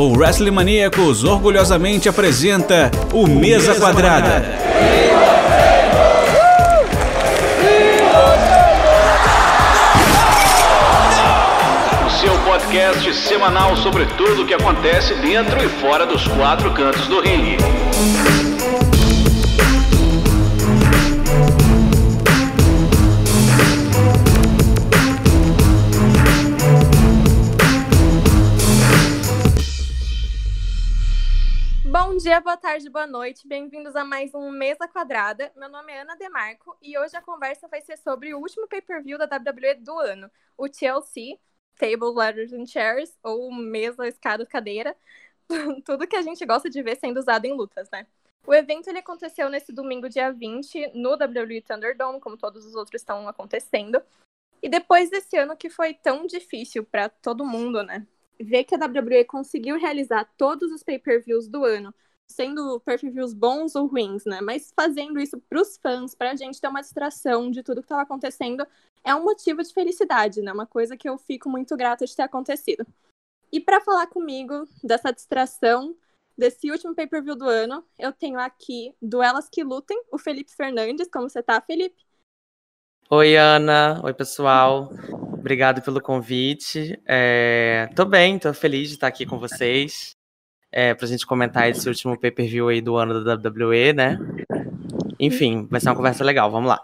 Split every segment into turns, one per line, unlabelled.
o Wrestling Maníacos orgulhosamente apresenta o Mesa Quadrada.
O seu podcast semanal sobre tudo o que acontece dentro e fora dos quatro cantos do ringue.
Dia, boa tarde, boa noite. Bem-vindos a mais um Mesa Quadrada. Meu nome é Ana Demarco e hoje a conversa vai ser sobre o último pay-per-view da WWE do ano, o TLC, Table, Ladders and Chairs, ou Mesa, Escada, Cadeira. Tudo que a gente gosta de ver sendo usado em lutas, né? O evento ele aconteceu nesse domingo, dia 20, no WWE Thunderdome, como todos os outros estão acontecendo. E depois desse ano que foi tão difícil para todo mundo, né? ver que a WWE conseguiu realizar todos os pay-per-views do ano, sendo pay-per-views bons ou ruins, né? Mas fazendo isso para os fãs, para a gente ter uma distração de tudo que estava acontecendo, é um motivo de felicidade, né? Uma coisa que eu fico muito grata de ter acontecido. E para falar comigo dessa distração, desse último pay-per-view do ano, eu tenho aqui do Elas Que Lutem, o Felipe Fernandes. Como você tá, Felipe?
Oi, Ana. Oi, pessoal. Obrigado pelo convite. É, tô bem, tô feliz de estar aqui com vocês. É, pra gente comentar esse último pay-per-view aí do ano da WWE, né? Enfim, vai ser uma conversa legal, vamos lá.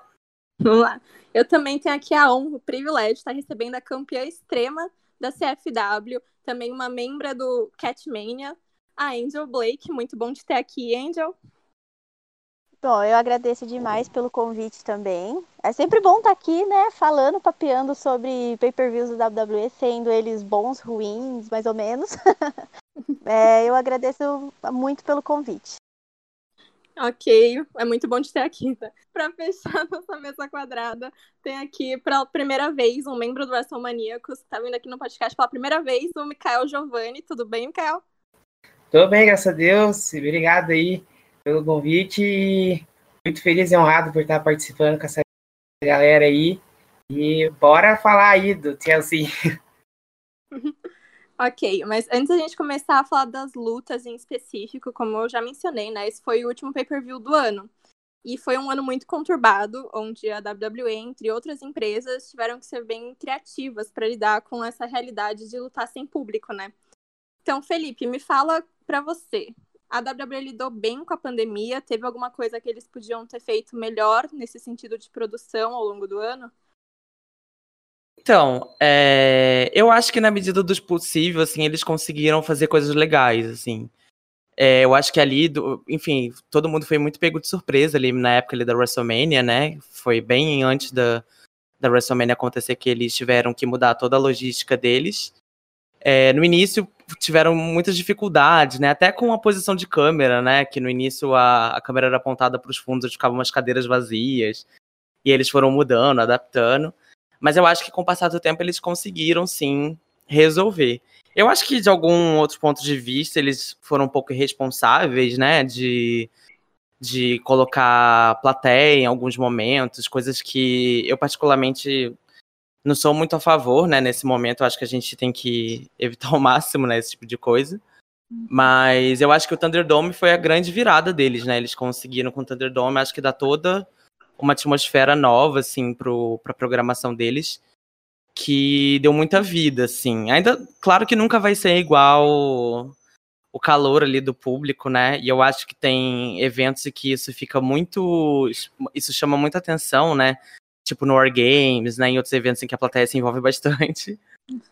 Vamos lá. Eu também tenho aqui a honra, o privilégio de estar recebendo a campeã extrema da CFW, também uma membra do Catmania, a Angel Blake. Muito bom te ter aqui, Angel.
Bom, eu agradeço demais pelo convite também. É sempre bom estar aqui, né, falando, papeando sobre pay-per-views do WWE, sendo eles bons, ruins, mais ou menos. é, eu agradeço muito pelo convite.
Ok, é muito bom te ter aqui. Tá? Para fechar nossa mesa quadrada, tem aqui pela primeira vez um membro do WrestleManiacos, que tá vindo aqui no podcast pela primeira vez, o Mikael Giovanni. Tudo bem, Mikael?
Tudo bem, graças a Deus. Obrigado aí pelo convite e muito feliz e honrado por estar participando com essa galera aí. E bora falar aí do Chelsea.
ok, mas antes da gente começar a falar das lutas em específico, como eu já mencionei, né? Esse foi o último pay-per-view do ano. E foi um ano muito conturbado, onde a WWE, entre outras empresas, tiveram que ser bem criativas para lidar com essa realidade de lutar sem público, né? Então, Felipe, me fala para você, a WWE lidou bem com a pandemia? Teve alguma coisa que eles podiam ter feito melhor nesse sentido de produção ao longo do ano?
Então, é, eu acho que na medida dos possível, assim, eles conseguiram fazer coisas legais, assim. É, eu acho que ali, do, enfim, todo mundo foi muito pego de surpresa ali na época ali da WrestleMania, né? Foi bem antes da, da WrestleMania acontecer que eles tiveram que mudar toda a logística deles. É, no início tiveram muitas dificuldades, né? Até com a posição de câmera, né? Que no início a, a câmera era apontada para os fundos, ficavam umas cadeiras vazias. E eles foram mudando, adaptando. Mas eu acho que com o passar do tempo eles conseguiram sim resolver. Eu acho que de algum outro ponto de vista eles foram um pouco irresponsáveis, né? De, de colocar plateia em alguns momentos, coisas que eu particularmente não sou muito a favor, né? Nesse momento, eu acho que a gente tem que evitar ao máximo, né? Esse tipo de coisa. Uhum. Mas eu acho que o Thunderdome foi a grande virada deles, né? Eles conseguiram com o Thunderdome, acho que dá toda uma atmosfera nova, assim, pro, pra programação deles, que deu muita vida, assim. Ainda, claro que nunca vai ser igual o calor ali do público, né? E eu acho que tem eventos que isso fica muito. Isso chama muita atenção, né? Tipo no War Games, né, em outros eventos em que a plateia se envolve bastante.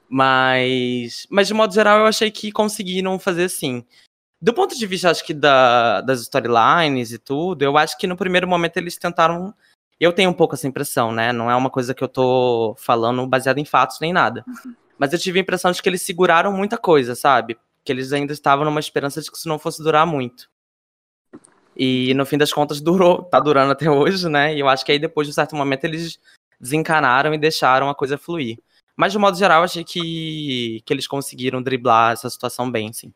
Mas, mas de modo geral, eu achei que conseguiram fazer assim. Do ponto de vista, acho que da, das storylines e tudo, eu acho que no primeiro momento eles tentaram. Eu tenho um pouco essa impressão, né? Não é uma coisa que eu tô falando baseada em fatos nem nada. Uhum. Mas eu tive a impressão de que eles seguraram muita coisa, sabe? Que eles ainda estavam numa esperança de que isso não fosse durar muito. E no fim das contas durou, tá durando até hoje, né? E eu acho que aí depois de um certo momento eles desencanaram e deixaram a coisa fluir. Mas de modo geral, achei que, que eles conseguiram driblar essa situação bem, sim.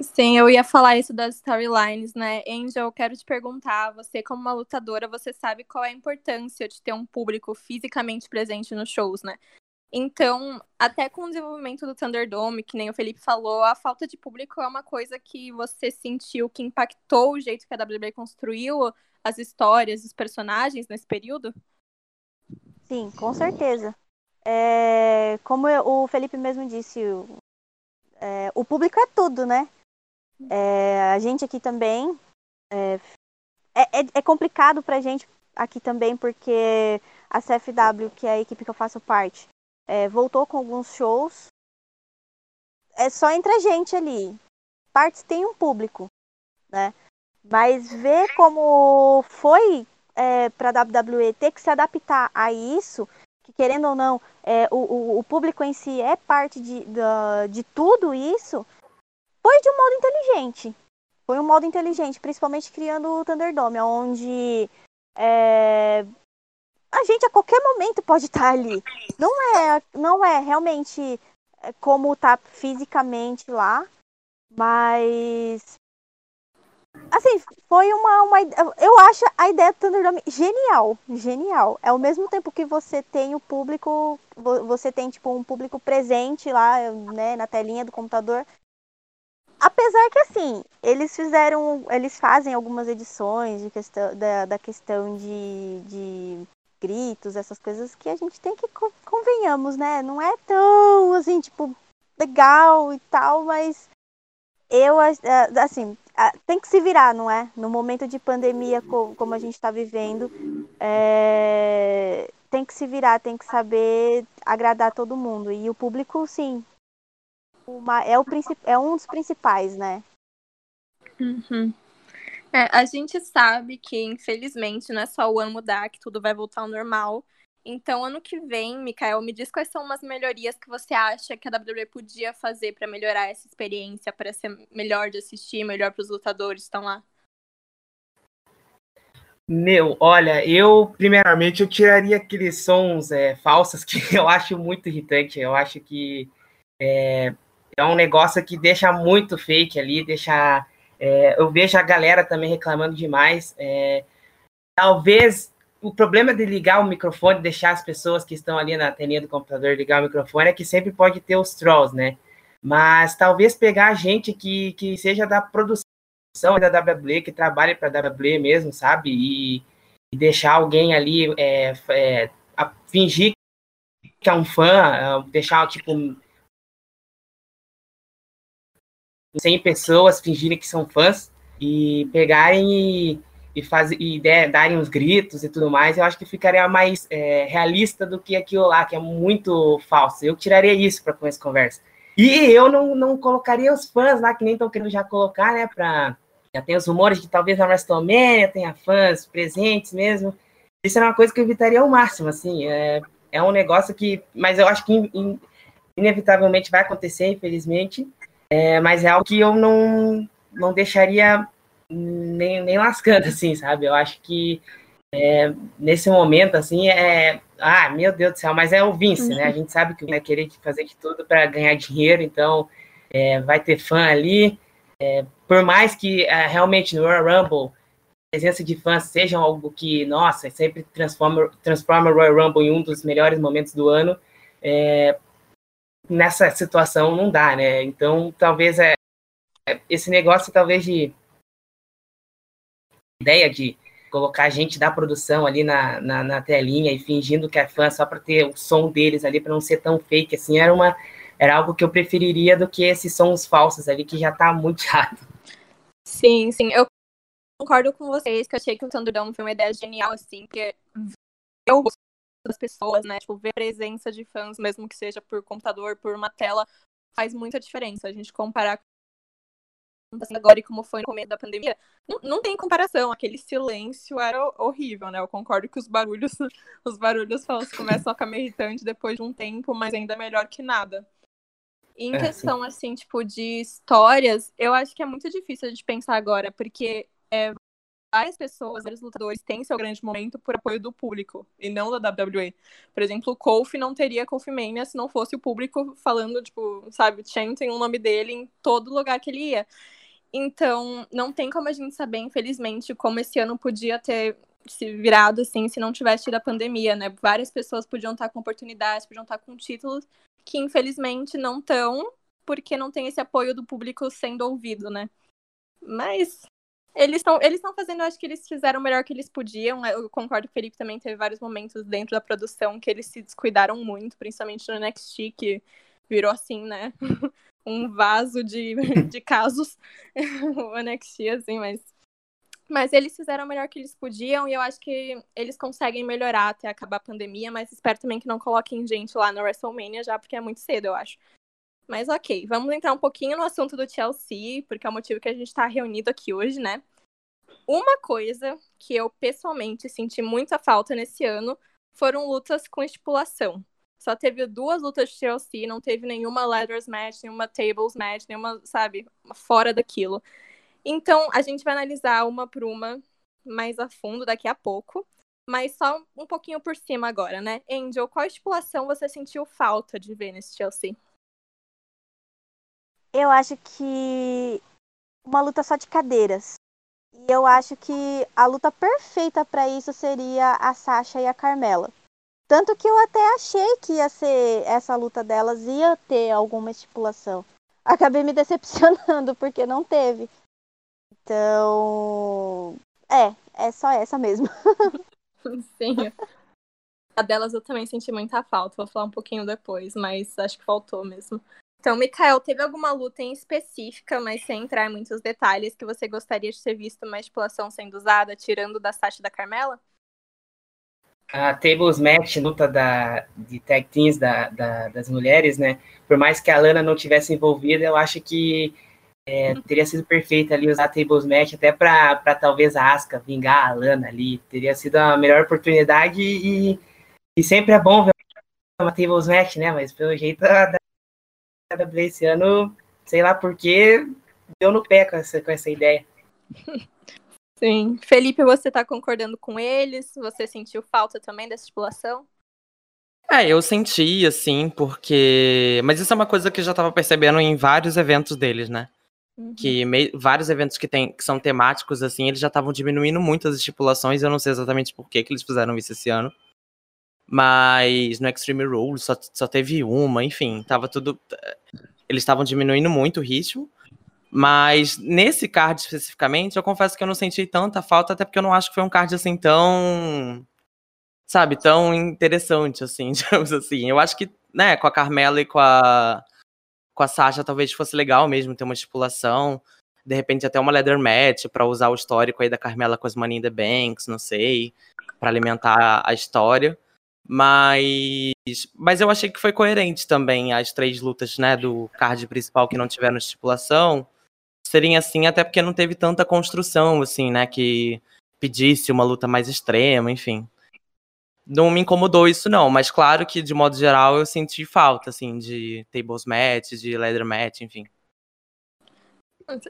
Sim, eu ia falar isso das storylines, né? Angel, quero te perguntar, você como uma lutadora, você sabe qual é a importância de ter um público fisicamente presente nos shows, né? Então, até com o desenvolvimento do Thunderdome, que nem o Felipe falou, a falta de público é uma coisa que você sentiu que impactou o jeito que a WWE construiu as histórias, os personagens nesse período?
Sim, com certeza. É, como eu, o Felipe mesmo disse, o, é, o público é tudo, né? É, a gente aqui também é, é, é, é complicado pra gente aqui também, porque a CFW, que é a equipe que eu faço parte, é, voltou com alguns shows. É só entre a gente ali. Partes tem um público, né? Mas ver como foi é, para a WWE ter que se adaptar a isso, que querendo ou não, é, o, o, o, público em si é parte de, de, de tudo isso, foi de um modo inteligente. Foi um modo inteligente, principalmente criando o Thunderdome, onde é, a gente a qualquer momento pode estar ali. Não é, não é realmente é, como tá fisicamente lá, mas assim, foi uma, uma eu acho a ideia do Thunderdome genial, genial. É ao mesmo tempo que você tem o público, você tem tipo um público presente lá, né, na telinha do computador. Apesar que assim, eles fizeram, eles fazem algumas edições de questão da, da questão de, de gritos, essas coisas que a gente tem que convenhamos, né? Não é tão assim, tipo, legal e tal, mas eu assim, tem que se virar, não é? No momento de pandemia como a gente está vivendo, é... tem que se virar, tem que saber agradar todo mundo. E o público, sim, uma, é, o, é um dos principais, né?
Uhum. É, a gente sabe que, infelizmente, não é só o ano mudar que tudo vai voltar ao normal. Então, ano que vem, Mikael, me diz quais são umas melhorias que você acha que a WWE podia fazer para melhorar essa experiência, para ser melhor de assistir, melhor para os lutadores que estão lá.
Meu, olha, eu primeiramente eu tiraria aqueles sons é, falsos que eu acho muito irritante. Eu acho que é, é um negócio que deixa muito fake ali, deixa é, eu vejo a galera também reclamando demais. É, talvez o problema de ligar o microfone, deixar as pessoas que estão ali na telinha do computador ligar o microfone é que sempre pode ter os trolls, né? Mas talvez pegar gente que, que seja da produção da WWE, que trabalhe para a WWE mesmo, sabe? E, e, deixar alguém ali é, é, fingir que é um fã, deixar tipo 100 pessoas fingirem que são fãs e pegarem e, e, faz, e der, darem uns gritos e tudo mais, eu acho que ficaria mais é, realista do que aquilo lá, que é muito falso. Eu tiraria isso para com essa conversa. E eu não, não colocaria os fãs lá, que nem estão querendo já colocar, né? Pra, já tem os rumores de talvez na WrestleMania tenha fãs presentes mesmo. Isso é uma coisa que eu evitaria ao máximo, assim. É, é um negócio que. Mas eu acho que in, in, inevitavelmente vai acontecer, infelizmente. É, mas é algo que eu não, não deixaria nem, nem lascando, assim, sabe? Eu acho que é, nesse momento, assim, é. Ah, meu Deus do céu, mas é o Vince, né? A gente sabe que vai querer fazer de tudo para ganhar dinheiro, então é, vai ter fã ali. É, por mais que é, realmente no Royal Rumble a presença de fãs seja algo que, nossa, sempre transforma, transforma o Royal Rumble em um dos melhores momentos do ano, é, nessa situação não dá, né? Então, talvez é, é esse negócio, talvez de ideia de colocar gente da produção ali na, na, na telinha e fingindo que é fã só para ter o som deles ali, para não ser tão fake assim, era uma era algo que eu preferiria do que esses sons falsos ali que já tá muito chato.
Sim, sim, eu concordo com vocês que eu achei que o Thunderdome foi uma ideia genial assim, porque eu das pessoas, né? Tipo, ver a presença de fãs, mesmo que seja por computador, por uma tela, faz muita diferença. A gente comparar assim, agora e como foi no começo da pandemia, não, não tem comparação. Aquele silêncio era horrível, né? Eu concordo que os barulhos, os barulhos falsos começam a ficar meio irritantes depois de um tempo, mas ainda é melhor que nada. E em é, questão, sim. assim, tipo, de histórias, eu acho que é muito difícil a gente pensar agora, porque é, várias pessoas, vários lutadores têm seu grande momento por apoio do público e não da WWE. Por exemplo, o Kofi não teria Kofi Mania se não fosse o público falando, tipo, sabe, chanting o nome dele em todo lugar que ele ia. Então, não tem como a gente saber, infelizmente, como esse ano podia ter se virado assim se não tivesse tido a pandemia, né? Várias pessoas podiam estar com oportunidades, podiam estar com títulos que infelizmente não estão, porque não tem esse apoio do público sendo ouvido, né? Mas eles estão eles fazendo, acho que eles fizeram o melhor que eles podiam. Eu concordo que o Felipe também teve vários momentos dentro da produção que eles se descuidaram muito, principalmente no NXT, que virou assim, né? um vaso de, de casos o NXT, assim, mas. Mas eles fizeram o melhor que eles podiam e eu acho que eles conseguem melhorar até acabar a pandemia, mas espero também que não coloquem gente lá no WrestleMania já, porque é muito cedo, eu acho. Mas ok, vamos entrar um pouquinho no assunto do Chelsea, porque é o motivo que a gente está reunido aqui hoje, né? Uma coisa que eu pessoalmente senti muita falta nesse ano foram lutas com estipulação. Só teve duas lutas de Chelsea, não teve nenhuma ladders match, nenhuma tables match, nenhuma, sabe, fora daquilo. Então, a gente vai analisar uma por uma mais a fundo daqui a pouco. Mas só um pouquinho por cima agora, né? Angel, qual estipulação você sentiu falta de ver nesse Chelsea?
Eu acho que uma luta só de cadeiras. E eu acho que a luta perfeita para isso seria a Sasha e a Carmela. Tanto que eu até achei que ia ser essa luta delas ia ter alguma estipulação. Acabei me decepcionando porque não teve. Então, é, é só essa mesmo.
Sim. A delas eu também senti muita falta. Vou falar um pouquinho depois, mas acho que faltou mesmo. Então, Mikael, teve alguma luta em específica, mas sem entrar em muitos detalhes, que você gostaria de ter visto uma estipulação sendo usada, tirando da Sasha da Carmela?
A Tables Match, luta da, de tag teams da, da, das mulheres, né? Por mais que a Lana não tivesse envolvida, eu acho que é, teria sido perfeito ali usar a Tables Match até para talvez a Asuka vingar a Lana ali. Teria sido a melhor oportunidade e, e sempre é bom ver uma Tables Match, né? Mas pelo jeito a WWE esse ano, sei lá porquê, deu no pé com essa, com essa ideia.
Sim. Felipe, você tá concordando com eles? Você sentiu falta também dessa estipulação?
É, eu senti, assim, porque. Mas isso é uma coisa que eu já tava percebendo em vários eventos deles, né? Uhum. Que me... vários eventos que, tem... que são temáticos, assim, eles já estavam diminuindo muito as estipulações. Eu não sei exatamente por que, que eles fizeram isso esse ano. Mas no Extreme Rules só, só teve uma, enfim, tava tudo. Eles estavam diminuindo muito o ritmo. Mas nesse card especificamente, eu confesso que eu não senti tanta falta, até porque eu não acho que foi um card assim tão. Sabe, tão interessante, assim, digamos assim. Eu acho que, né, com a Carmela e com a. Com a Sasha talvez fosse legal mesmo ter uma estipulação. De repente até uma leather match para usar o histórico aí da Carmela com as Money the Banks, não sei. para alimentar a história. Mas, mas eu achei que foi coerente também as três lutas, né, do card principal que não tiveram estipulação serem assim, até porque não teve tanta construção, assim, né, que pedisse uma luta mais extrema, enfim. Não me incomodou isso não, mas claro que de modo geral eu senti falta, assim, de tables match, de leather match, enfim.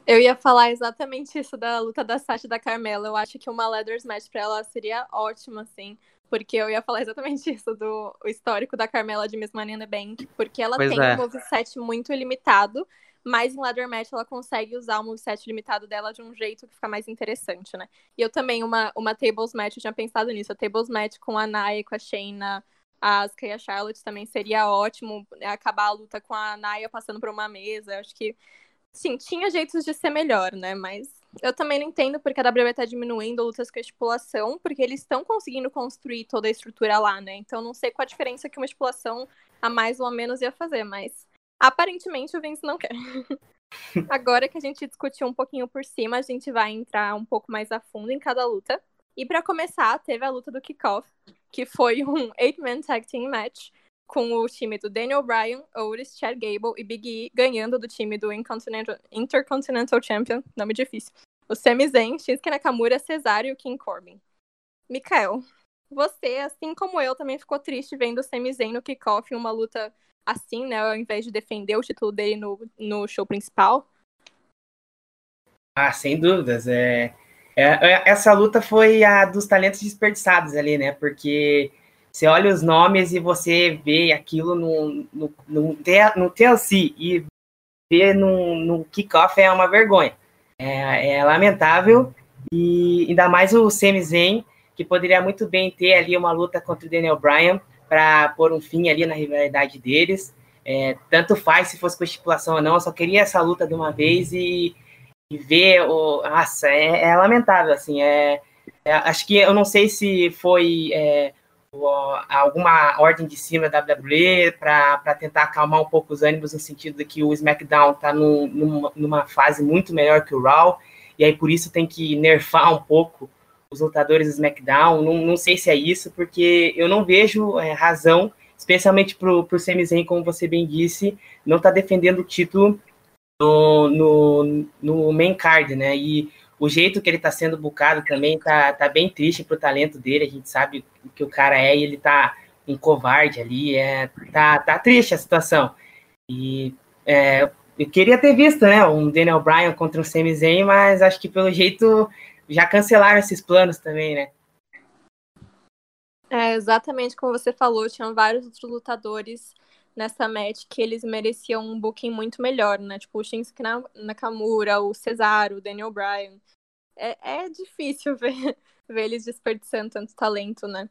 Eu ia falar exatamente isso da luta da Sasha e da Carmela. Eu acho que uma leather match pra ela seria ótima, assim. Porque eu ia falar exatamente isso, do histórico da Carmela de Miss the Bank. Porque ela pois tem é. um moveset muito limitado, mas em Ladder Match ela consegue usar o moveset limitado dela de um jeito que fica mais interessante, né? E eu também, uma, uma Tables Match, eu tinha pensado nisso. A Tables Match com a Naya, com a Shayna, a Asuka e a Charlotte também seria ótimo. Né? Acabar a luta com a Naya passando por uma mesa. Eu acho que, sim, tinha jeitos de ser melhor, né? Mas eu também não entendo porque a WWE tá diminuindo lutas com estipulação, porque eles estão conseguindo construir toda a estrutura lá, né? Então não sei qual a diferença que uma estipulação a mais ou a menos ia fazer, mas aparentemente o Vince não quer. Agora que a gente discutiu um pouquinho por cima, a gente vai entrar um pouco mais a fundo em cada luta. E para começar, teve a luta do kickoff, que foi um eight-man tag team match com o time do Daniel Bryan, Otis, Chad Gable e Big E ganhando do time do Intercontinental Champion, nome difícil, o Sami Zayn, Shinsuke Nakamura, Cesaro e o King Corbin. Mikael, você, assim como eu, também ficou triste vendo o Sami Zayn no kickoff em uma luta assim, né, ao invés de defender o título dele no, no show principal?
Ah, sem dúvidas. É, é, é essa luta foi a dos talentos desperdiçados ali, né? Porque você olha os nomes e você vê aquilo no, no, no, no TLC e vê no, no kickoff é uma vergonha. É, é, lamentável e ainda mais o Sami Zayn que poderia muito bem ter ali uma luta contra o Daniel Bryan para pôr um fim ali na rivalidade deles. É, tanto faz se fosse com estipulação ou não, eu só queria essa luta de uma vez e, e ver o. Nossa, é, é lamentável, assim. É, é, acho que eu não sei se foi é, alguma ordem de cima da WWE para tentar acalmar um pouco os ânimos, no sentido de que o SmackDown está numa, numa fase muito melhor que o Raw, e aí por isso tem que nerfar um pouco os lutadores do SmackDown. Não, não sei se é isso, porque eu não vejo é, razão especialmente para o Sami Zayn, como você bem disse, não está defendendo o título no, no, no, main card, né? E o jeito que ele está sendo bucado também tá, tá bem triste pro talento dele. A gente sabe o que o cara é e ele tá um covarde ali. É, tá, tá triste a situação. E é, eu queria ter visto, né? Um Daniel Bryan contra um Sami Zayn, mas acho que pelo jeito já cancelaram esses planos também, né?
É, exatamente como você falou, tinham vários outros lutadores nessa match que eles mereciam um booking muito melhor, né? Tipo o Shinsuke Nakamura, o Cesaro, o Daniel Bryan. É, é difícil ver, ver eles desperdiçando tanto talento, né?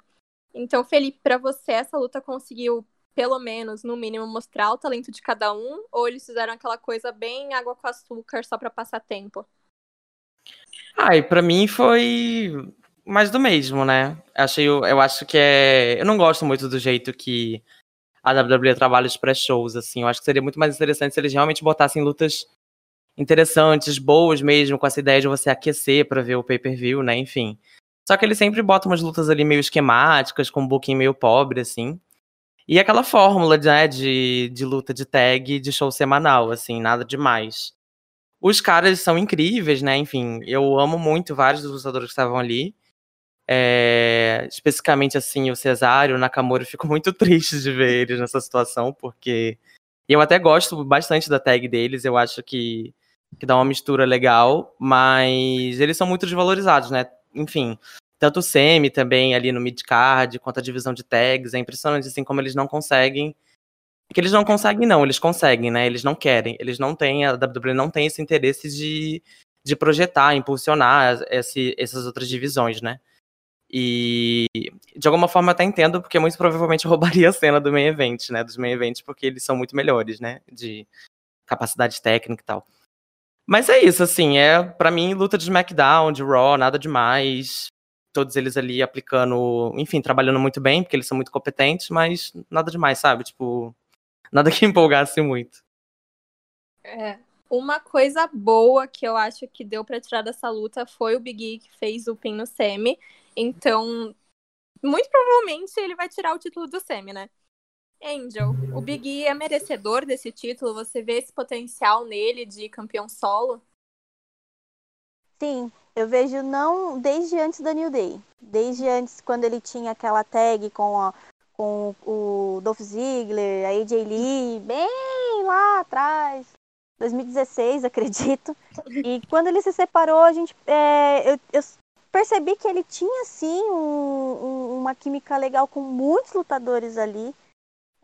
Então, Felipe, para você essa luta conseguiu pelo menos, no mínimo, mostrar o talento de cada um? Ou eles fizeram aquela coisa bem água com açúcar só para passar tempo?
Ai, para mim foi mais do mesmo, né? Achei, eu acho que é. Eu não gosto muito do jeito que a WWE trabalha os pré-shows, assim. Eu acho que seria muito mais interessante se eles realmente botassem lutas interessantes, boas mesmo, com essa ideia de você aquecer para ver o pay-per-view, né? Enfim. Só que eles sempre botam umas lutas ali meio esquemáticas, com um booking meio pobre, assim. E aquela fórmula né, de, de luta de tag de show semanal, assim, nada demais. Os caras são incríveis, né? Enfim, eu amo muito vários dos lutadores que estavam ali. É, especificamente assim, o Cesário, o Nakamura, fico muito triste de ver eles nessa situação, porque eu até gosto bastante da tag deles, eu acho que, que dá uma mistura legal, mas eles são muito desvalorizados, né? Enfim, tanto o Semi também ali no mid-card, quanto a divisão de tags, é impressionante assim como eles não conseguem que eles não conseguem não, eles conseguem, né? Eles não querem, eles não têm, a WWE não tem esse interesse de, de projetar, impulsionar esse, essas outras divisões, né? E de alguma forma até entendo, porque muito provavelmente roubaria a cena do main event, né? Dos main events, porque eles são muito melhores, né? De capacidade técnica e tal. Mas é isso, assim, é para mim luta de SmackDown, de Raw, nada demais. Todos eles ali aplicando, enfim, trabalhando muito bem, porque eles são muito competentes, mas nada demais, sabe? Tipo, nada que empolgasse muito.
É, uma coisa boa que eu acho que deu para tirar dessa luta foi o Big E que fez o pin no semi. Então, muito provavelmente ele vai tirar o título do Semi, né? Angel, o Big E é merecedor desse título? Você vê esse potencial nele de campeão solo?
Sim, eu vejo não desde antes da New Day. Desde antes, quando ele tinha aquela tag com, a, com o Dolph Ziggler, a AJ Lee, bem lá atrás. 2016, acredito. E quando ele se separou, a gente. É, eu, eu percebi que ele tinha sim um, um, uma química legal com muitos lutadores ali.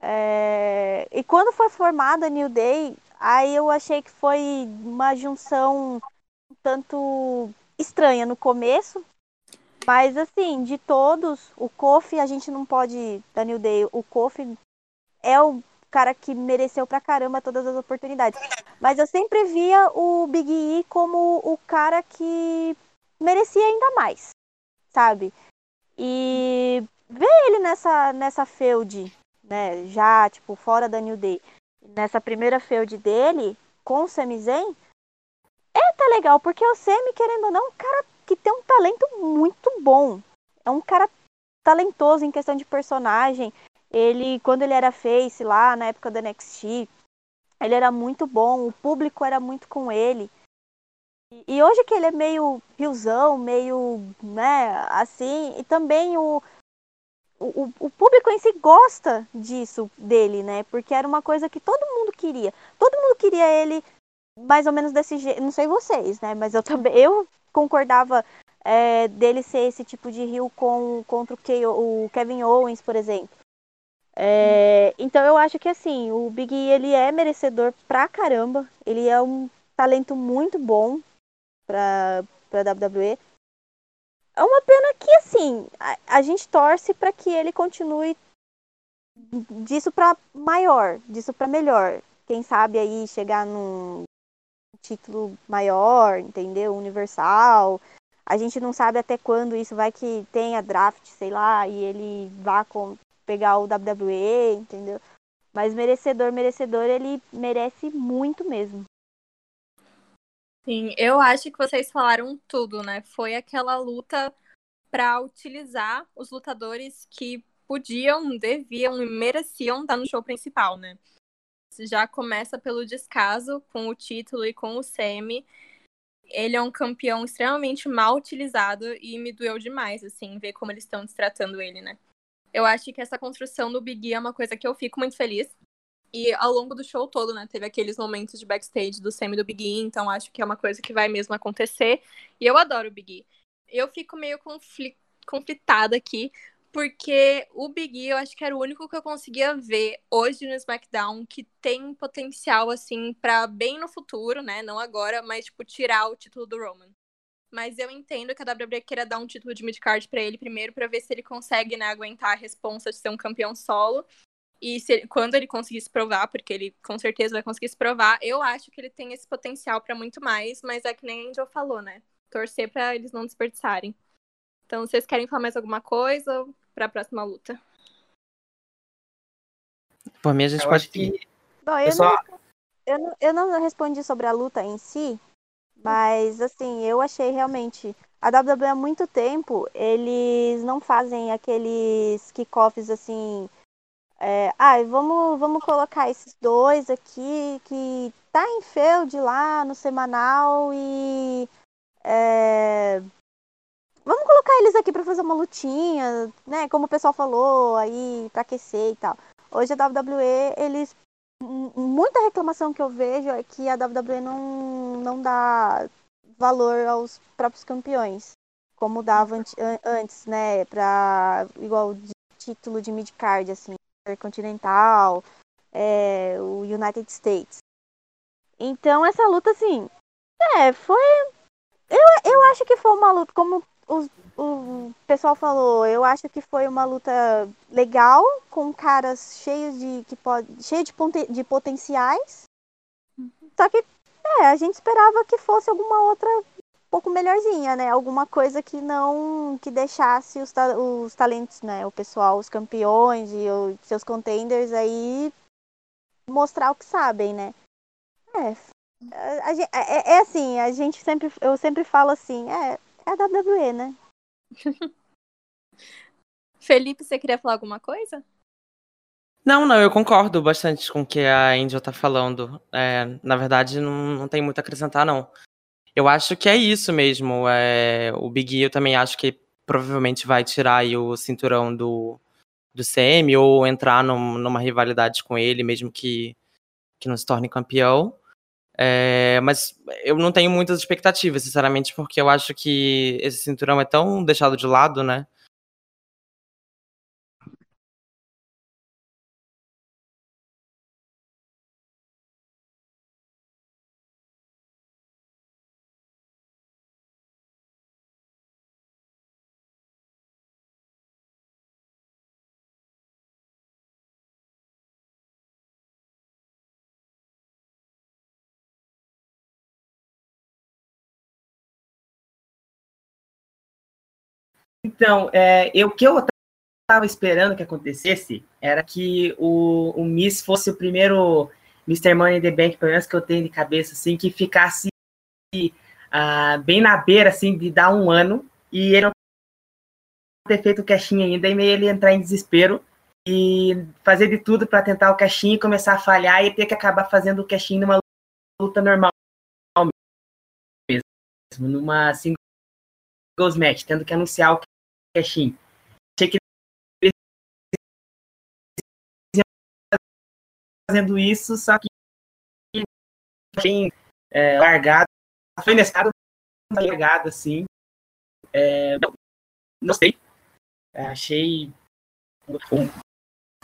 É... E quando foi formada a New Day, aí eu achei que foi uma junção um tanto estranha no começo. Mas assim, de todos, o Kofi a gente não pode. Da New Day, o Kofi é o cara que mereceu pra caramba todas as oportunidades. Mas eu sempre via o Big E como o cara que merecia ainda mais, sabe? E ver ele nessa, nessa feud, né, já, tipo, fora da New Day, nessa primeira feud dele, com o Sami Zayn, é até legal, porque o Sami, querendo ou não, é um cara que tem um talento muito bom. É um cara talentoso em questão de personagem. Ele, quando ele era face lá, na época da NXT, ele era muito bom, o público era muito com ele. E hoje que ele é meio riozão, meio, né, assim, e também o, o, o público em si gosta disso dele, né? Porque era uma coisa que todo mundo queria. Todo mundo queria ele mais ou menos desse jeito. Não sei vocês, né? Mas eu também eu concordava é, dele ser esse tipo de rio com, contra o, o Kevin Owens, por exemplo. É, então eu acho que assim, o Big E ele é merecedor pra caramba. Ele é um talento muito bom para para WWE. É uma pena que assim, a, a gente torce para que ele continue disso para maior, disso para melhor. Quem sabe aí chegar num título maior, entendeu? Universal. A gente não sabe até quando isso vai que tenha draft, sei lá, e ele vá com, pegar o WWE, entendeu? Mas merecedor, merecedor, ele merece muito mesmo.
Sim, eu acho que vocês falaram tudo, né? Foi aquela luta para utilizar os lutadores que podiam, deviam e mereciam estar no show principal, né? Já começa pelo descaso com o título e com o semi. Ele é um campeão extremamente mal utilizado e me doeu demais, assim, ver como eles estão tratando ele, né? Eu acho que essa construção do Big E é uma coisa que eu fico muito feliz. E ao longo do show todo, né, teve aqueles momentos de backstage do semi do Big E, então acho que é uma coisa que vai mesmo acontecer. E eu adoro o Big E. Eu fico meio confli conflitada aqui, porque o Big E eu acho que era o único que eu conseguia ver hoje no SmackDown que tem potencial, assim, para bem no futuro, né, não agora, mas, tipo, tirar o título do Roman. Mas eu entendo que a WWE queira dar um título de midcard para ele primeiro, para ver se ele consegue, né, aguentar a responsa de ser um campeão solo. E se, quando ele conseguir se provar, porque ele com certeza vai conseguir se provar, eu acho que ele tem esse potencial para muito mais, mas é que nem a Angel falou, né? Torcer para eles não desperdiçarem. Então, vocês querem falar mais alguma coisa para a próxima luta?
Por mim, a gente eu pode
que... Bom, eu, eu, só... não, eu, não, eu não respondi sobre a luta em si, mas assim, eu achei realmente. A WWE há muito tempo, eles não fazem aqueles kickoffs assim é, ah, vamos, vamos colocar esses dois aqui que tá em feud lá no semanal e é, vamos colocar eles aqui para fazer uma lutinha, né? Como o pessoal falou aí para aquecer e tal. Hoje a WWE eles muita reclamação que eu vejo é que a WWE não não dá valor aos próprios campeões como dava antes, né? Para igual de título de mid card assim. Intercontinental, é, o United States. Então essa luta, assim, é, foi. Eu, eu acho que foi uma luta, como os, o pessoal falou, eu acho que foi uma luta legal, com caras cheios de. que pode. cheio de, de potenciais. Só que é, a gente esperava que fosse alguma outra pouco melhorzinha, né? Alguma coisa que não que deixasse os, ta os talentos, né? O pessoal, os campeões e os seus contenders aí mostrar o que sabem, né? É, a, a, é, é, assim, a gente sempre, eu sempre falo assim, é, é a WWE, né?
Felipe, você queria falar alguma coisa?
Não, não, eu concordo bastante com o que a Angel tá falando. É, na verdade, não, não tem muito a acrescentar, não. Eu acho que é isso mesmo. É, o Big E eu também acho que provavelmente vai tirar o cinturão do, do CM ou entrar num, numa rivalidade com ele, mesmo que, que não se torne campeão. É, mas eu não tenho muitas expectativas, sinceramente, porque eu acho que esse cinturão é tão deixado de lado, né?
Então, é, eu, o que eu estava esperando que acontecesse era que o, o Miss fosse o primeiro Mr. Money in the Bank, pelo menos que eu tenho de cabeça, assim, que ficasse uh, bem na beira, assim, de dar um ano, e ele não ter feito o caixinha ainda, e meio ele entrar em desespero e fazer de tudo para tentar o caixinho e começar a falhar e ter que acabar fazendo o caixinho numa luta normal mesmo, numa singles match, tendo que anunciar o Cashin. Achei que eles fazendo isso, só que bem é, largado. Foi inesperado, largado, assim. É, não sei. É, achei.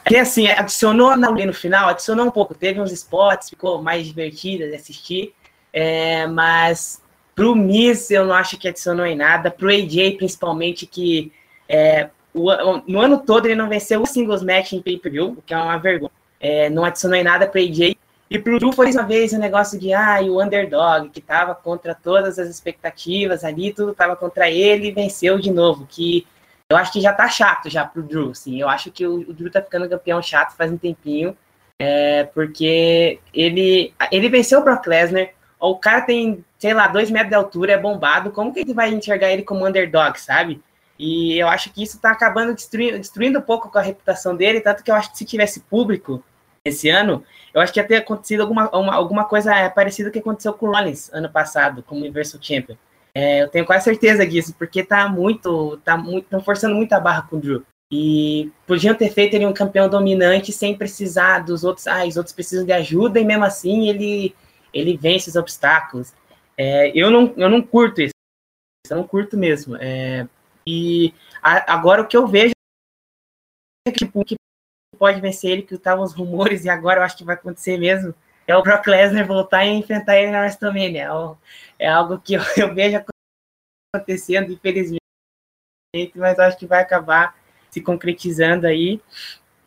É assim, adicionou no final, adicionou um pouco. Teve uns spots, ficou mais divertido de assistir. É, mas Pro Miz, eu não acho que adicionou em nada. Pro AJ, principalmente, que é, o, no ano todo ele não venceu um singles match em pay-per-view, o que é uma vergonha. É, não adicionou em nada pro AJ. E pro Drew foi uma vez o um negócio de, ah, o underdog, que tava contra todas as expectativas ali, tudo tava contra ele e venceu de novo, que eu acho que já tá chato já pro Drew, assim, eu acho que o, o Drew tá ficando campeão chato faz um tempinho, é, porque ele, ele venceu o Brock Lesnar, o cara tem, sei lá, dois metros de altura, é bombado, como que ele vai enxergar ele como underdog, sabe? E eu acho que isso tá acabando destruindo, destruindo um pouco com a reputação dele, tanto que eu acho que se tivesse público esse ano, eu acho que ia ter acontecido alguma, uma, alguma coisa parecida que aconteceu com o Rollins ano passado, como Universal Champion. É, eu tenho quase certeza disso, porque tá muito, tá muito, estão forçando muito a barra com o Drew. E podiam ter feito ele um campeão dominante sem precisar dos outros. Ah, os outros precisam de ajuda e mesmo assim ele, ele vence os obstáculos. É, eu, não, eu não curto isso. Eu não curto mesmo. É, e a, agora o que eu vejo é que, tipo, que pode vencer ele, que estavam os rumores, e agora eu acho que vai acontecer mesmo, é o Brock Lesnar voltar e enfrentar ele na WrestleMania. É, é algo que eu, eu vejo acontecendo, infelizmente, mas acho que vai acabar se concretizando aí.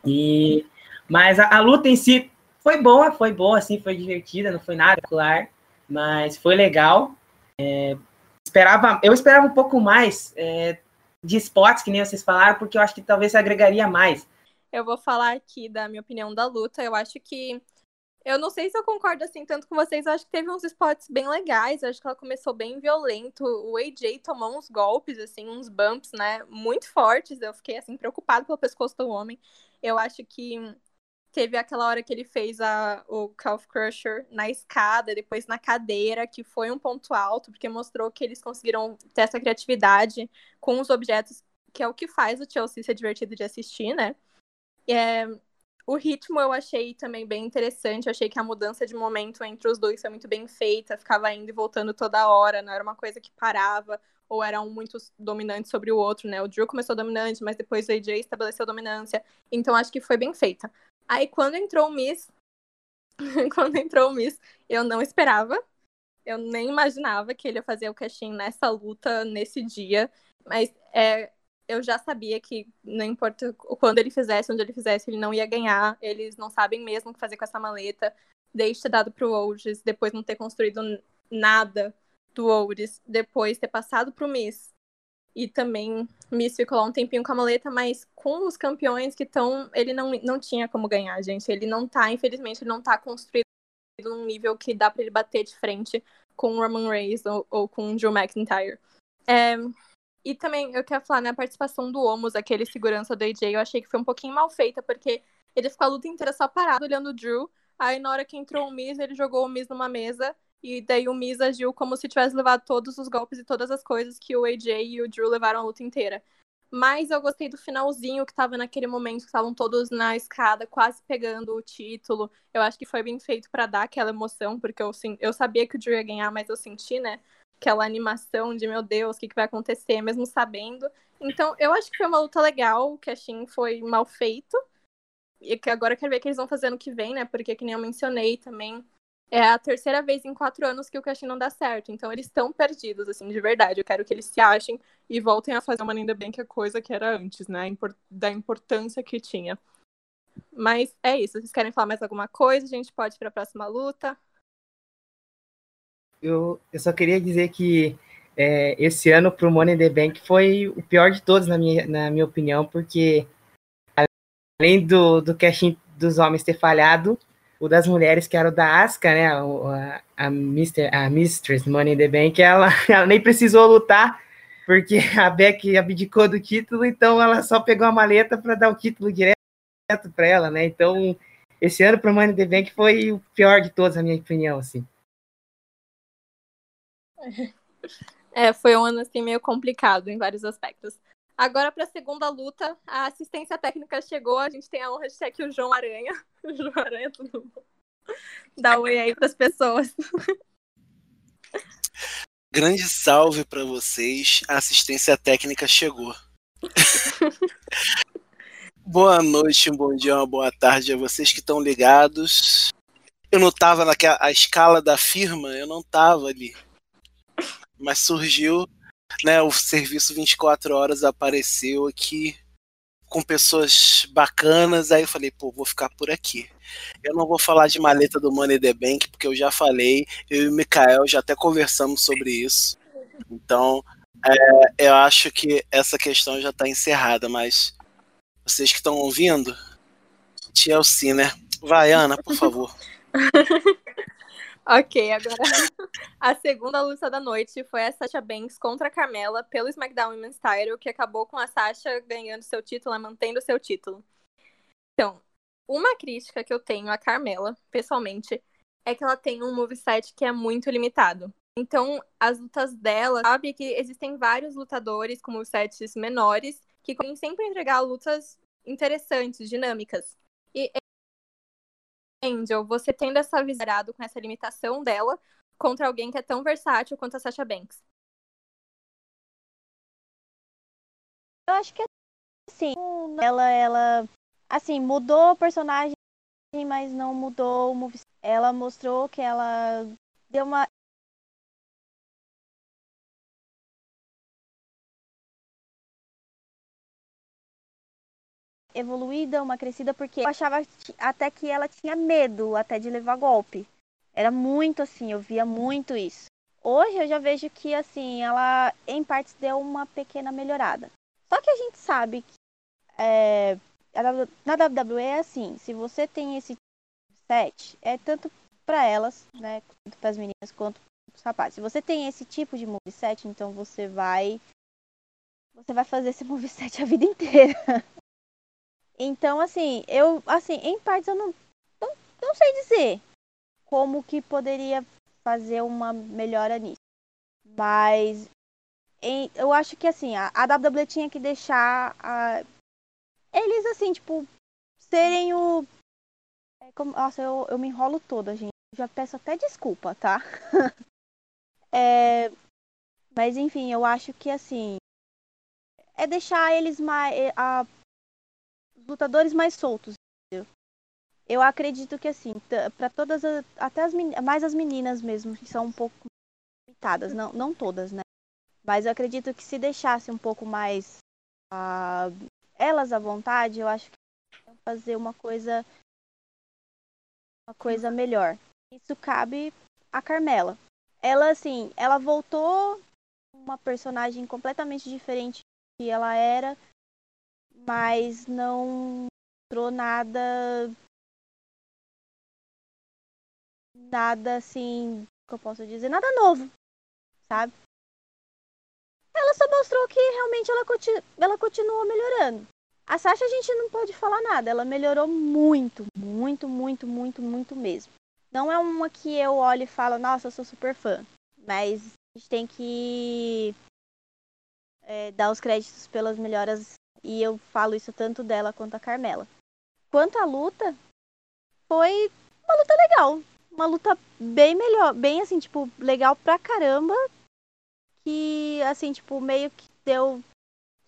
E, mas a, a, luta em si foi boa, foi boa, assim, foi divertida, não foi nada claro, mas foi legal. É, esperava, eu esperava um pouco mais é, de spots, que nem vocês falaram, porque eu acho que talvez agregaria mais.
Eu vou falar aqui da minha opinião da luta. Eu acho que eu não sei se eu concordo assim tanto com vocês. Eu acho que teve uns spots bem legais. Eu acho que ela começou bem violento. O AJ tomou uns golpes, assim, uns bumps, né? Muito fortes. Eu fiquei, assim, preocupado pelo pescoço do homem. Eu acho que teve aquela hora que ele fez a, o Calf Crusher na escada, depois na cadeira, que foi um ponto alto, porque mostrou que eles conseguiram ter essa criatividade com os objetos, que é o que faz o Chelsea ser divertido de assistir, né? É, o ritmo eu achei também bem interessante. Eu achei que a mudança de momento entre os dois foi muito bem feita. Ficava indo e voltando toda hora, não era uma coisa que parava ou era um muito dominante sobre o outro, né? O Drew começou dominante, mas depois o AJ estabeleceu dominância. Então acho que foi bem feita. Aí quando entrou o Miss, quando entrou o Miss, eu não esperava. Eu nem imaginava que ele ia fazer o casting nessa luta, nesse dia. Mas é, eu já sabia que não importa quando ele fizesse, onde ele fizesse, ele não ia ganhar. Eles não sabem mesmo o que fazer com essa maleta. Desde ter dado pro Olds, depois não ter construído nada do Olds, depois ter passado pro Miss. E também Miss ficou lá um tempinho com a maleta, mas com os campeões que estão, ele não, não tinha como ganhar, gente. Ele não tá, infelizmente, ele não tá construído num nível que dá para ele bater de frente com Roman Reigns ou, ou com o Drew McIntyre. É, e também eu quero falar, né, a participação do Omos, aquele segurança do AJ, eu achei que foi um pouquinho mal feita, porque ele ficou a luta inteira só parado olhando o Drew. Aí na hora que entrou o Miz, ele jogou o Miz numa mesa. E daí o Miz agiu como se tivesse levado todos os golpes e todas as coisas que o AJ e o Drew levaram a luta inteira. Mas eu gostei do finalzinho que tava naquele momento que estavam todos na escada, quase pegando o título. Eu acho que foi bem feito para dar aquela emoção, porque eu, eu sabia que o Drew ia ganhar, mas eu senti, né? aquela animação de meu Deus, o que, que vai acontecer, mesmo sabendo. Então, eu acho que foi uma luta legal, o casting foi mal feito. E que agora eu quero ver o que eles vão fazer no que vem, né? Porque, que nem eu mencionei também, é a terceira vez em quatro anos que o casting não dá certo. Então, eles estão perdidos, assim, de verdade. Eu quero que eles se achem e voltem a fazer uma ainda bem que a coisa que era antes, né? Da importância que tinha. Mas é isso. Vocês querem falar mais alguma coisa? A gente pode ir para a próxima luta
eu, eu só queria dizer que é, esse ano para o Money in the Bank foi o pior de todos, na minha, na minha opinião, porque além do, do casting dos homens ter falhado, o das mulheres, que era o da Asuka, né, a, a, Mister, a Mistress Money in the Bank, ela, ela nem precisou lutar, porque a Beck abdicou do título, então ela só pegou a maleta para dar o título direto para ela, né, então esse ano para Money in the Bank foi o pior de todos, na minha opinião, assim.
É, foi um ano assim meio complicado em vários aspectos. Agora, para a segunda luta, a assistência técnica chegou. A gente tem a honra de ter aqui o João Aranha. O João Aranha, tudo bom? Dá um oi aí para as pessoas.
Grande salve para vocês. A assistência técnica chegou. boa noite, um bom dia, uma boa tarde a vocês que estão ligados. Eu não estava naquela a escala da firma, eu não estava ali. Mas surgiu, né? O serviço 24 horas apareceu aqui com pessoas bacanas. Aí eu falei, pô, vou ficar por aqui. Eu não vou falar de maleta do Money the Bank, porque eu já falei, eu e o Mikael já até conversamos sobre isso. Então, é, eu acho que essa questão já está encerrada, mas vocês que estão ouvindo, Chelsea, né? Vai, Ana, por favor.
ok, agora a segunda luta da noite foi a Sasha Banks contra a Carmela pelo SmackDown Women's Title, que acabou com a Sasha ganhando seu título, né, mantendo seu título. Então, uma crítica que eu tenho à Carmela, pessoalmente, é que ela tem um moveset que é muito limitado. Então, as lutas dela, sabe que existem vários lutadores com movesets menores que podem sempre entregar lutas interessantes, dinâmicas. E Angel, você tendo essa visarado com essa limitação dela contra alguém que é tão versátil quanto a Sasha Banks?
Eu acho que assim, ela ela assim, mudou o personagem, mas não mudou o movimento. Ela mostrou que ela deu uma evoluída, uma crescida, porque eu achava até que ela tinha medo até de levar golpe. Era muito assim, eu via muito isso. Hoje eu já vejo que assim, ela em partes deu uma pequena melhorada. Só que a gente sabe que é, na WWE é assim, se você tem esse set, é tanto para elas, né, para as meninas quanto os rapazes. Se você tem esse tipo de moveset, então você vai você vai fazer esse moveset a vida inteira. Então, assim, eu, assim, em partes eu não, não, não sei dizer como que poderia fazer uma melhora nisso. Mas em, eu acho que assim, a, a WWE tinha que deixar a, eles assim, tipo, serem o. É como, nossa, eu, eu me enrolo toda, gente. Já peço até desculpa, tá? é, mas enfim, eu acho que assim. É deixar eles mais. A, lutadores mais soltos. Entendeu? Eu acredito que assim, para todas as, até as mais as meninas mesmo, que são um pouco limitadas, não, não todas, né? Mas eu acredito que se deixasse um pouco mais uh, elas à vontade, eu acho que fazer uma coisa uma coisa melhor. Isso cabe a Carmela. Ela assim, ela voltou uma personagem completamente diferente que ela era mas não mostrou nada nada assim, que eu posso dizer, nada novo, sabe? Ela só mostrou que realmente ela, continu ela continua melhorando. A Sasha a gente não pode falar nada, ela melhorou muito, muito, muito, muito, muito mesmo. Não é uma que eu olho e falo, nossa, eu sou super fã. Mas a gente tem que é, dar os créditos pelas melhoras e eu falo isso tanto dela quanto a Carmela. Quanto à luta, foi uma luta legal. Uma luta bem melhor, bem assim, tipo, legal pra caramba. Que, assim, tipo, meio que deu.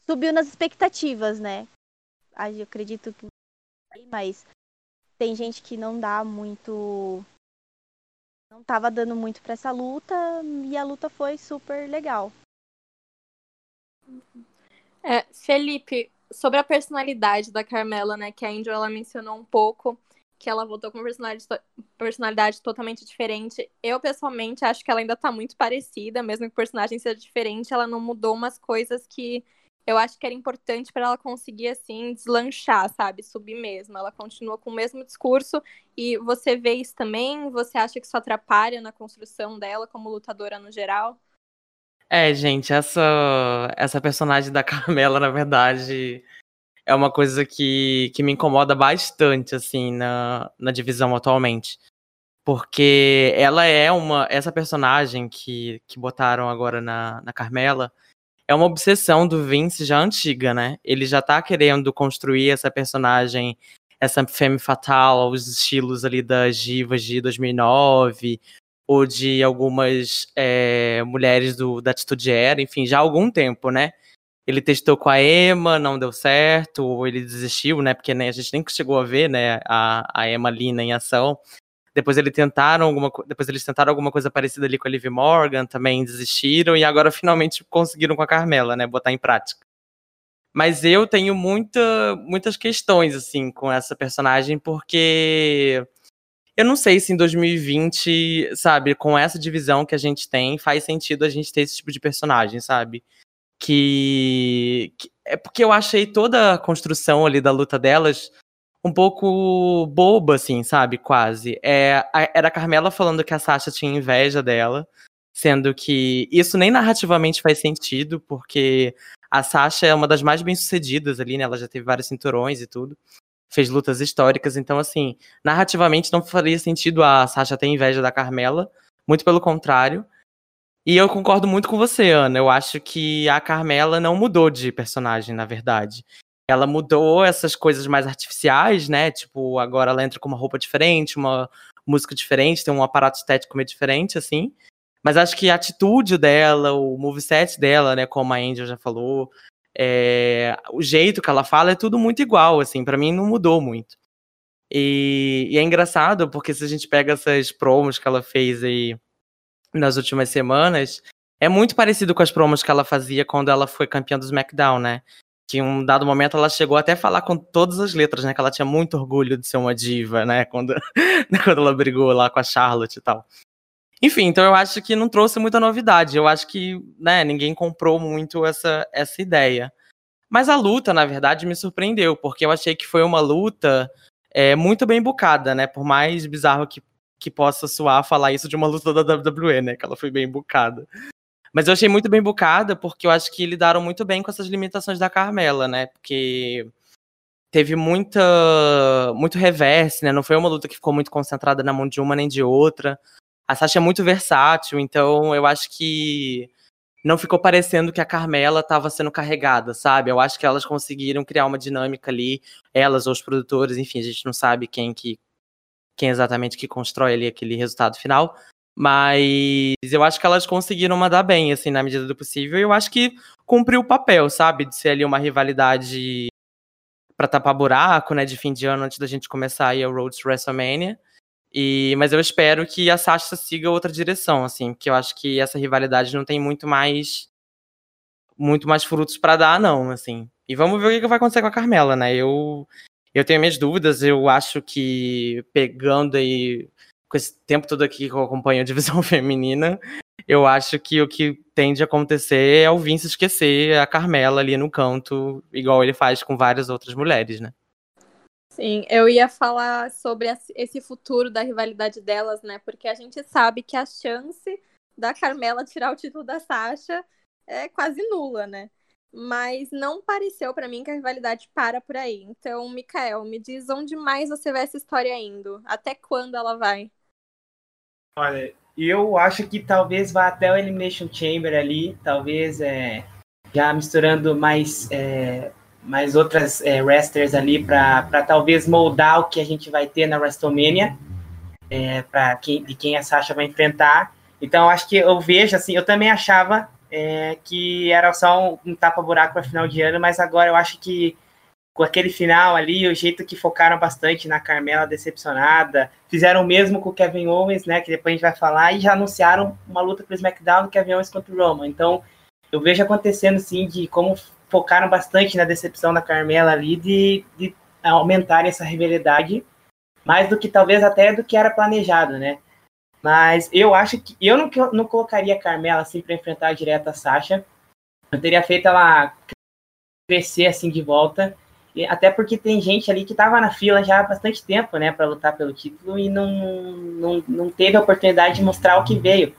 Subiu nas expectativas, né? Eu acredito que. Mas tem gente que não dá muito. Não tava dando muito pra essa luta. E a luta foi super legal.
É, Felipe, sobre a personalidade da Carmela, né, que a Angel ela mencionou um pouco, que ela voltou com uma personalidade, personalidade totalmente diferente. Eu, pessoalmente, acho que ela ainda tá muito parecida, mesmo que o personagem seja diferente, ela não mudou umas coisas que eu acho que era importante para ela conseguir, assim, deslanchar, sabe? Subir mesmo. Ela continua com o mesmo discurso e você vê isso também? Você acha que isso atrapalha na construção dela como lutadora no geral?
É, gente, essa, essa personagem da Carmela, na verdade, é uma coisa que, que me incomoda bastante, assim, na, na divisão atualmente. Porque ela é uma. Essa personagem que, que botaram agora na, na Carmela é uma obsessão do Vince já antiga, né? Ele já tá querendo construir essa personagem, essa femme fatal, os estilos ali das divas de 2009, ou de algumas é, mulheres do, da Atitude Era, enfim, já há algum tempo, né? Ele testou com a Emma, não deu certo, ou ele desistiu, né? Porque né, a gente nem chegou a ver, né, a, a Emma Lina em ação. Depois, ele tentaram alguma, depois eles tentaram alguma coisa parecida ali com a Liv Morgan, também desistiram, e agora finalmente conseguiram com a Carmela, né? Botar em prática. Mas eu tenho muita, muitas questões, assim, com essa personagem, porque eu não sei se em 2020, sabe, com essa divisão que a gente tem, faz sentido a gente ter esse tipo de personagem, sabe? Que, que é porque eu achei toda a construção ali da luta delas um pouco boba, assim, sabe? Quase. É, a, era a Carmela falando que a Sasha tinha inveja dela, sendo que isso nem narrativamente faz sentido, porque a Sasha é uma das mais bem-sucedidas ali, né? Ela já teve vários cinturões e tudo. Fez lutas históricas, então, assim, narrativamente não faria sentido a Sasha ter inveja da Carmela, muito pelo contrário. E eu concordo muito com você, Ana. Eu acho que a Carmela não mudou de personagem, na verdade ela mudou essas coisas mais artificiais, né? Tipo, agora ela entra com uma roupa diferente, uma música diferente, tem um aparato estético meio diferente, assim. Mas acho que a atitude dela, o moveset dela, né, como a Angel já falou, é, o jeito que ela fala é tudo muito igual, assim, para mim não mudou muito. E, e, é engraçado, porque se a gente pega essas promos que ela fez aí nas últimas semanas, é muito parecido com as promos que ela fazia quando ela foi campeã do SmackDown, né? que em um dado momento ela chegou até a falar com todas as letras, né? Que ela tinha muito orgulho de ser uma diva, né? Quando, quando ela brigou lá com a Charlotte e tal. Enfim, então eu acho que não trouxe muita novidade. Eu acho que, né, ninguém comprou muito essa, essa ideia. Mas a luta, na verdade, me surpreendeu, porque eu achei que foi uma luta é, muito bem bucada, né? Por mais bizarro que, que possa soar falar isso de uma luta da WWE, né? Que ela foi bem bucada. Mas eu achei muito bem bucada, porque eu acho que lidaram muito bem com essas limitações da Carmela, né? Porque teve muita muito reverse, né? Não foi uma luta que ficou muito concentrada na mão de uma nem de outra. A Sasha é muito versátil, então eu acho que não ficou parecendo que a Carmela estava sendo carregada, sabe? Eu acho que elas conseguiram criar uma dinâmica ali, elas ou os produtores, enfim, a gente não sabe quem que quem exatamente que constrói ali aquele resultado final, mas eu acho que elas conseguiram mandar bem, assim, na medida do possível. E eu acho que cumpriu o papel, sabe? De ser ali uma rivalidade para tapar buraco, né? De fim de ano, antes da gente começar aí a Road to WrestleMania. E, mas eu espero que a Sasha siga outra direção, assim, porque eu acho que essa rivalidade não tem muito mais muito mais frutos para dar, não, assim. E vamos ver o que vai acontecer com a Carmela, né? Eu eu tenho minhas dúvidas, eu acho que pegando aí com esse tempo todo aqui que eu acompanho a divisão feminina, eu acho que o que tende a acontecer é o Vince esquecer a Carmela ali no canto, igual ele faz com várias outras mulheres, né?
Sim, eu ia falar sobre esse futuro da rivalidade delas, né? Porque a gente sabe que a chance da Carmela tirar o título da Sasha é quase nula, né? Mas não pareceu para mim que a rivalidade para por aí. Então, Mikael, me diz onde mais você vê essa história indo? Até quando ela vai?
Olha, eu acho que talvez vá até o Elimination Chamber ali, talvez é, já misturando mais, é, mais outras é, wrestlers ali para talvez moldar o que a gente vai ter na WrestleMania, é, para quem, de quem a Sasha vai enfrentar. Então, acho que eu vejo assim, eu também achava é, que era só um, um tapa-buraco para final de ano, mas agora eu acho que com aquele final ali, o jeito que focaram bastante na Carmela decepcionada, fizeram o mesmo com o Kevin Owens, né, que depois a gente vai falar, e já anunciaram uma luta para o SmackDown do Kevin Owens contra o Roman. Então, eu vejo acontecendo, sim, de como focaram bastante na decepção da Carmela ali, de, de aumentar essa rivalidade, mais do que talvez até do que era planejado, né. Mas eu acho que eu não, não colocaria a Carmela assim para enfrentar direto a Sasha. Eu teria feito ela crescer assim de volta até porque tem gente ali que estava na fila já há bastante tempo, né, para lutar pelo título e não, não, não teve a oportunidade de mostrar o que veio.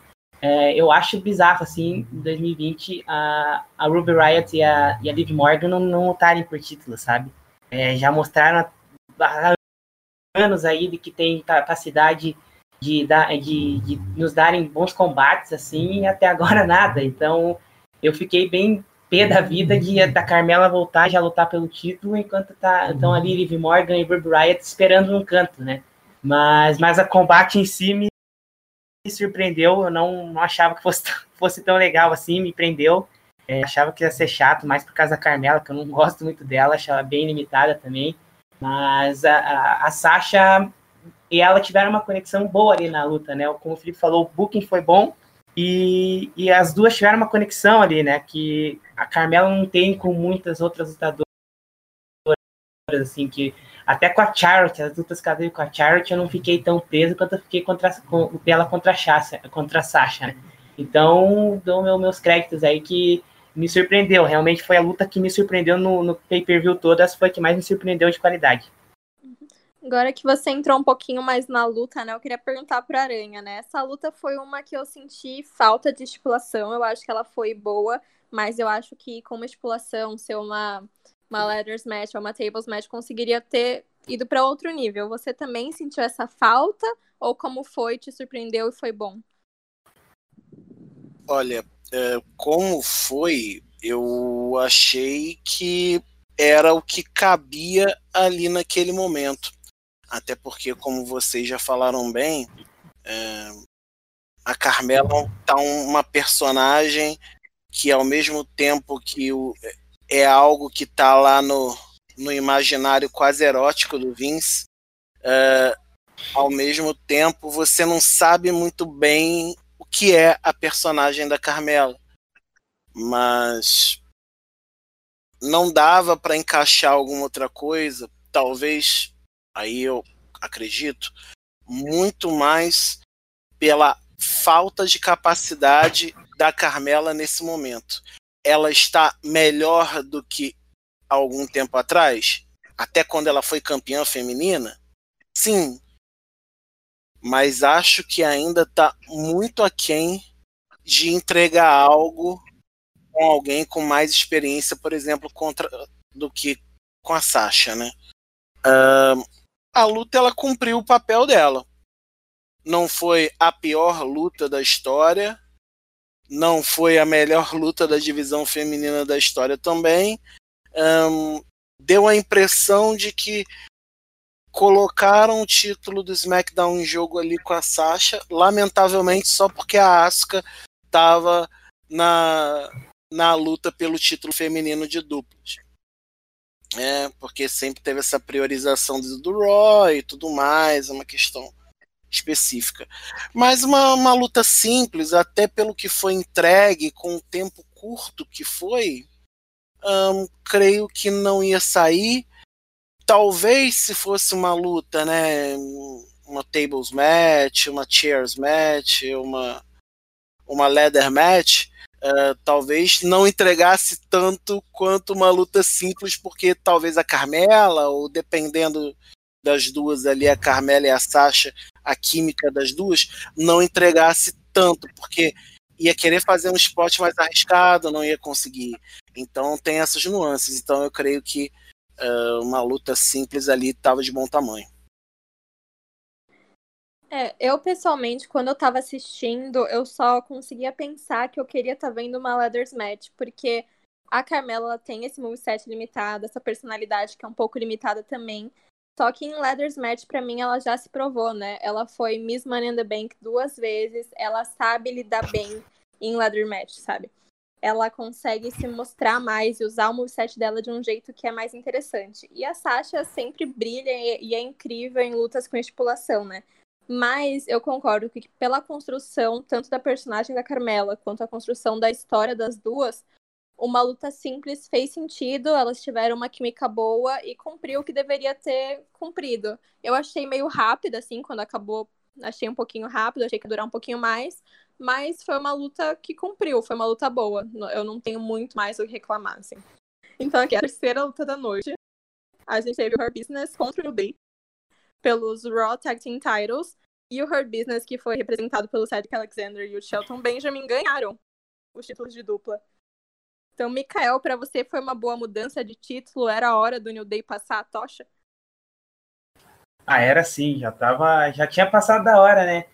É, eu acho bizarro, assim, em 2020, a, a Ruby Riot e a, e a Liv Morgan não, não lutarem por título, sabe? É, já mostraram há anos aí de que tem capacidade de, dar, de, de nos darem bons combates, assim, e até agora nada. Então, eu fiquei bem pé da vida de da Carmela voltar já lutar pelo título, enquanto tá, estão ali Liv Morgan e Ruby Riot esperando no canto, né? Mas, mas a combate em si me surpreendeu, eu não, não achava que fosse, fosse tão legal assim, me prendeu. É, achava que ia ser chato, mais por causa da Carmela, que eu não gosto muito dela, achava bem limitada também. Mas a, a, a Sasha, e ela tiveram uma conexão boa ali na luta, né? Como o Felipe falou, o booking foi bom e, e as duas tiveram uma conexão ali, né? Que a Carmela não tem com muitas outras lutadoras, assim, que até com a Charity, as lutas que ela teve com a Charity, eu não fiquei tão preso quanto eu fiquei contra, com, ela contra a, Sasha, contra a Sasha, né? Então, dou meu, meus créditos aí que me surpreendeu. Realmente foi a luta que me surpreendeu no, no pay-per-view todas, foi a que mais me surpreendeu de qualidade.
Agora que você entrou um pouquinho mais na luta, né? Eu queria perguntar pro Aranha, né? Essa luta foi uma que eu senti falta de estipulação. Eu acho que ela foi boa, mas eu acho que como estipulação, ser uma, uma ladders match ou uma tables match, conseguiria ter ido para outro nível. Você também sentiu essa falta? Ou como foi, te surpreendeu e foi bom?
Olha, é, como foi, eu achei que era o que cabia ali naquele momento. Até porque, como vocês já falaram bem, é, a Carmela tá uma personagem que ao mesmo tempo que o, é algo que tá lá no, no imaginário quase erótico do Vince, é, ao mesmo tempo você não sabe muito bem o que é a personagem da Carmela. Mas não dava para encaixar alguma outra coisa, talvez, aí eu acredito, muito mais pela falta de capacidade da Carmela nesse momento. Ela está melhor do que algum tempo atrás, até quando ela foi campeã feminina? Sim, mas acho que ainda está muito aquém de entregar algo com alguém com mais experiência, por exemplo, contra do que com a Sasha, né? Uh, a luta ela cumpriu o papel dela. Não foi a pior luta da história, não foi a melhor luta da divisão feminina da história também. Um, deu a impressão de que colocaram o título do SmackDown em jogo ali com a Sasha, lamentavelmente só porque a Asuka estava na, na luta pelo título feminino de duplas. É, porque sempre teve essa priorização do, Raw e tudo mais, é uma questão específica. Mas uma, uma luta simples, até pelo que foi entregue, com o tempo curto que foi, creio que não ia sair talvez se fosse uma luta, né, uma tables match, uma chairs match, uma uma leather match, uh, talvez não entregasse tanto quanto uma luta simples, porque talvez a Carmela, ou dependendo das duas ali, a Carmela e a Sasha, a química das duas, não entregasse tanto, porque ia querer fazer um spot mais arriscado, não ia conseguir. Então tem essas nuances. Então eu creio que uh, uma luta simples ali estava de bom tamanho.
É, eu pessoalmente, quando eu tava assistindo, eu só conseguia pensar que eu queria estar tá vendo uma Leathers Match, porque a Carmela tem esse moveset limitado, essa personalidade que é um pouco limitada também. Só que em Leathers Match, para mim, ela já se provou, né? Ela foi Miss Money in the Bank duas vezes, ela sabe lidar bem em Leather Match, sabe? ela consegue se mostrar mais e usar o moveset dela de um jeito que é mais interessante. E a Sasha sempre brilha e é incrível em lutas com estipulação, né? Mas eu concordo que pela construção, tanto da personagem da Carmela quanto a construção da história das duas, uma luta simples fez sentido, elas tiveram uma química boa e cumpriu o que deveria ter cumprido. Eu achei meio rápido, assim, quando acabou, achei um pouquinho rápido, achei que ia durar um pouquinho mais, mas foi uma luta que cumpriu, foi uma luta boa. Eu não tenho muito mais o que reclamar, assim. Então, aqui, a terceira luta da noite. A gente teve o Her Business contra o Day pelos Raw Tag Team Titles. E o Her Business, que foi representado pelo Cedric Alexander e o Shelton Benjamin, ganharam os títulos de dupla. Então, Mikael, para você foi uma boa mudança de título? Era a hora do New Day passar a tocha?
Ah, era sim, já tava, já tinha passado da hora, né?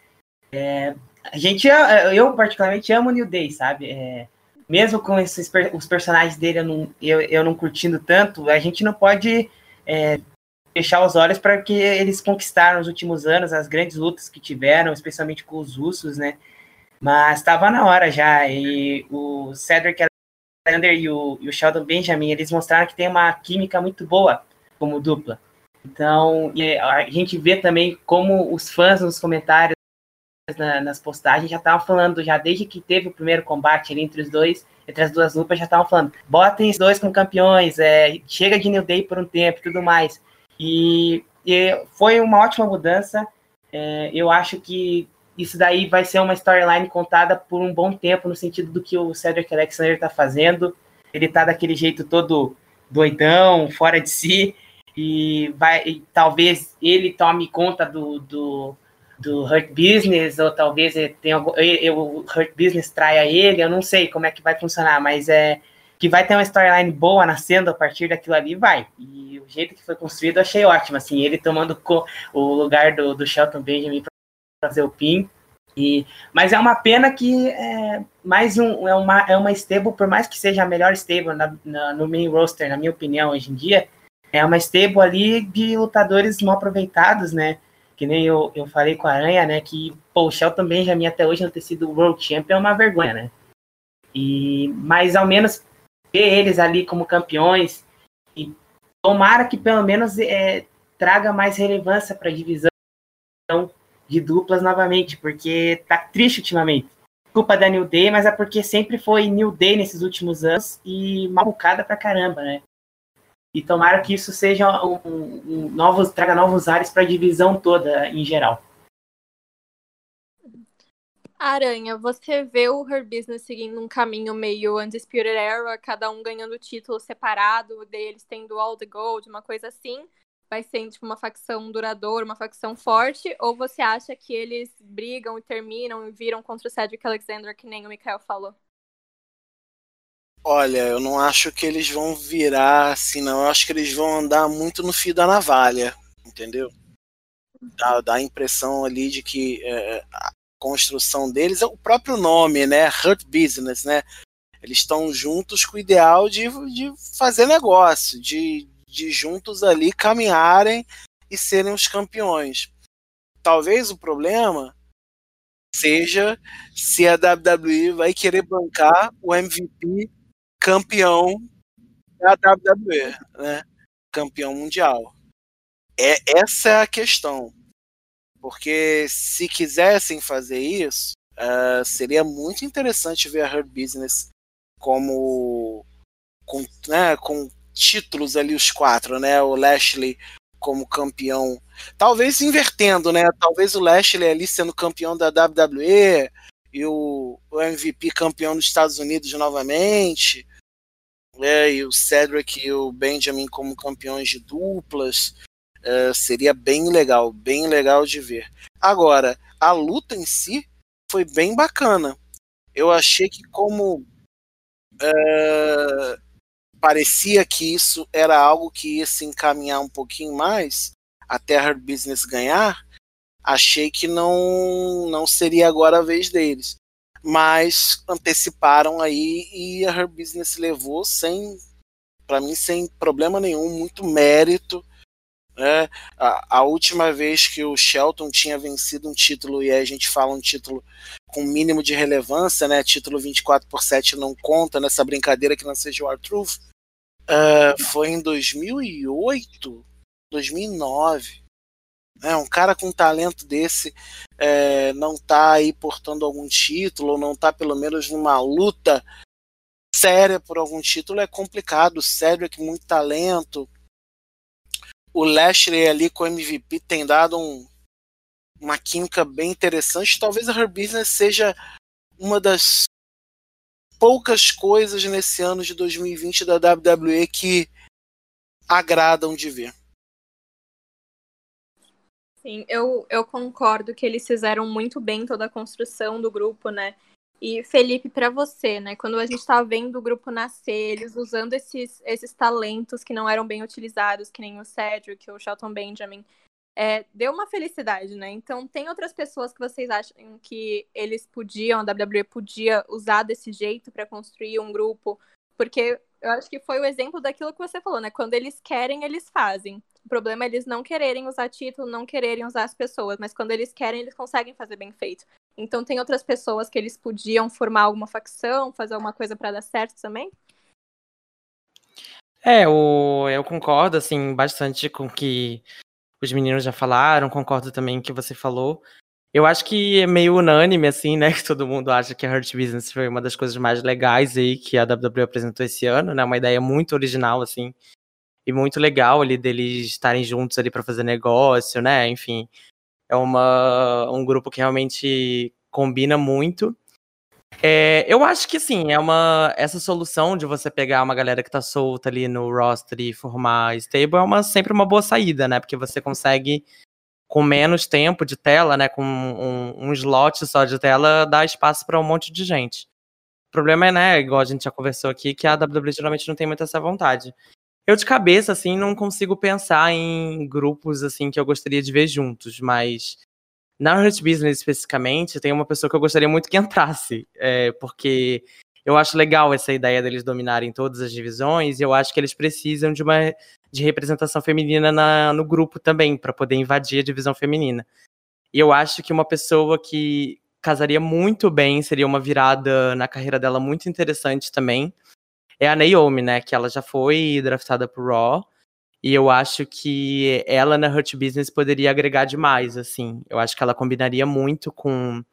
É, a gente, eu particularmente amo o New Day, sabe? É, mesmo com esses os personagens dele eu não, eu, eu não curtindo tanto, a gente não pode é, fechar os olhos para que eles conquistaram nos últimos anos as grandes lutas que tiveram, especialmente com os russos, né? Mas estava na hora já e o Cedric Alexander e o, e o Sheldon Benjamin eles mostraram que tem uma química muito boa como dupla. Então, a gente vê também como os fãs nos comentários, na, nas postagens, já estavam falando, já desde que teve o primeiro combate ali entre os dois, entre as duas lupas, já estavam falando, botem os dois como campeões, é, chega de New Day por um tempo e tudo mais. E, e foi uma ótima mudança. É, eu acho que isso daí vai ser uma storyline contada por um bom tempo, no sentido do que o Cedric Alexander está fazendo. Ele está daquele jeito todo doidão, fora de si, e vai e talvez ele tome conta do, do, do Hurt Business, ou talvez ele tenha, o Hurt Business traia ele, eu não sei como é que vai funcionar, mas é que vai ter uma storyline boa nascendo a partir daquilo ali, vai. E o jeito que foi construído eu achei ótimo, assim, ele tomando o lugar do, do Shelton Benjamin fazer o pin. E, mas é uma pena que é, mais um, é uma, é uma stable, por mais que seja a melhor stable na, na, no main roster, na minha opinião, hoje em dia, é uma stable ali de lutadores mal aproveitados, né? Que nem eu, eu falei com a Aranha, né? Que, pô, o Shelton Benjamin até hoje não ter sido World Champion é uma vergonha, né? E, mas ao menos ter eles ali como campeões e tomara que pelo menos é, traga mais relevância para a divisão de duplas novamente, porque tá triste ultimamente. Culpa da New Day, mas é porque sempre foi New Day nesses últimos anos e malucada pra caramba, né? E tomara que isso seja um, um, novos, traga novos ares para a divisão toda em geral.
Aranha, você vê o Her Business seguindo um caminho meio Undisputed Era, cada um ganhando título separado, deles tendo All the Gold, uma coisa assim? Vai ser tipo, uma facção duradoura, uma facção forte? Ou você acha que eles brigam e terminam e viram contra o Cedric Alexander, que nem o Mikael falou?
Olha, eu não acho que eles vão virar assim, não. Eu acho que eles vão andar muito no fio da navalha, entendeu? Dá, dá a impressão ali de que é, a construção deles é o próprio nome, né? Hurt Business, né? Eles estão juntos com o ideal de, de fazer negócio, de, de juntos ali caminharem e serem os campeões. Talvez o problema seja se a WWE vai querer bancar o MVP campeão da WWE, né? Campeão mundial. É, essa é a questão. Porque se quisessem fazer isso, uh, seria muito interessante ver a Her Business como com, né, com títulos ali os quatro, né? O Lashley como campeão, talvez invertendo, né? Talvez o Lashley ali sendo campeão da WWE e o, o MVP campeão dos Estados Unidos novamente, né? E o Cedric e o Benjamin como campeões de duplas. Uh, seria bem legal, bem legal de ver. Agora, a luta em si foi bem bacana. Eu achei que como uh, parecia que isso era algo que ia se encaminhar um pouquinho mais até a Hard Business ganhar, achei que não, não seria agora a vez deles. Mas anteciparam aí e a Her Business levou sem, para mim, sem problema nenhum, muito mérito. Né? A, a, última vez que o Shelton tinha vencido um título, e aí a gente fala um título com mínimo de relevância, né? Título 24 por 7 não conta nessa brincadeira que não seja o R-Truth. Uh, foi em 2008, 2009. É, um cara com talento desse é, não tá aí portando algum título, ou não tá pelo menos numa luta séria por algum título, é complicado. É que muito talento. O Lashley ali com o MVP tem dado um, uma química bem interessante. Talvez a Her Business seja uma das poucas coisas nesse ano de 2020 da WWE que agradam de ver.
Sim, eu, eu concordo que eles fizeram muito bem toda a construção do grupo, né? E Felipe, para você, né? Quando a gente estava tá vendo o grupo nascer, eles usando esses, esses talentos que não eram bem utilizados, que nem o Cedric, o Shelton Benjamin, é, deu uma felicidade, né? Então, tem outras pessoas que vocês acham que eles podiam, a WWE podia usar desse jeito para construir um grupo? Porque eu acho que foi o exemplo daquilo que você falou, né? Quando eles querem, eles fazem. O problema é eles não quererem usar título, não quererem usar as pessoas, mas quando eles querem, eles conseguem fazer bem feito. Então, tem outras pessoas que eles podiam formar alguma facção, fazer alguma coisa para dar certo também?
É, eu concordo, assim, bastante com que os meninos já falaram, concordo também com o que você falou. Eu acho que é meio unânime, assim, né? Que todo mundo acha que a Hurt Business foi uma das coisas mais legais aí que a WWE apresentou esse ano, né? Uma ideia muito original, assim, e muito legal ali deles estarem juntos ali para fazer negócio, né? Enfim, é uma, um grupo que realmente combina muito. É, eu acho que sim, é uma essa solução de você pegar uma galera que tá solta ali no roster e formar stable é uma, sempre uma boa saída, né? Porque você consegue com menos tempo de tela, né, com um, um slot só de tela, dar espaço para um monte de gente. O problema é, né, igual a gente já conversou aqui, que a WWE geralmente não tem muita essa vontade. Eu de cabeça, assim, não consigo pensar em grupos, assim, que eu gostaria de ver juntos, mas na Hurt Business especificamente, tem uma pessoa que eu gostaria muito que entrasse, é, porque eu acho legal essa ideia deles dominarem todas as divisões, e eu acho que eles precisam de uma de representação feminina na, no grupo também, para poder invadir a divisão feminina. E eu acho que uma pessoa que casaria muito bem, seria uma virada na carreira dela muito interessante também, é a Naomi, né? Que ela já foi draftada pro Raw. E eu acho que ela na Hurt Business poderia agregar demais, assim. Eu acho que ela combinaria muito com,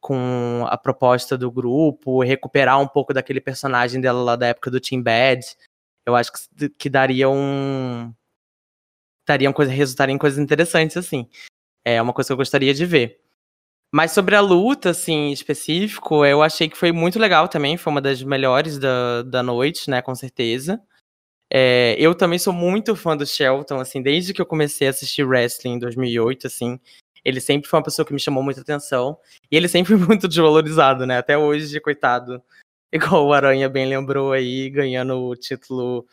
com a proposta do grupo, recuperar um pouco daquele personagem dela lá da época do Team Bad. Eu acho que, que daria um. Daria coisa, resultaria em coisas interessantes, assim. É uma coisa que eu gostaria de ver. Mas sobre a luta, assim, em específico, eu achei que foi muito legal também. Foi uma das melhores da, da noite, né, com certeza. É, eu também sou muito fã do Shelton, assim, desde que eu comecei a assistir wrestling em 2008, assim, ele sempre foi uma pessoa que me chamou muita atenção, e ele sempre foi muito desvalorizado, né, até hoje, coitado, igual o Aranha bem lembrou aí, ganhando o título,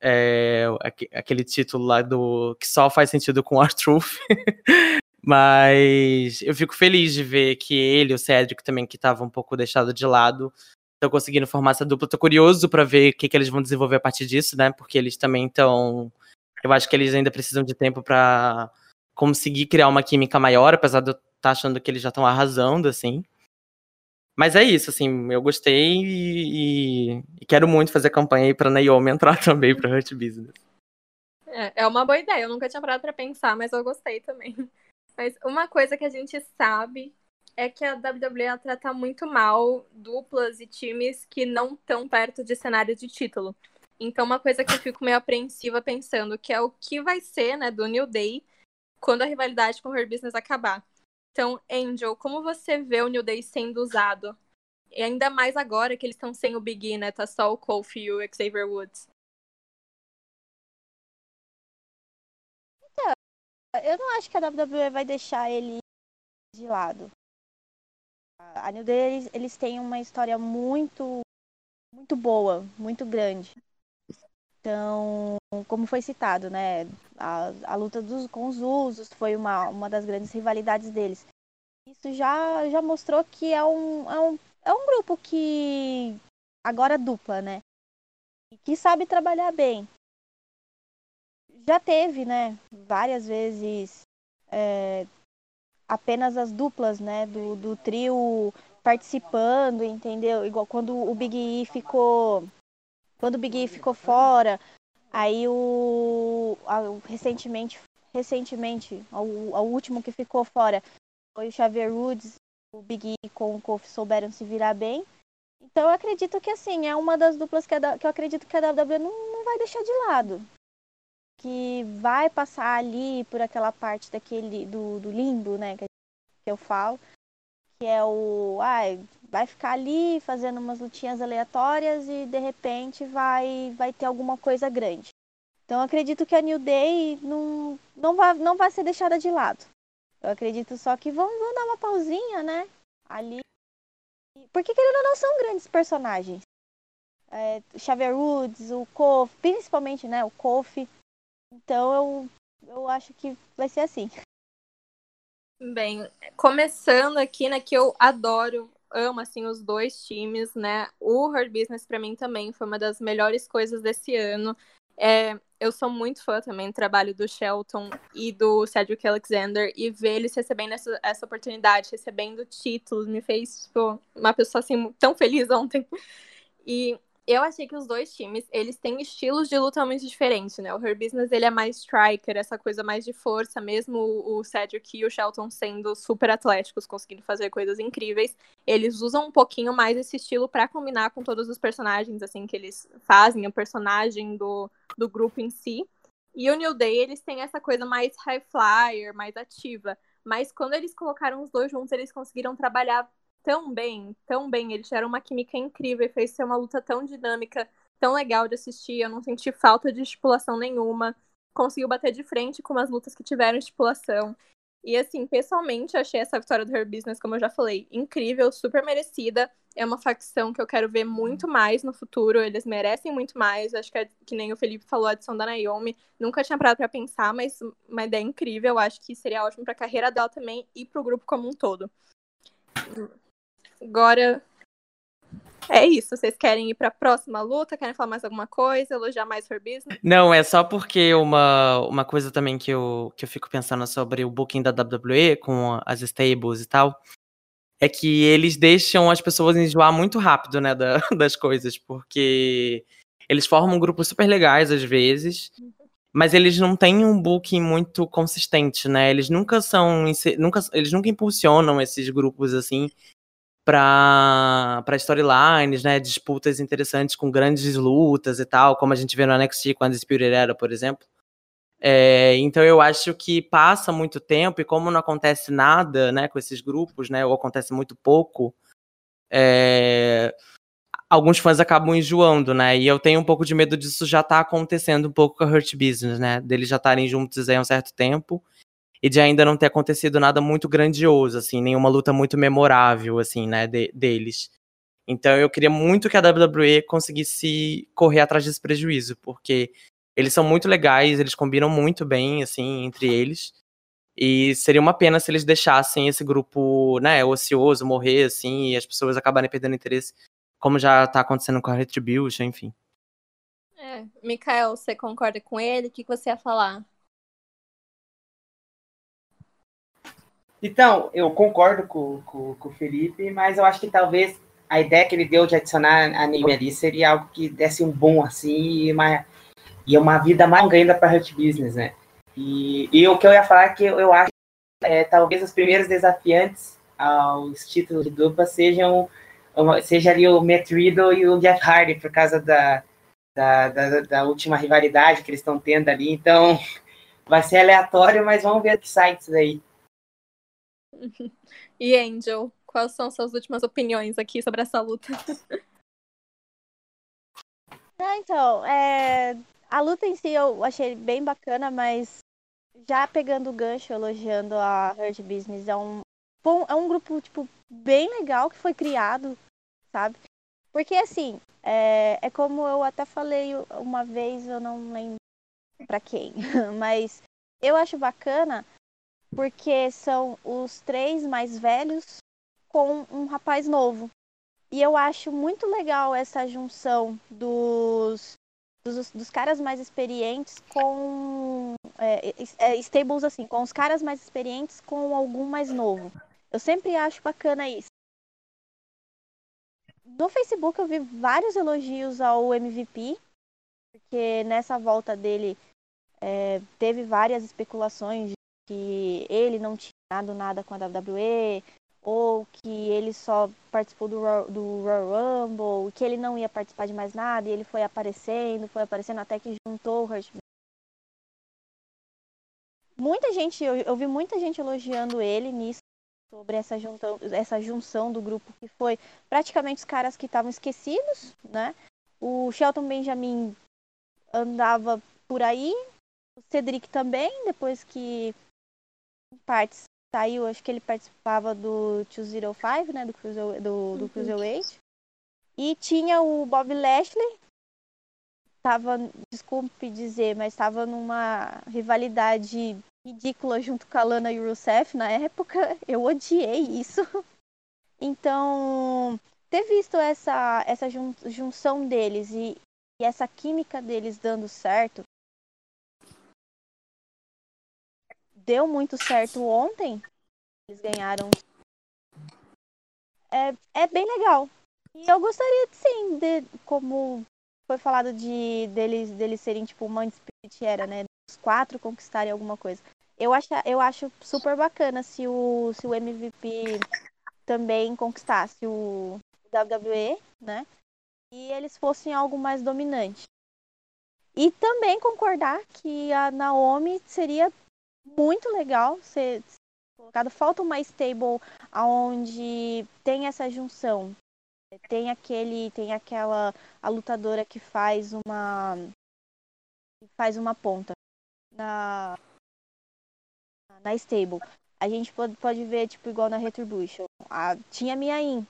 é, aquele título lá do, que só faz sentido com o Truth, mas eu fico feliz de ver que ele, o Cedric também, que estava um pouco deixado de lado, estão conseguindo formar essa dupla. Tô curioso para ver o que, que eles vão desenvolver a partir disso, né? Porque eles também estão. Eu acho que eles ainda precisam de tempo para conseguir criar uma química maior, apesar de eu estar tá achando que eles já estão arrasando, assim. Mas é isso, assim, eu gostei e, e quero muito fazer campanha aí pra Naomi entrar também pra Hurt Business.
É, é uma boa ideia, eu nunca tinha parado pra pensar, mas eu gostei também. Mas uma coisa que a gente sabe é que a WWE trata muito mal duplas e times que não estão perto de cenário de título. Então, uma coisa que eu fico meio apreensiva pensando, que é o que vai ser, né, do New Day quando a rivalidade com o Her Business acabar. Então, Angel, como você vê o New Day sendo usado? E ainda mais agora que eles estão sem o Big E, né? Tá só o Kofi e o Xavier Woods.
Eu não acho que a WWE vai deixar ele de lado a New Day, eles, eles têm uma história muito, muito boa, muito grande. Então, como foi citado, né? A, a luta dos, com os usos foi uma, uma das grandes rivalidades deles. Isso já, já mostrou que é um, é, um, é um grupo que agora dupla, né? Que sabe trabalhar bem. Já teve, né? Várias vezes é, apenas as duplas, né, do, do trio participando, entendeu? Igual quando o Big E ficou quando o Big E ficou fora, aí o a, recentemente recentemente o, o último que ficou fora foi o Xavier Woods, o Big E com o Kofi souberam se virar bem. Então eu acredito que assim, é uma das duplas que, a, que eu acredito que a WWE não, não vai deixar de lado que vai passar ali por aquela parte daquele do, do limbo, né, que eu falo, que é o, ai, vai ficar ali fazendo umas lutinhas aleatórias e de repente vai vai ter alguma coisa grande. Então acredito que a New Day não não vai não vai ser deixada de lado. Eu acredito só que vão, vão dar uma pausinha, né, ali. Porque querendo ou não são grandes personagens. É, Xavier Woods, o Kofi, principalmente, né, o Kofi, então eu, eu acho que vai ser assim.
Bem, começando aqui, né, que eu adoro, amo, assim, os dois times, né, o Hard Business para mim também foi uma das melhores coisas desse ano. É, eu sou muito fã também do trabalho do Shelton e do Cedric Alexander e ver eles recebendo essa, essa oportunidade, recebendo títulos, me fez tipo, uma pessoa assim tão feliz ontem. E Eu achei que os dois times, eles têm estilos de luta muito diferentes, né? O Her Business, ele é mais striker, essa coisa mais de força, mesmo o Cedric e o Shelton sendo super atléticos, conseguindo fazer coisas incríveis. Eles usam um pouquinho mais esse estilo para combinar com todos os personagens, assim, que eles fazem, o personagem do, do grupo em si. E o New Day, eles têm essa coisa mais high flyer, mais ativa. Mas quando eles colocaram os dois juntos, eles conseguiram trabalhar tão bem, tão bem. Eles tiveram uma química incrível, fez ser uma luta tão dinâmica, tão legal de assistir. Eu não senti falta de estipulação nenhuma. Conseguiu bater de frente com as lutas que tiveram estipulação. E assim, pessoalmente, achei essa vitória do Her Business, como eu já falei, incrível, super merecida. É uma facção que eu quero ver muito mais no futuro. Eles merecem muito mais. Acho que, é, que nem o Felipe falou, a adição da Naomi. Nunca tinha parado pra pensar, mas uma ideia incrível. Acho que seria ótimo pra carreira dela também e pro grupo como um todo. Agora, é isso. Vocês querem ir para a próxima luta? Querem falar mais alguma coisa? Elogiar mais for business?
Não, é só porque uma, uma coisa também que eu, que eu fico pensando sobre o booking da WWE com as stables e tal. É que eles deixam as pessoas enjoar muito rápido, né, da, das coisas, porque eles formam grupos super legais às vezes, mas eles não têm um booking muito consistente, né? Eles nunca são, nunca, eles nunca impulsionam esses grupos assim para storylines, né, disputas interessantes com grandes lutas e tal, como a gente vê no NXT com a Spirit Era, por exemplo. É, então eu acho que passa muito tempo e como não acontece nada, né, com esses grupos, né, ou acontece muito pouco, é, alguns fãs acabam enjoando, né, e eu tenho um pouco de medo disso já tá acontecendo um pouco com a Hurt Business, né, deles já estarem juntos aí há um certo tempo e de ainda não ter acontecido nada muito grandioso, assim, nenhuma luta muito memorável, assim, né, de, deles. Então eu queria muito que a WWE conseguisse correr atrás desse prejuízo, porque eles são muito legais, eles combinam muito bem, assim, entre eles. E seria uma pena se eles deixassem esse grupo, né, ocioso morrer, assim, e as pessoas acabarem perdendo interesse, como já tá acontecendo com a Retribution, enfim.
É, Mikael, você concorda com ele? O que você ia falar?
Então, eu concordo com, com, com, o Felipe, mas eu acho que talvez a ideia que ele deu de adicionar a Naomi ali seria algo que desse um bom assim e uma, e uma vida mais longa ainda para Hurt Business, né? E, e o que eu ia falar é que eu, eu acho que é, talvez os primeiros desafiantes aos títulos de dupla sejam seja ali o Matt Riddle e o Jeff Hardy por causa da, da, da, da última rivalidade que eles estão tendo ali. Então, vai ser aleatório, mas vamos ver o que sai disso.
E Angel, quais são suas últimas opiniões aqui sobre essa luta?
Ah, então, é... a luta em si eu achei bem bacana, mas já pegando o gancho, elogiando a Hurt Business, é um, é um grupo, tipo, bem legal que foi criado, sabe? Porque, assim, é, é como eu até falei uma vez, eu não lembro pra quem, mas eu acho bacana porque são os três mais velhos com um rapaz novo. E eu acho muito legal essa junção dos, dos, dos caras mais experientes com é, é, stables assim, com os caras mais experientes com algum mais novo. Eu sempre acho bacana isso. No Facebook eu vi vários elogios ao MVP, porque nessa volta dele é, teve várias especulações que ele não tinha nada, com a WWE, ou que ele só participou do, do Royal Rumble, que ele não ia participar de mais nada, e ele foi aparecendo, foi aparecendo até que juntou o Hurt Muita gente, eu, eu vi muita gente elogiando ele nisso, sobre essa, juntão, essa junção do grupo, que foi praticamente os caras que estavam esquecidos, né? O Shelton Benjamin andava por aí, o Cedric também, depois que partes saiu, acho que ele participava do 205, né, do, Cruiser, do, do uhum. Cruiserweight. E tinha o Bob Lashley, tava, desculpe dizer, mas estava numa rivalidade ridícula junto com a Lana e o Rusev na época. Eu odiei isso. Então, ter visto essa, essa junção deles e, e essa química deles dando certo, deu muito certo ontem, eles ganharam. É, é bem legal. E eu gostaria, sim, de, como foi falado de deles, deles serem tipo uma Spirit era, né? Os quatro conquistarem alguma coisa. Eu acho, eu acho super bacana se o, se o MVP também conquistasse o WWE, né? E eles fossem algo mais dominante. E também concordar que a Naomi seria muito legal ser colocado. Falta uma stable onde tem essa junção. Tem aquele, tem aquela a lutadora que faz uma faz uma ponta na na stable. A gente pode, pode ver tipo igual na Retribution. A, tinha minha in.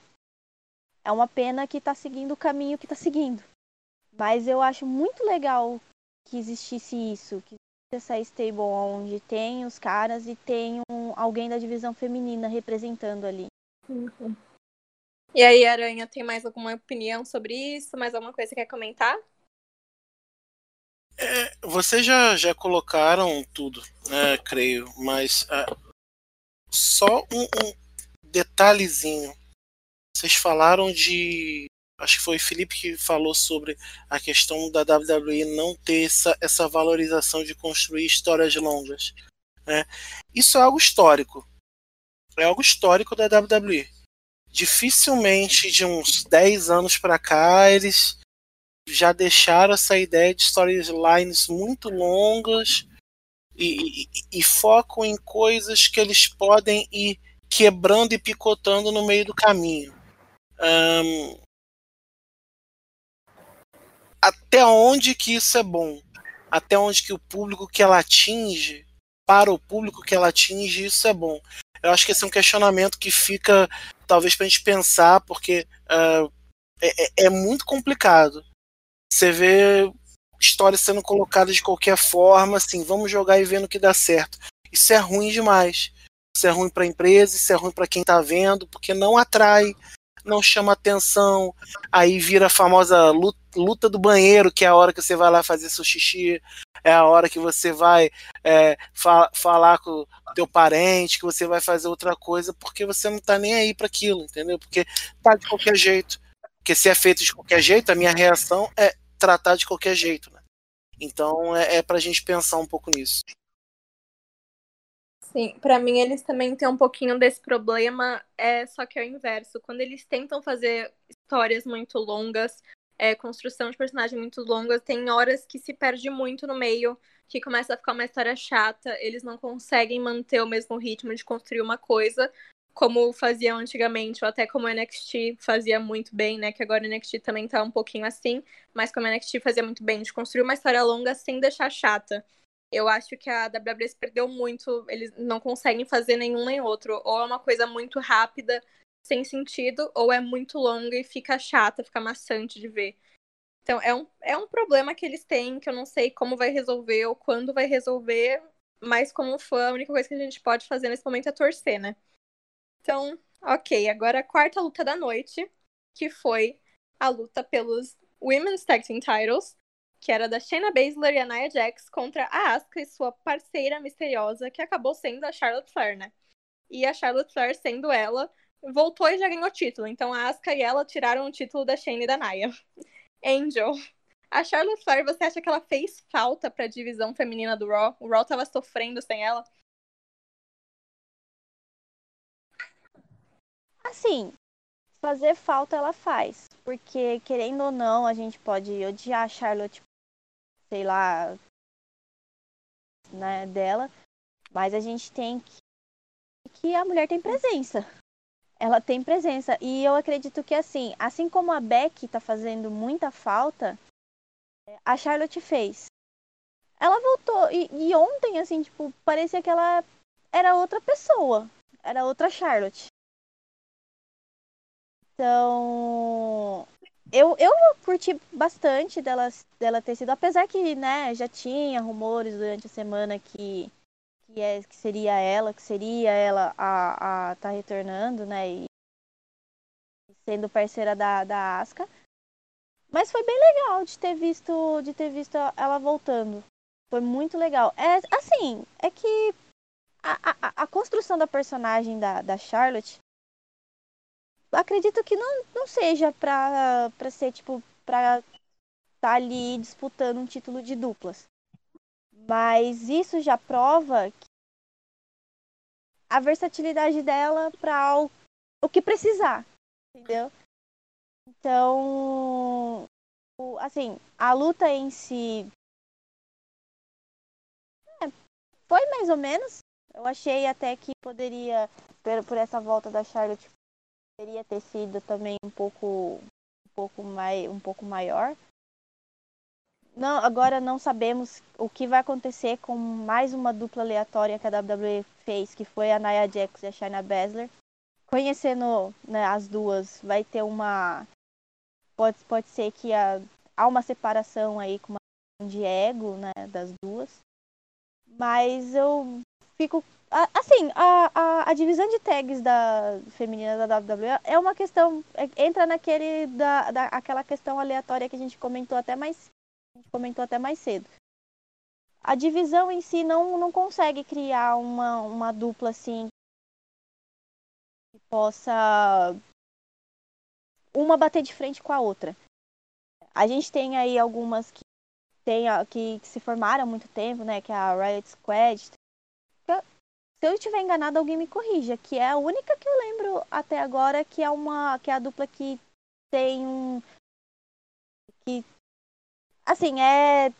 É uma pena que tá seguindo o caminho que tá seguindo. Mas eu acho muito legal que existisse isso, que essa stable onde tem os caras e tem um, alguém da divisão feminina representando ali.
Uhum. E aí, Aranha, tem mais alguma opinião sobre isso? Mais alguma coisa que quer comentar?
É, vocês já, já colocaram tudo, né, creio, mas uh, só um, um detalhezinho. Vocês falaram de acho que foi o Felipe que falou sobre a questão da WWE não ter essa, essa valorização de construir histórias longas. Né? Isso é algo histórico. É algo histórico da WWE. Dificilmente, de uns 10 anos para cá, eles já deixaram essa ideia de storylines muito longas e, e, e focam em coisas que eles podem ir quebrando e picotando no meio do caminho. Um, até onde que isso é bom, até onde que o público que ela atinge, para o público que ela atinge, isso é bom. Eu acho que esse é um questionamento que fica, talvez, para a gente pensar, porque uh, é, é, muito complicado. Você vê histórias sendo colocadas de qualquer forma, assim, vamos jogar e ver no que dá certo. Isso é ruim demais. Isso é ruim para a empresa, isso é ruim para quem está vendo, porque não atrai, não chama atenção, aí vira a famosa luta, luta, do banheiro, que é a hora que você vai lá fazer seu xixi, é a hora que você vai é, fa falar com teu parente, que você vai fazer outra coisa, porque você não tá nem aí para aquilo, entendeu? Porque tá de qualquer jeito. Porque se é feito de qualquer jeito, a minha reação é tratar de qualquer jeito, né? Então é, é pra gente pensar um pouco nisso.
Sim, para mim eles também têm um pouquinho desse problema, é só que é o inverso. Quando eles tentam fazer histórias muito longas, é, construção de personagem muito longas, tem horas que se perde muito no meio, que começa a ficar uma história chata, eles não conseguem manter o mesmo ritmo de construir uma coisa, como faziam antigamente, ou até como o NXT fazia muito bem, né? Que agora o NXT também tá um pouquinho assim, mas como o NXT fazia muito bem, de construir uma história longa sem deixar chata. Eu acho que a WWE perdeu muito, eles não conseguem fazer nenhum nem outro. Ou é uma coisa muito rápida, sem sentido, ou é muito longa e fica chata, fica maçante de ver. Então é um, é um problema que eles têm, que eu não sei como vai resolver ou quando vai resolver, mas como fã, a única coisa que a gente pode fazer nesse momento é torcer, né? Então, ok, agora a quarta luta da noite, que foi a luta pelos Women's Tag Team Titles, que era da Shayna Baszler e a Nia Jax contra a Asuka e sua parceira misteriosa, que acabou sendo a Charlotte Flair, né? E a Charlotte Flair, sendo ela, voltou e já ganhou o título. Então a Asuka e ela tiraram o título da Shayna e da Nia. Angel. A Charlotte Flair, você acha que ela fez falta pra divisão feminina do Raw? O Raw tava sofrendo sem ela?
Assim, fazer falta ela faz. Porque, querendo ou não, a gente pode odiar a Charlotte sei lá, né, dela, mas a gente tem que que a mulher tem presença. Ela tem presença e eu acredito que assim, assim como a Beck tá fazendo muita falta, a Charlotte fez. Ela voltou e, e ontem assim, tipo, parecia que ela era outra pessoa, era outra Charlotte. Então, eu, eu curti bastante dela, dela ter sido, apesar que, né, já tinha rumores durante a semana que, que, é, que seria ela, que seria ela a, a tá retornando, né, e sendo parceira da, da Aska. Mas foi bem legal de ter visto, de ter visto ela voltando. Foi muito legal. É, assim, é que a, a, a construção da personagem da, da Charlotte acredito que não, não seja pra, pra ser, tipo, pra estar tá ali disputando um título de duplas. Mas isso já prova a versatilidade dela para o, o que precisar, entendeu? Então, assim, a luta em si é, foi mais ou menos. Eu achei até que poderia, por, por essa volta da Charlotte, poderia ter sido também um pouco, um pouco mais, um pouco maior. Não, agora não sabemos o que vai acontecer com mais uma dupla aleatória que a WWE fez, que foi a Nia Jax e a Shayna Baszler. Conhecendo né, as duas, vai ter uma pode, pode ser que há, há uma separação aí com uma de ego né, das duas. Mas eu fico. Assim, a, a, a divisão de tags da feminina da WWE é uma questão. É, entra naquele. Da, da, aquela questão aleatória que a gente comentou até mais. A gente comentou até mais cedo. A divisão em si não, não consegue criar uma, uma dupla assim que possa uma bater de frente com a outra. A gente tem aí algumas que, tem, que, que se formaram há muito tempo, né? Que é a Riot Squad. Se eu estiver enganado, alguém me corrija. Que é a única que eu lembro até agora que é uma. que é a dupla que tem um. Que. Assim, é.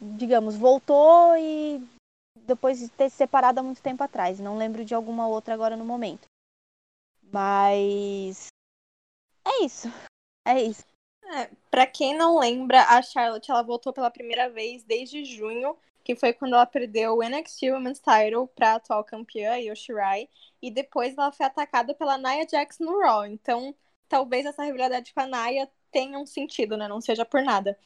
digamos, voltou e depois de ter se separado há muito tempo atrás. Não lembro de alguma outra agora no momento. Mas é isso. É isso.
É, para quem não lembra, a Charlotte ela voltou pela primeira vez desde junho, que foi quando ela perdeu o NXT Women's Title para a atual campeã Yoshirai, e depois ela foi atacada pela Nia Jax no Raw. Então, talvez essa rivalidade com a Nia tenha um sentido, né? Não seja por nada.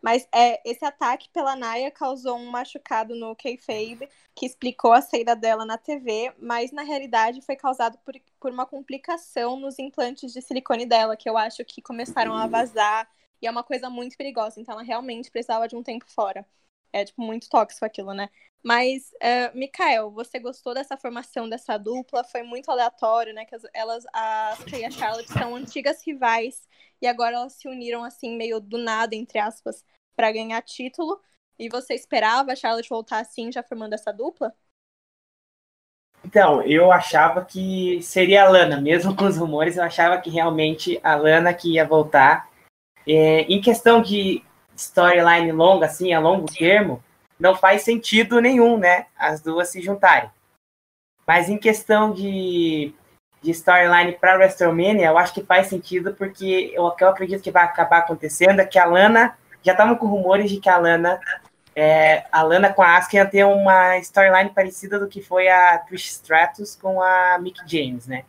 Mas é, esse ataque pela Naya causou um machucado no kayfabe, que explicou a saída dela na TV, mas na realidade foi causado por, por uma complicação nos implantes de silicone dela, que eu acho que começaram a vazar, e é uma coisa muito perigosa, então ela realmente precisava de um tempo fora. É, tipo, muito tóxico aquilo, né? Mas, uh, Mikael, você gostou dessa formação dessa dupla? Foi muito aleatório, né? Que elas, a Kay e a Charlotte são antigas rivais e agora elas se uniram assim, meio do nada, entre aspas, para ganhar título. E você esperava a Charlotte voltar assim, já formando essa dupla?
Então, eu achava que seria a Lana, mesmo com os rumores, eu achava que realmente a Lana que ia voltar. É, em questão de storyline longa, assim, a longo termo, não faz sentido nenhum, né? As duas se juntarem. Mas em questão de de storyline para WrestleMania, eu acho que faz sentido, porque eu, eu acredito que vai acabar acontecendo é que a Lana, já estavam com rumores de que a Lana, é, a Lana com a Asuka ia ter uma storyline parecida do que foi a Trish Stratus com a Mick James, né?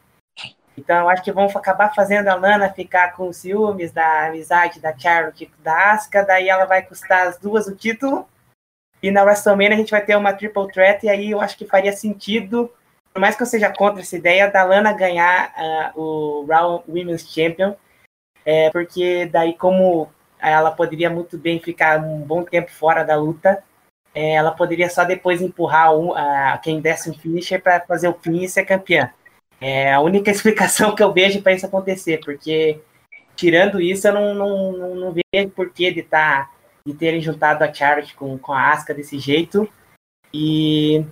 Então eu acho que vão acabar fazendo a Lana ficar com ciúmes da amizade da Charlotte da Asuka, daí ela vai custar as duas o título, e na WrestleMania a gente vai ter uma triple threat, e aí eu acho que faria sentido por mais que eu seja contra essa ideia da Lana ganhar uh, o Raw Women's Champion, é, porque daí como ela poderia muito bem ficar um bom tempo fora da luta, é, ela poderia só depois empurrar um, uh, quem desse um finisher para fazer o fim e ser campeã. É a única explicação que eu vejo para isso acontecer, porque tirando isso, eu não, não, não, não vejo porquê de, tá, de terem juntado a Charlotte com, com a Asuka desse jeito. E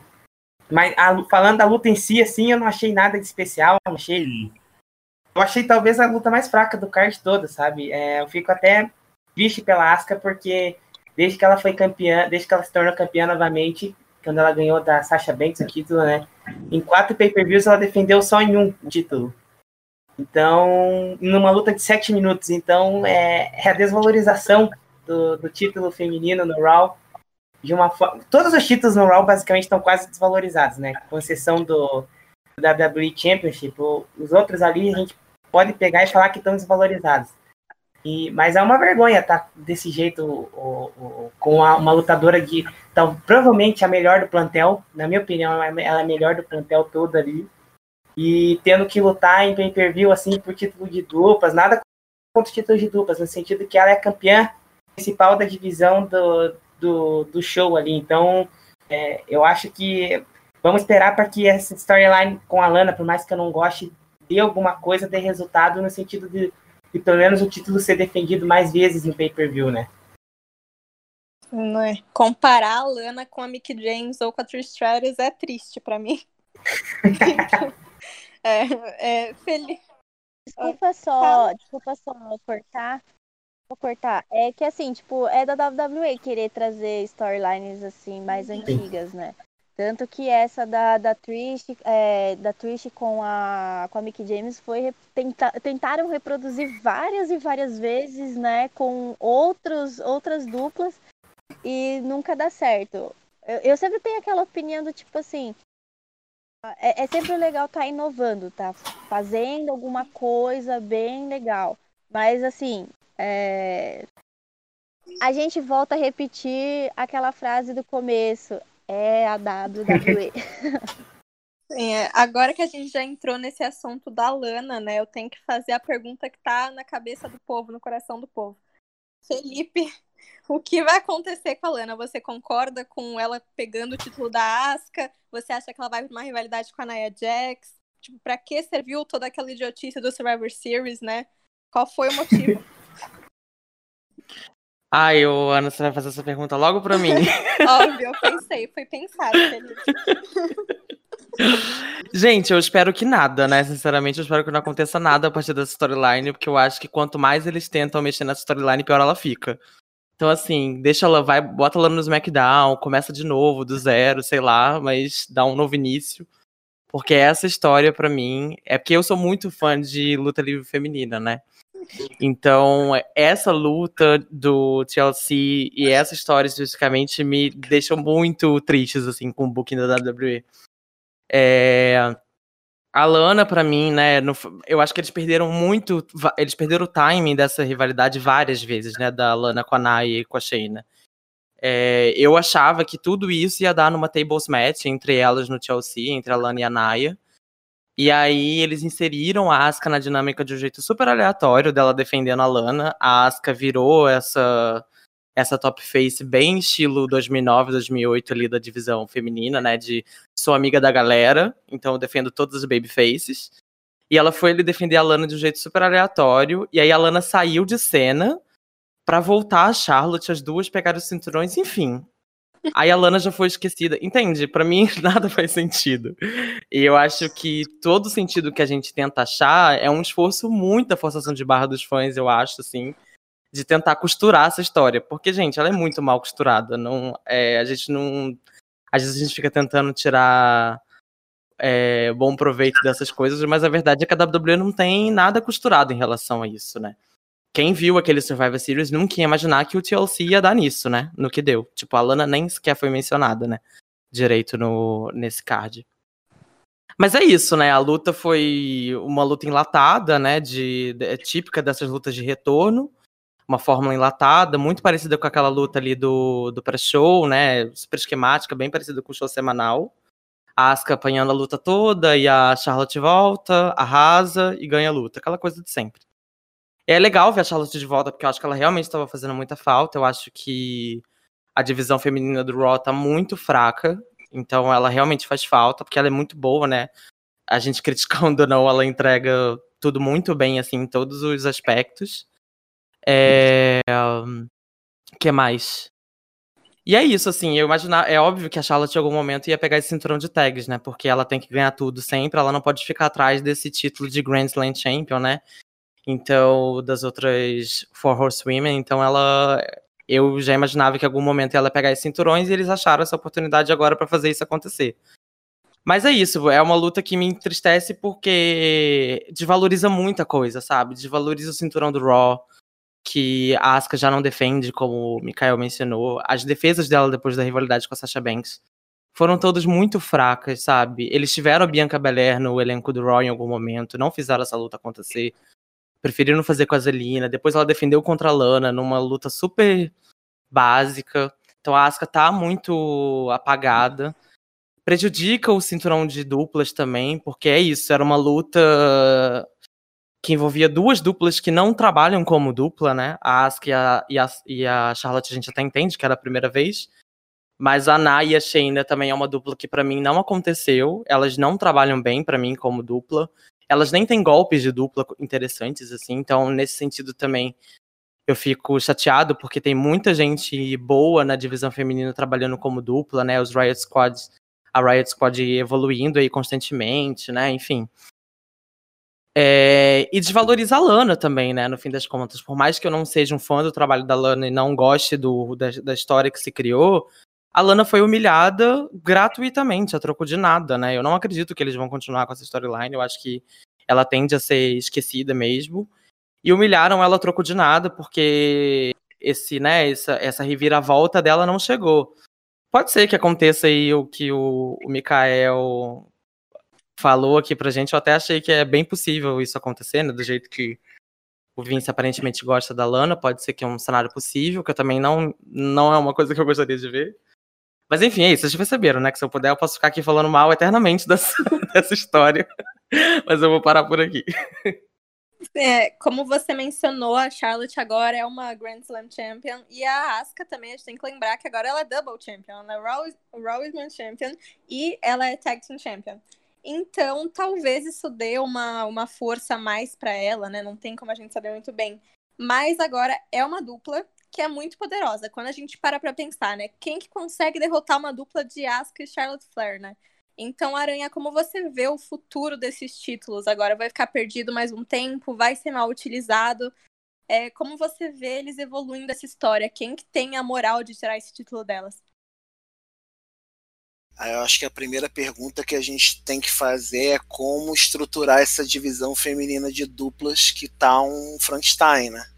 mas a, falando da luta em si, assim, eu não achei nada de especial, não achei. Eu achei talvez a luta mais fraca do card toda, sabe? É, eu fico até triste pela Asuka, porque desde que ela foi campeã, desde que ela se tornou campeã novamente, quando ela ganhou da Sasha Banks o título, né? Em quatro pay-per-views ela defendeu só em um título. Então, numa luta de sete minutos. Então, é, é a desvalorização do, do título feminino no Raw de uma forma. Todos os títulos no Raw basicamente estão quase desvalorizados, né? Com exceção do, do WWE Championship. Os outros ali a gente pode pegar e falar que estão desvalorizados. E, mas é uma vergonha estar tá, desse jeito o, o, com a, uma lutadora de então, provavelmente a melhor do plantel, na minha opinião, ela é a melhor do plantel todo ali. E tendo que lutar em pay-per-view assim por título de duplas, nada contra o título de duplas, no sentido que ela é campeã principal da divisão do, do, do show ali. Então, é, eu acho que vamos esperar para que essa storyline com a Lana, por mais que eu não goste dê alguma coisa, dê resultado no sentido de, de pelo menos o título ser defendido mais vezes em pay-per-view, né?
Não é? Comparar a Lana com a Mickey James ou com a Trish Stratus é triste pra mim. é, é feliz.
Desculpa só, desculpa só cortar. Vou cortar. É que assim, tipo, é da WWE querer trazer storylines assim mais antigas, né? Tanto que essa da, da Trish, é, da Trish com a com a Mickey James foi tenta, tentaram reproduzir várias e várias vezes, né, com outros outras duplas e nunca dá certo. Eu, eu sempre tenho aquela opinião do tipo assim, é, é sempre legal estar tá inovando, tá fazendo alguma coisa bem legal. Mas assim, é... a gente volta a repetir aquela frase do começo. É a WWE.
Sim, é. agora que a gente já entrou nesse assunto da Lana, né? Eu tenho que fazer a pergunta que tá na cabeça do povo, no coração do povo. Felipe, o que vai acontecer com a Lana? Você concorda com ela pegando o título da Asuka? Você acha que ela vai pra uma rivalidade com a Nia Jax? Tipo, pra que serviu toda aquela idiotice do Survivor Series, né? Qual foi o motivo?
Ai, ô, Ana, você vai fazer essa pergunta logo pra mim.
Óbvio, eu pensei, foi pensado.
Gente, eu espero que nada, né? Sinceramente, eu espero que não aconteça nada a partir dessa storyline, porque eu acho que quanto mais eles tentam mexer nessa storyline, pior ela fica. Então, assim, deixa ela, vai, bota ela no SmackDown, começa de novo, do zero, sei lá, mas dá um novo início. Porque essa história, para mim, é porque eu sou muito fã de luta livre feminina, né? Então, essa luta do TLC e essa história especificamente me deixam muito tristes, assim, com o booking da WWE. É... A Lana, para mim, né, no... eu acho que eles perderam muito, eles perderam o timing dessa rivalidade várias vezes, né, da Lana com a Naya e com a Shayna. É... eu achava que tudo isso ia dar numa tables match entre elas no Chelsea, entre a Lana e a Naya. E aí eles inseriram a Asuka na dinâmica de um jeito super aleatório dela defendendo a Lana. A Asuka virou essa essa top face bem estilo 2009, 2008 ali da divisão feminina, né, de sou amiga da galera, então eu defendo todas as baby faces. E ela foi ele defender a Lana de um jeito super aleatório, e aí a Lana saiu de cena para voltar a Charlotte, as duas pegaram os cinturões, enfim. Aí a Lana já foi esquecida. Entende? Para mim, nada faz sentido. E eu acho que todo sentido que a gente tenta achar é um esforço, muita forçação de barra dos fãs, eu acho, assim, de tentar costurar essa história. Porque, gente, ela é muito mal costurada. Não, é, a gente não. Às vezes a gente fica tentando tirar é, bom proveito dessas coisas, mas a verdade é que a WWE não tem nada costurado em relação a isso, né? Quem viu aquele Survivor Series nunca ia imaginar que o TLC ia dar nisso, né? No que deu. Tipo, a Lana nem sequer foi mencionada, né? Direito no, nesse card. Mas é isso, né? A luta foi uma luta enlatada, né? De, de, é típica dessas lutas de retorno. Uma fórmula enlatada, muito parecida com aquela luta ali do, do pré-show, né? Super esquemática, bem parecida com o show semanal. A Asuka apanhando a luta toda e a Charlotte volta, arrasa e ganha a luta. Aquela coisa de sempre. É legal ver a Charlotte de volta, porque eu acho que ela realmente estava fazendo muita falta. Eu acho que a divisão feminina do Raw tá muito fraca. Então ela realmente faz falta, porque ela é muito boa, né? A gente criticando ou não, ela entrega tudo muito bem, assim, em todos os aspectos. É... que mais? E é isso, assim, eu imaginar, é óbvio que a Charlotte em algum momento ia pegar esse cinturão de tags, né? Porque ela tem que ganhar tudo sempre, ela não pode ficar atrás desse título de Grand Slam Champion, né? Então das outras Four Horsewomen, então ela eu já imaginava que em algum momento ela ia pegar esses cinturões e eles acharam essa oportunidade agora para fazer isso acontecer. Mas é isso, é uma luta que me entristece porque desvaloriza muita coisa, sabe? Desvaloriza o cinturão do Raw, que a Asuka já não defende, como o Mikael mencionou. As defesas dela depois da rivalidade com a Sasha Banks foram todas muito fracas, sabe? Eles tiveram a Bianca Belair no elenco do Raw em algum momento, não fizeram essa luta acontecer preferiram fazer com a Zelina. Depois ela defendeu contra a Lana numa luta super básica. Então a Asuka tá muito apagada. Prejudica o cinturão de duplas também, porque é isso, era uma luta que envolvia duas duplas que não trabalham como dupla, né? A Asuka e a, e a, e a Charlotte a gente até entende que era a primeira vez. Mas a Naya e a Shayna também é uma dupla que para mim não aconteceu. Elas não trabalham bem para mim como dupla. Elas nem têm golpes de dupla interessantes, assim, então nesse sentido também eu fico chateado porque tem muita gente boa na divisão feminina trabalhando como dupla, né? Os Riot Squads, a Riot Squad evoluindo aí constantemente, né? Enfim. É, e desvaloriza a Lana também, né? No fim das contas. Por mais que eu não seja um fã do trabalho da Lana e não goste do, da, da história que se criou, a Lana foi humilhada gratuitamente, a troco de nada, né? Eu não acredito que eles vão continuar com essa storyline. Eu acho que ela tende a ser esquecida mesmo e humilharam ela a troco de nada, porque esse, né, essa, essa reviravolta dela não chegou. Pode ser que aconteça aí o que o, o Mikael falou aqui pra gente, eu até achei que é bem possível isso acontecer, né, do jeito que o Vince aparentemente gosta da Lana, pode ser que é um cenário possível, que eu também não, não é uma coisa que eu gostaria de ver. Mas enfim, é isso, vocês perceberam, né, que se eu puder eu posso ficar aqui falando mal eternamente dessa, dessa história, mas eu vou parar por aqui.
É, como você mencionou, a Charlotte agora é uma Grand Slam Champion e a Asuka também, a gente tem que lembrar que agora ela é Double Champion, ela é Raw, Raw Women's Champion e ela é Tag Team Champion. Então, talvez isso dê uma, uma força mais para ela, né? Não tem como a gente saber muito bem. Mas agora é uma dupla que é muito poderosa. Quando a gente para pra pensar, né? Quem que consegue derrotar uma dupla de Asuka e Charlotte Flair, né? Então, Aranha, como você vê o futuro desses títulos? Agora vai ficar perdido mais um tempo? Vai ser mal utilizado? É, como você vê eles evoluindo essa história? Quem que tem a moral de tirar esse título delas?
Eu acho que a primeira pergunta que a gente tem que fazer é como estruturar essa divisão feminina de duplas que tá um Frankenstein, né?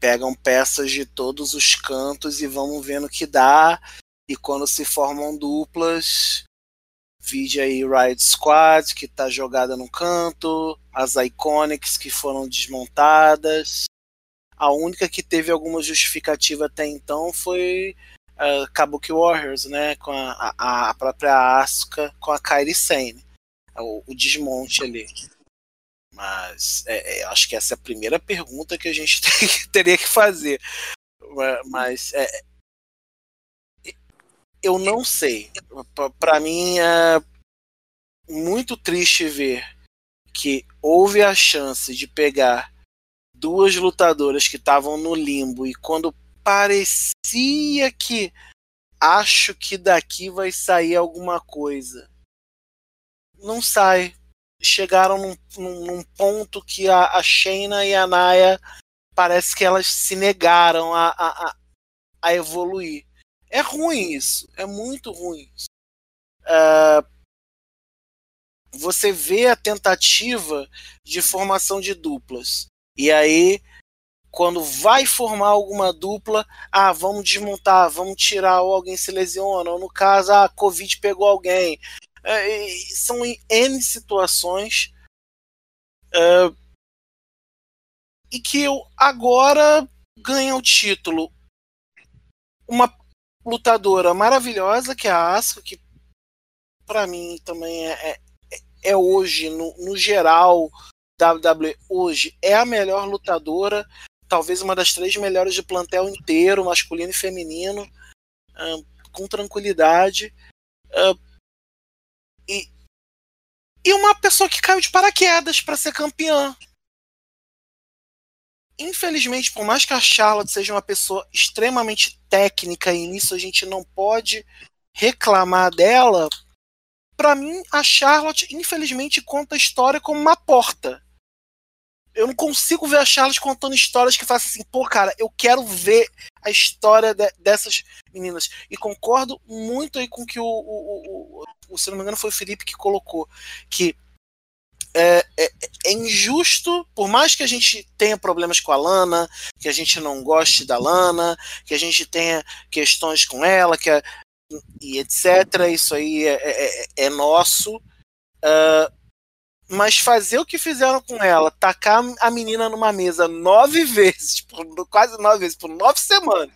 Pegam peças de todos os cantos e vamos vendo que dá e quando se formam duplas, vide aí Riot Squad, que está jogada no canto, as Iconics que foram desmontadas. A única que teve alguma justificativa até então foi uh, Kabuki Warriors, né, com a, a, a própria Asuka com a Kairi Sane, o, o desmonte ali. Mas é, é, acho que essa é a primeira pergunta que a gente tem, teria que fazer. Mas é, eu não sei. Para mim é muito triste ver que houve a chance de pegar duas lutadoras que estavam no limbo e quando parecia que acho que daqui vai sair alguma coisa, não sai. Chegaram num, num, ponto que a, a e a Naya parece que elas se negaram a, a, a evoluir. É ruim isso, é muito ruim. Uh, você vê a tentativa de formação de duplas. E aí, quando vai formar alguma dupla, ah, vamos desmontar, vamos tirar, ou alguém se lesiona, ou no caso, a ah, Covid pegou alguém. É, são N situações. Uh, e que eu agora ganha o título. Uma lutadora maravilhosa, que é a Asuka, que para mim também é, é, é hoje, no, no geral, WWE hoje, é a melhor lutadora, talvez uma das três melhores de plantel inteiro, masculino e feminino, uh, com tranquilidade. E, e uma pessoa que caiu de paraquedas para ser campeã infelizmente, por mais que a Charlotte seja uma pessoa extremamente técnica e nisso a gente não pode reclamar dela, para mim a Charlotte infelizmente conta a história como uma porta. Eu não consigo ver a Charlotte contando histórias que façam assim, pô, cara, eu quero ver a história de, dessas meninas. E concordo muito aí com que o, o, o, o, se não me engano, foi o Felipe que colocou, que é, é, é, injusto, por mais que a gente tenha problemas com a Lana, que a gente não goste da Lana, que a gente tenha questões com ela, que e etc. Isso aí é, é, é, é nosso. Uh, mas fazer o que fizeram com ela, tacar a menina numa mesa nove vezes, por, quase nove vezes, por nove semanas.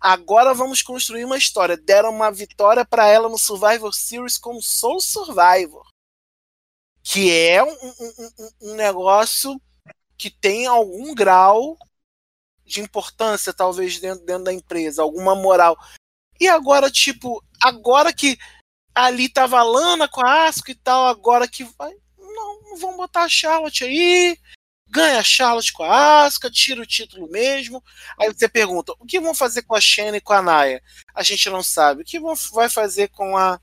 Agora vamos construir uma história. Deram uma vitória para ela no Survivor Series como Soul Survivor que é um, um, um, negócio que tem algum grau de importância, talvez, dentro, dentro da empresa, alguma moral. E agora, tipo, agora que ali tava Lana com a Asuka e tal, agora que vai. Vão botar a Charlotte aí. Ganha a Charlotte com a Asuka, tira o título mesmo. Aí você pergunta: o que vão fazer com a Shane e com a Naya? A gente não sabe. O que vão, vai fazer com a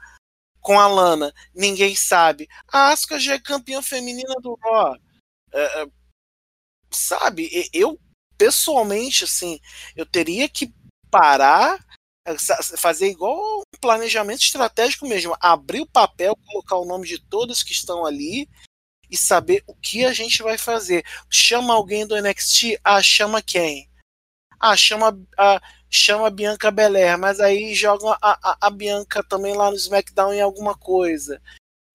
com a Lana? Ninguém sabe. A Asuka já é campeã feminina do Raw. É, é, sabe? Eu pessoalmente, assim, eu teria que parar fazer igual um planejamento estratégico mesmo, abrir o papel, colocar o nome de todos que estão ali e saber o que a gente vai fazer. Chama alguém do NXT, ah, chama quem? Ah, chama a, chama a Bianca Belair, mas aí joga a, a, a, Bianca também lá no SmackDown em alguma coisa,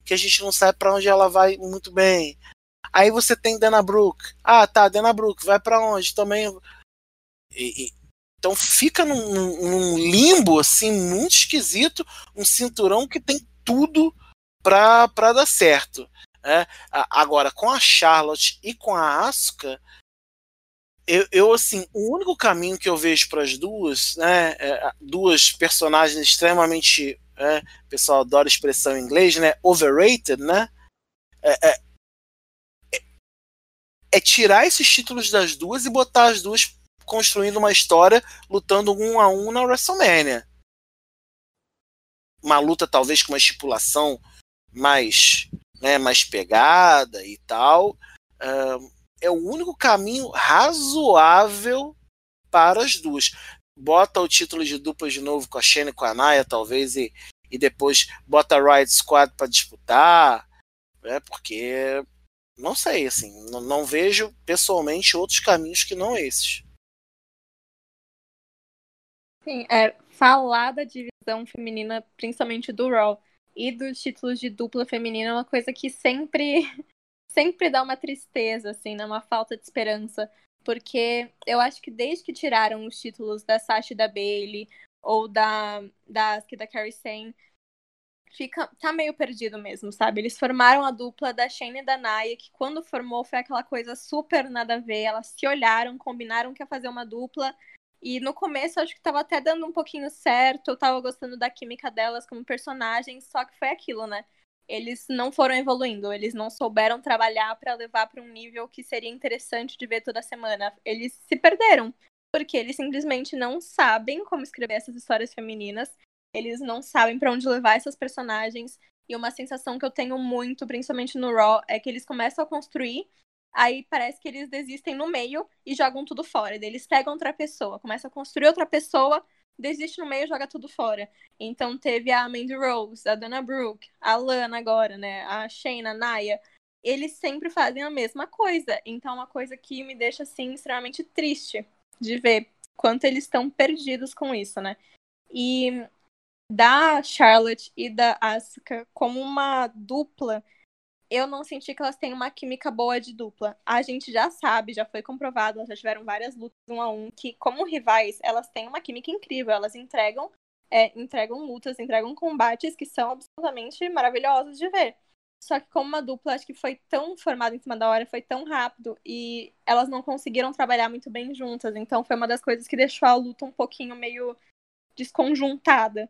que a gente não sabe para onde ela vai muito bem. Aí você tem Dana Brooke. Ah, tá, Dana Brooke, vai para onde? Também. E, e, então fica num, num, limbo assim muito esquisito, um cinturão que tem tudo para dar certo. Né? Agora com a Charlotte e com a Asuka, eu, eu, assim, o único caminho que eu vejo para as duas, né, é, duas personagens extremamente, é, o pessoal adora a expressão em inglês, né, overrated, né, é, é, é tirar esses títulos das duas e botar as duas construindo uma história lutando um a um na WrestleMania. Uma luta talvez com uma estipulação mais, né, mais pegada e tal. Uh, é o único caminho razoável para as duas. Bota o título de dupla de novo com a Shane e com a Naya, talvez, e, e depois bota a Riot Squad para disputar, né, porque não sei, assim, não, não vejo pessoalmente outros caminhos que não esses.
Sim, é, falar da divisão feminina, principalmente do Raw, e dos títulos de dupla feminina é uma coisa que sempre sempre dá uma tristeza, assim, né? Uma falta de esperança. Porque eu acho que desde que tiraram os títulos da Sasha e da Bailey, ou da, da Asuka e da Carrie Sane, fica, tá meio perdido mesmo, sabe? Eles formaram a dupla da Shane e da Naya, que quando formou foi aquela coisa super nada a ver. Elas se olharam, combinaram que ia fazer uma dupla, e no começo acho que tava até dando um pouquinho certo, eu tava gostando da química delas como personagens, só que foi aquilo, né? Eles não foram evoluindo, eles não souberam trabalhar para levar para um nível que seria interessante de ver toda semana. Eles se perderam, porque eles simplesmente não sabem como escrever essas histórias femininas, eles não sabem para onde levar essas personagens. E uma sensação que eu tenho muito, principalmente no Raw, é que eles começam a construir aí parece que eles desistem no meio e jogam tudo fora. Eles pegam outra pessoa, começam a construir outra pessoa, desiste no meio e joga tudo fora. Então teve a Mandy Rose, a Dana Brooke, a Lana agora, né? A Shayna, a Naya. Eles sempre fazem a mesma coisa. Então é uma coisa que me deixa, assim, extremamente triste de ver quanto eles estão perdidos com isso, né? E da Charlotte e da Asuka como uma dupla eu não senti que elas têm uma química boa de dupla. A gente já sabe, já foi comprovado, elas já tiveram várias lutas um a um, que como rivais, elas têm uma química incrível, elas entregam, é, entregam lutas, entregam combates que são absolutamente maravilhosos de ver. Só que como uma dupla, acho que foi tão formada em cima da hora, foi tão rápido, e elas não conseguiram trabalhar muito bem juntas, então foi uma das coisas que deixou a luta um pouquinho meio desconjuntada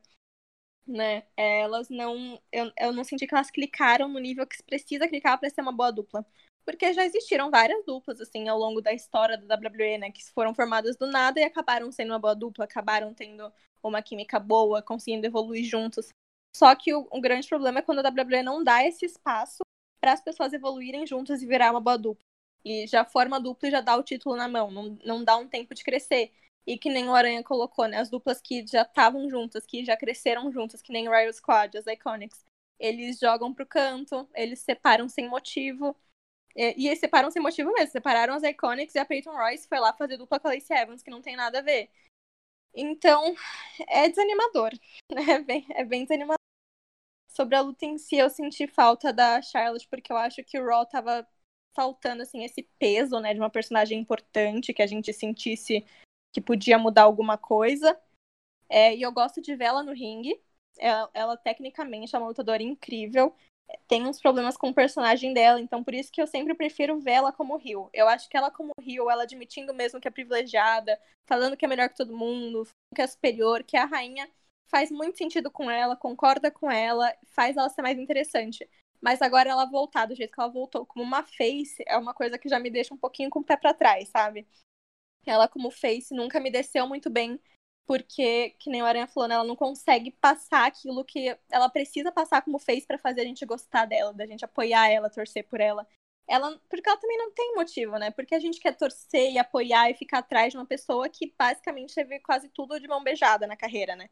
né? Elas não. Eu, eu não senti que elas clicaram no nível que precisa clicar para ser uma boa dupla. Porque já existiram várias duplas, assim, ao longo da história da WWE, né? Que foram formadas do nada e acabaram sendo uma boa dupla, acabaram tendo uma química boa, conseguindo evoluir juntos. Só que o, o grande problema é quando a WWE não dá esse espaço para as pessoas evoluírem juntas e virar uma boa dupla. E já forma dupla e já dá o título na mão, não, não dá um tempo de crescer. E que nem o Aranha colocou, né? As duplas que já estavam juntas, que já cresceram juntas, que nem o Riot Squad, as Iconics. Eles jogam pro canto, eles separam sem motivo. E, eles separam sem motivo mesmo. Separaram as Iconics e a Peyton Royce foi lá fazer dupla com a Lacey Evans, que não tem nada a ver. Então, é desanimador. Né? É bem, é bem desanimador. Sobre a luta em si, eu senti falta da Charlotte, porque eu acho que o Raw tava faltando, assim, esse peso, né, de uma personagem importante, que a gente sentisse que podia mudar alguma coisa. É, e eu gosto de ver ela no ringue. Ela, ela, tecnicamente é uma lutadora incrível. Tem uns problemas com o personagem dela, então por isso que eu sempre prefiro vê-la como Rio. Eu acho que ela como Rio, ela admitindo mesmo que é privilegiada, falando que é melhor que todo mundo, que é superior, que é a rainha, faz muito sentido com ela, concorda com ela, faz ela ser mais interessante. Mas agora ela voltar do jeito que ela voltou como uma face é uma coisa que já me deixa um pouquinho com o pé pra trás, sabe? Ela como face nunca me desceu muito bem, porque, que nem o Aranha falou, né, ela não consegue passar aquilo que ela precisa passar como face para fazer a gente gostar dela, da gente apoiar ela, torcer por ela. Ela, porque ela também não tem motivo, né? Porque a gente quer torcer e apoiar e ficar atrás de uma pessoa que basicamente teve quase tudo de mão beijada na carreira, né?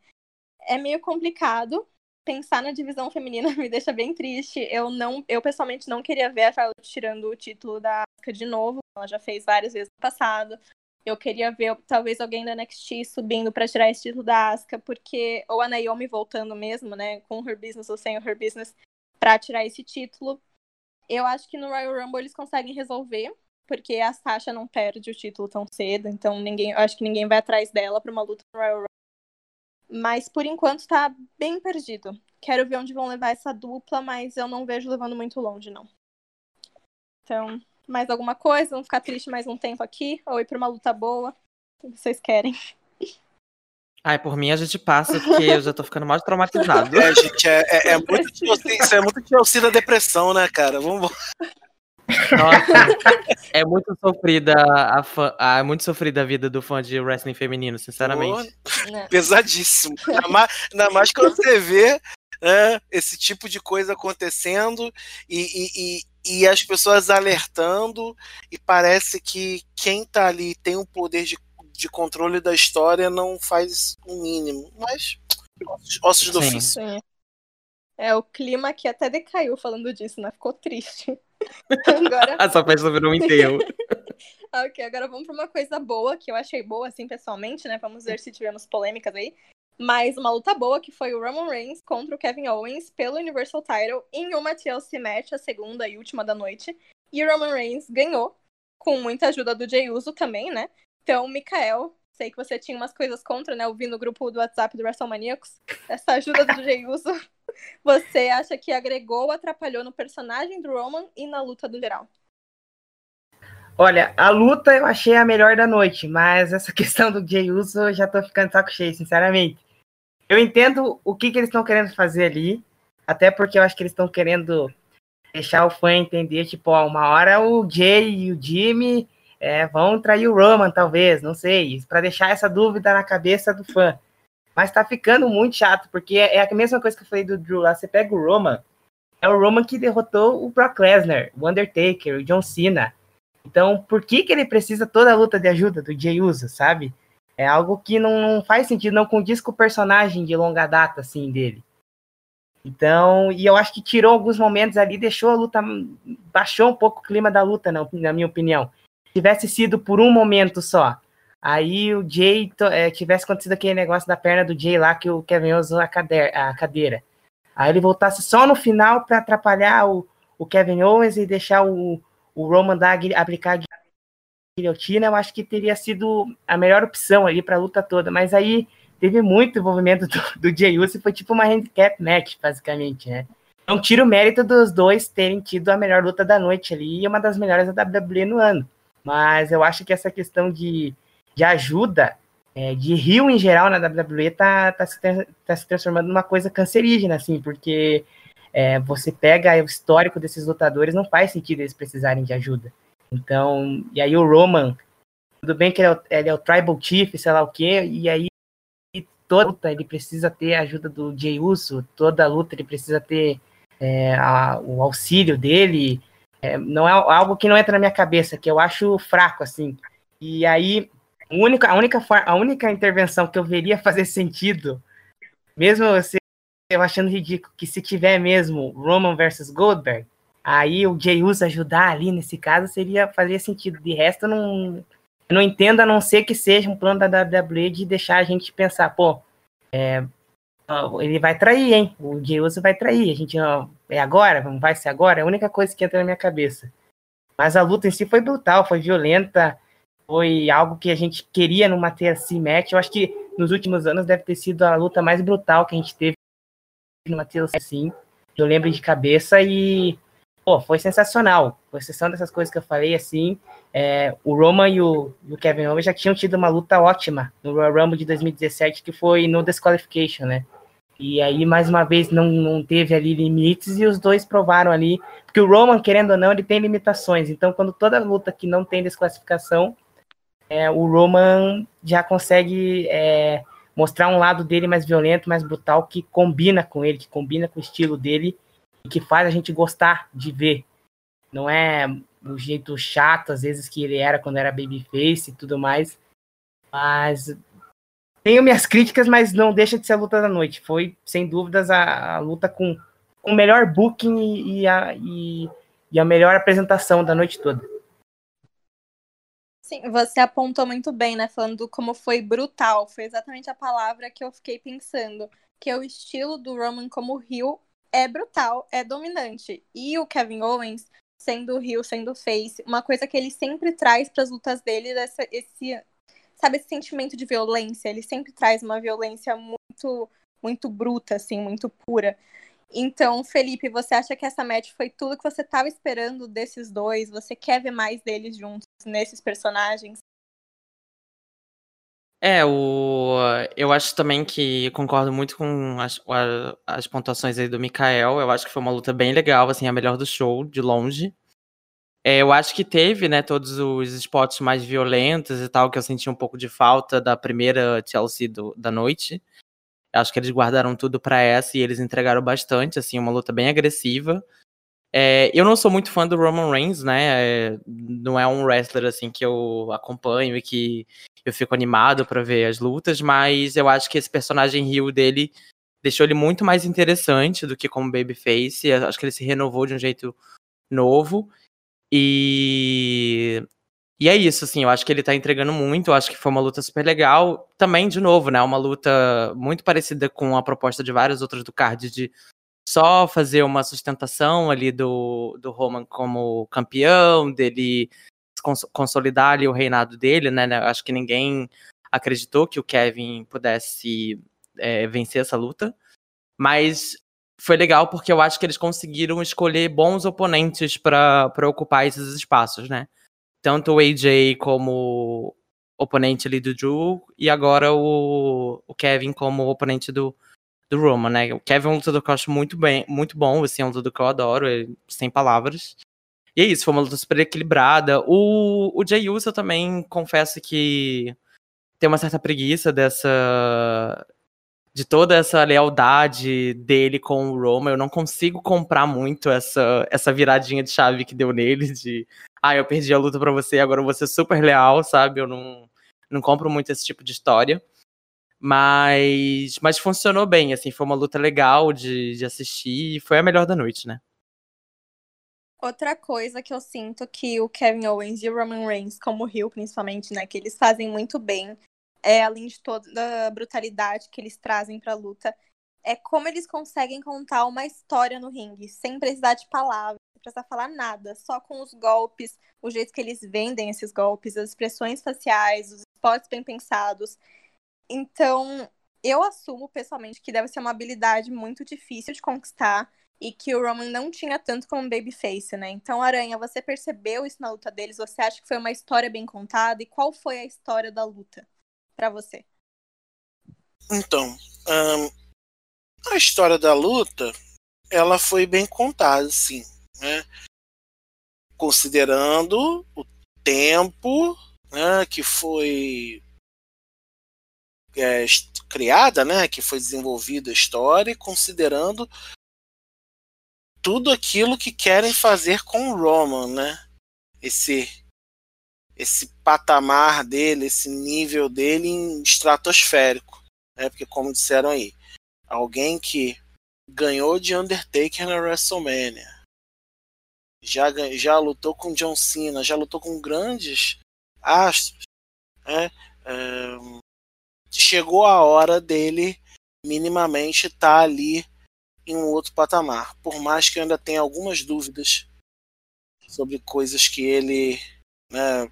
É meio complicado, pensar na divisão feminina me deixa bem triste. Eu não, eu pessoalmente não queria ver a Charlotte tirando o título da Asuka de novo. Ela já fez várias vezes no passado. Eu queria ver talvez alguém da NXT subindo para tirar esse título da Asuka, porque ou a Naomi voltando mesmo, né, com o Her Business ou sem o Her Business para tirar esse título. Eu acho que no Royal Rumble eles conseguem resolver, porque a Sasha não perde o título tão cedo, então ninguém, eu acho que ninguém vai atrás dela para uma luta no Royal Rumble. Mas por enquanto tá bem perdido. Quero ver onde vão levar essa dupla, mas eu não vejo levando muito longe, não. Então, mais alguma coisa? Vamos ficar triste mais um tempo aqui? Ou ir pra uma luta boa? O que vocês querem?
Ai, por mim a gente passa, porque eu já tô ficando mais traumatizado.
É, gente, é, é, é muito isso é muito Chelsea da depressão, né, cara? Vamos
nossa, é muito sofrida a, fã, é muito sofrida a vida do fã de wrestling feminino, sinceramente.
Pô, pesadíssimo. Ainda mais, ainda mais quando você vê né, esse tipo de coisa acontecendo e, e, e, as pessoas alertando, e parece que quem tá ali tem o um poder de, de controle da história não faz o mínimo. Mas ossos do ofício.
É, o clima aqui até decaiu falando disso, né? Ficou triste. Agora...
A sua festa virou um enterro.
ok, agora vamos para uma coisa boa, que eu achei boa, assim, pessoalmente, né? Vamos ver se tivemos polêmicas aí. Mas uma luta boa, que foi o Roman Reigns contra o Kevin Owens pelo Universal Title em uma TLC match, a segunda e última da noite. E o Roman Reigns ganhou, com muita ajuda do Jey Uso também, né? Então, Mikael, sei que você tinha umas coisas contra, né? Eu vi no grupo do WhatsApp do WrestleManiacos. Essa ajuda do Jey Uso você acha que agregou ou atrapalhou no personagem do Roman e na luta do geral?
Olha, a luta eu achei a melhor da noite, mas essa questão do Jey Uso eu já tô ficando saco cheio, sinceramente. Eu entendo o que, que eles estão querendo fazer ali, até porque eu acho que eles estão querendo deixar o fã entender, tipo, ó, uma hora o Jay e o Jimmy é, vão trair o Roman, talvez, não sei, para deixar essa dúvida na cabeça do fã. Mas tá ficando muito chato, porque é, a mesma coisa que eu falei do Drew lá. Você pega o Roman, é o Roman que derrotou o Brock Lesnar, o Undertaker, o John Cena. Então, por que, que ele precisa toda a luta de ajuda do Jey Uso, sabe? É algo que não, não faz sentido, não condiz com o personagem de longa data, assim, dele. Então, e eu acho que tirou alguns momentos ali, deixou a luta, baixou um pouco o clima da luta, na, minha opinião. Se tivesse sido por um momento só, Aí o Jay é, tivesse acontecido aquele negócio da perna do Jay lá que o Kevin usou a cadeira, a cadeira. Aí ele voltasse só no final para atrapalhar o, o Kevin Owens e deixar o, o Roman dar, aplicar a guilhotina, eu acho que teria sido a melhor opção ali para a luta toda. Mas aí teve muito envolvimento do, do Jay Uso foi tipo uma handicap match, basicamente, né? Não tira o mérito dos dois terem tido a melhor luta da noite ali e uma das melhores da WWE no ano. Mas eu acho que essa questão de de ajuda é, de rio em geral na WWE tá, tá, se, tá se transformando numa coisa cancerígena, assim, porque é, você pega o histórico desses lutadores, não faz sentido eles precisarem de ajuda. Então, e aí o Roman, tudo bem que ele é o, ele é o Tribal Chief, sei lá o quê, e aí toda luta ele precisa ter a ajuda do Jey Uso, toda luta ele precisa ter é, a, o auxílio dele, é, não é algo que não entra na minha cabeça, que eu acho fraco, assim. E aí, a única, a única, a única intervenção que eu veria fazer sentido, mesmo você eu achando ridículo, que se tiver mesmo Roman versus Goldberg, aí o Jey Uso ajudar ali nesse caso seria fazer sentido. De resto, eu não, não entendo, a não ser que seja um plano da WWE de deixar a gente pensar, pô, é, ele vai trair, hein? O Jey Uso vai trair. A gente é agora, não vai ser agora. É a única coisa que entra na minha cabeça. Mas a luta em si foi brutal, foi violenta foi algo que a gente queria numa TLC match. Eu acho que nos últimos anos deve ter sido a luta mais brutal que a gente teve numa TLC assim. Eu lembro de cabeça e pô, foi sensacional. Com exceção dessas coisas que eu falei, assim, é, o Roman e o, e o, Kevin Owens já tinham tido uma luta ótima no Royal Rumble de 2017, que foi no Disqualification, né? E aí, mais uma vez, não, não teve ali limites e os dois provaram ali. Porque o Roman, querendo ou não, ele tem limitações. Então, quando toda luta que não tem desclassificação, é, o Roman já consegue é, mostrar um lado dele mais violento, mais brutal, que combina com ele, que combina com o estilo dele e que faz a gente gostar de ver. Não é o jeito chato, às vezes, que ele era quando era babyface e tudo mais. Mas tenho minhas críticas, mas não deixa de ser a luta da noite. Foi, sem dúvidas, a, a luta com, o melhor booking e, e, a, e, e a melhor apresentação da noite toda.
Sim, você apontou muito bem, né? Falando como foi brutal. Foi exatamente a palavra que eu fiquei pensando. Que o estilo do Roman como Rio é brutal, é dominante. E o Kevin Owens, sendo Rio, sendo Face, uma coisa que ele sempre traz para as lutas dele, essa, esse, sabe, esse sentimento de violência. Ele sempre traz uma violência muito, muito bruta, assim, muito pura. Então, Felipe, você acha que essa match foi tudo que você estava esperando desses dois? Você quer ver mais deles juntos nesses personagens?
É, o... eu acho também que concordo muito com as, as pontuações aí do Mikael. Eu acho que foi uma luta bem legal, assim, a melhor do show, de longe. É, eu acho que teve, né, todos os spots mais violentos e tal, que eu senti um pouco de falta da primeira Chelsea do, da noite. Acho que eles guardaram tudo para essa e eles entregaram bastante, assim, uma luta bem agressiva. É, eu não sou muito fã do Roman Reigns, né? É, não é um wrestler assim que eu acompanho e que eu fico animado para ver as lutas, mas eu acho que esse personagem Rio dele deixou ele muito mais interessante do que como babyface. Acho que ele se renovou de um jeito novo. E e é isso, assim, eu acho que ele tá entregando muito, eu acho que foi uma luta super legal. Também, de novo, né, uma luta muito parecida com a proposta de várias outras do card, de só fazer uma sustentação ali do, do Roman como campeão, dele consolidar ali o reinado dele, né, né, acho que ninguém acreditou que o Kevin pudesse é, vencer essa luta, mas foi legal porque eu acho que eles conseguiram escolher bons oponentes para ocupar esses espaços, né, tanto o AJ como oponente ali do Drew, e agora o, o Kevin como oponente do, do Roman, né? O Kevin é um lutador que eu acho muito bem, muito bom, assim, é um lutador que eu adoro, é, sem palavras. E é isso, foi uma luta super equilibrada. O, o Jay Uso também confesso que tem uma certa preguiça dessa de toda essa lealdade dele com o Roma, eu não consigo comprar muito essa, essa viradinha de chave que deu nele, de ah, eu perdi a luta pra você, agora eu vou ser super leal, sabe? Eu não, não compro muito esse tipo de história. Mas, mas funcionou bem, assim, foi uma luta legal de, de assistir e foi a melhor da noite, né?
Outra coisa que eu sinto que o Kevin Owens e o Roman Reigns, como o Rio principalmente, né, que eles fazem muito bem, é, além de toda a brutalidade que eles trazem para a luta, é como eles conseguem contar uma história no ringue, sem precisar de palavras, sem precisar falar nada, só com os golpes, o jeito que eles vendem esses golpes, as expressões faciais, os spots bem pensados. Então, eu assumo pessoalmente que deve ser uma habilidade muito difícil de conquistar e que o Roman não tinha tanto como Babyface, né? Então, Aranha, você percebeu isso na luta deles? Você acha que foi uma história bem contada? E qual foi a história da luta? para você?
Então, a história da luta, ela foi bem contada, sim, né? Considerando o tempo né, que foi é, criada, né, que foi desenvolvida a história, considerando tudo aquilo que querem fazer com o Roman, né? Esse esse patamar dele, esse nível dele em estratosférico. Né? Porque, como disseram aí, alguém que ganhou de Undertaker na WrestleMania, já, já lutou com John Cena, já lutou com grandes astros, né? É, chegou a hora dele minimamente estar tá ali em um outro patamar. Por mais que eu ainda tenha algumas dúvidas sobre coisas que ele né,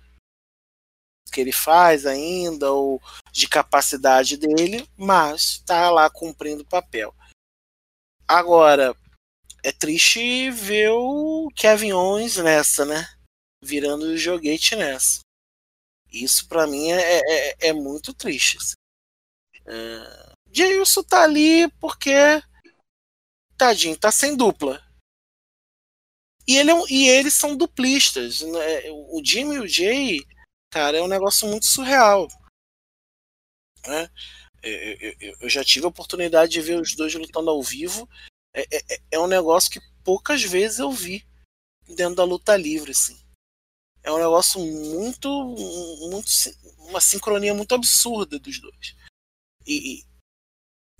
que ele faz ainda, ou de capacidade dele, mas está lá cumprindo o papel. Agora, é triste ver o Kevin Owens nessa, né? Virando o joguete nessa. Isso para mim é, é, é, muito triste. É... Jailson tá ali porque. Tadinho, tá sem dupla. E, ele é um, e eles são duplistas. Né? O Jimmy e o Jay, cara, é um negócio muito surreal. Né? Eu, eu, eu, já tive a oportunidade de ver os dois lutando ao vivo. É, é, é, um negócio que poucas vezes eu vi dentro da luta livre, assim. É um negócio muito, muito uma sincronia muito absurda dos dois. E,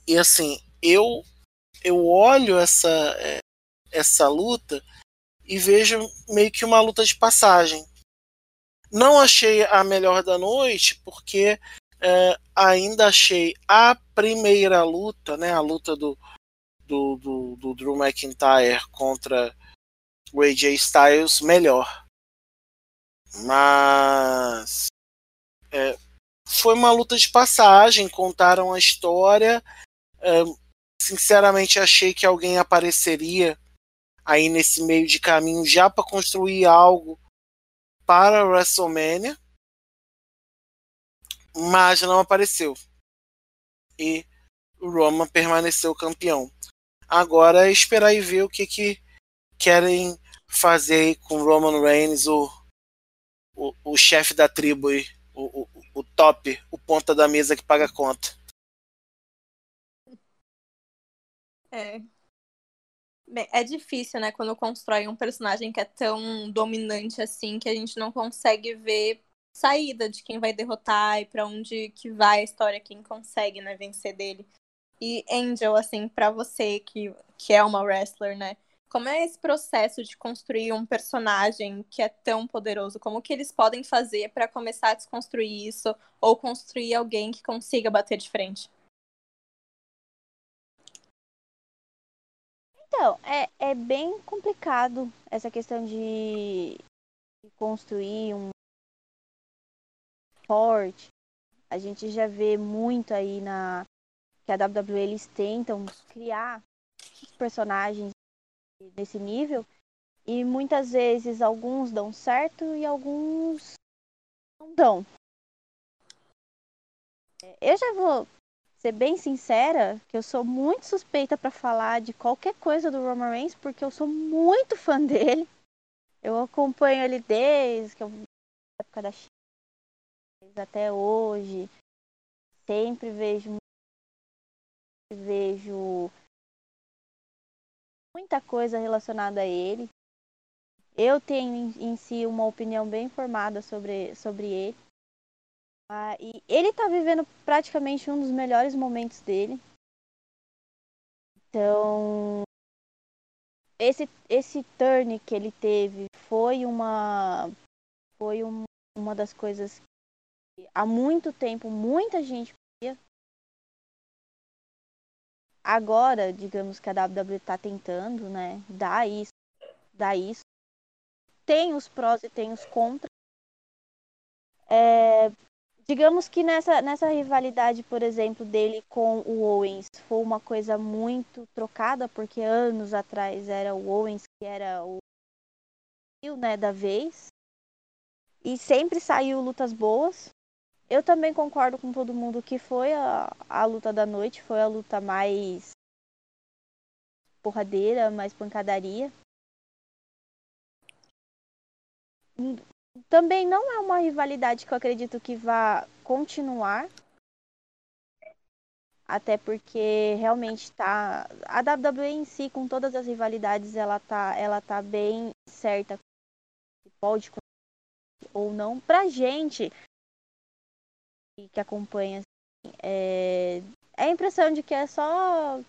e assim, eu eu olho essa é, essa luta e vejo meio que uma luta de passagem. Não achei a melhor da noite porque é, ainda achei a primeira luta, né, a luta do, do, do, do Drew McIntyre contra o AJ Styles melhor. Mas é, foi uma luta de passagem, contaram a história. Sinceramente, achei que alguém apareceria aí nesse meio de caminho já para construir algo para WrestleMania mas não apareceu. E o Roman permaneceu campeão. Agora é esperar e ver o que, que querem fazer com Roman Reigns, o, o, o chefe da tribo, aí, o, o top, o ponta da mesa que paga a conta.
É. É difícil, né, quando constrói um personagem que é tão dominante assim que a gente não consegue ver saída de quem vai derrotar e para onde que vai a história, quem consegue, né, vencer dele. E Angel, assim, para você que, que é uma wrestler, né? Como é esse processo de construir um personagem que é tão poderoso? Como que eles podem fazer para começar a desconstruir isso ou construir alguém que consiga bater de frente?
Então, é, é bem complicado essa questão de construir um forte. A gente já vê muito aí na que a WWE eles tentam criar personagens nesse nível e muitas vezes alguns dão certo e alguns não dão. Eu já vou ser bem sincera que eu sou muito suspeita para falar de qualquer coisa do Roman Reigns porque eu sou muito fã dele. Eu acompanho ele desde que eu, época da até hoje. Sempre vejo vejo muita coisa relacionada a ele. Eu tenho em, si uma opinião bem formada sobre, sobre ele. Ah, e ele está vivendo praticamente um dos melhores momentos dele. Então, esse, esse turn que ele teve foi uma foi um, uma das coisas há muito tempo muita gente via. Agora, digamos que a WWE está tentando, né, dar isso, dar isso. Tem os prós e tem os contras. É, digamos que nessa, nessa rivalidade, por exemplo, dele com o Owens, foi uma coisa muito trocada, porque anos atrás era o Owens que era o né, da vez. E sempre saiu lutas boas. Eu também concordo com todo mundo que foi a, a luta da noite, foi a luta mais porradeira, mais pancadaria. Também não é uma rivalidade que eu acredito que vá continuar. Até porque realmente tá. A WWE em si, com todas as rivalidades, ela tá, ela tá bem certa. Pode ou não. Pra gente, que acompanha assim, é, é a impressão de que é só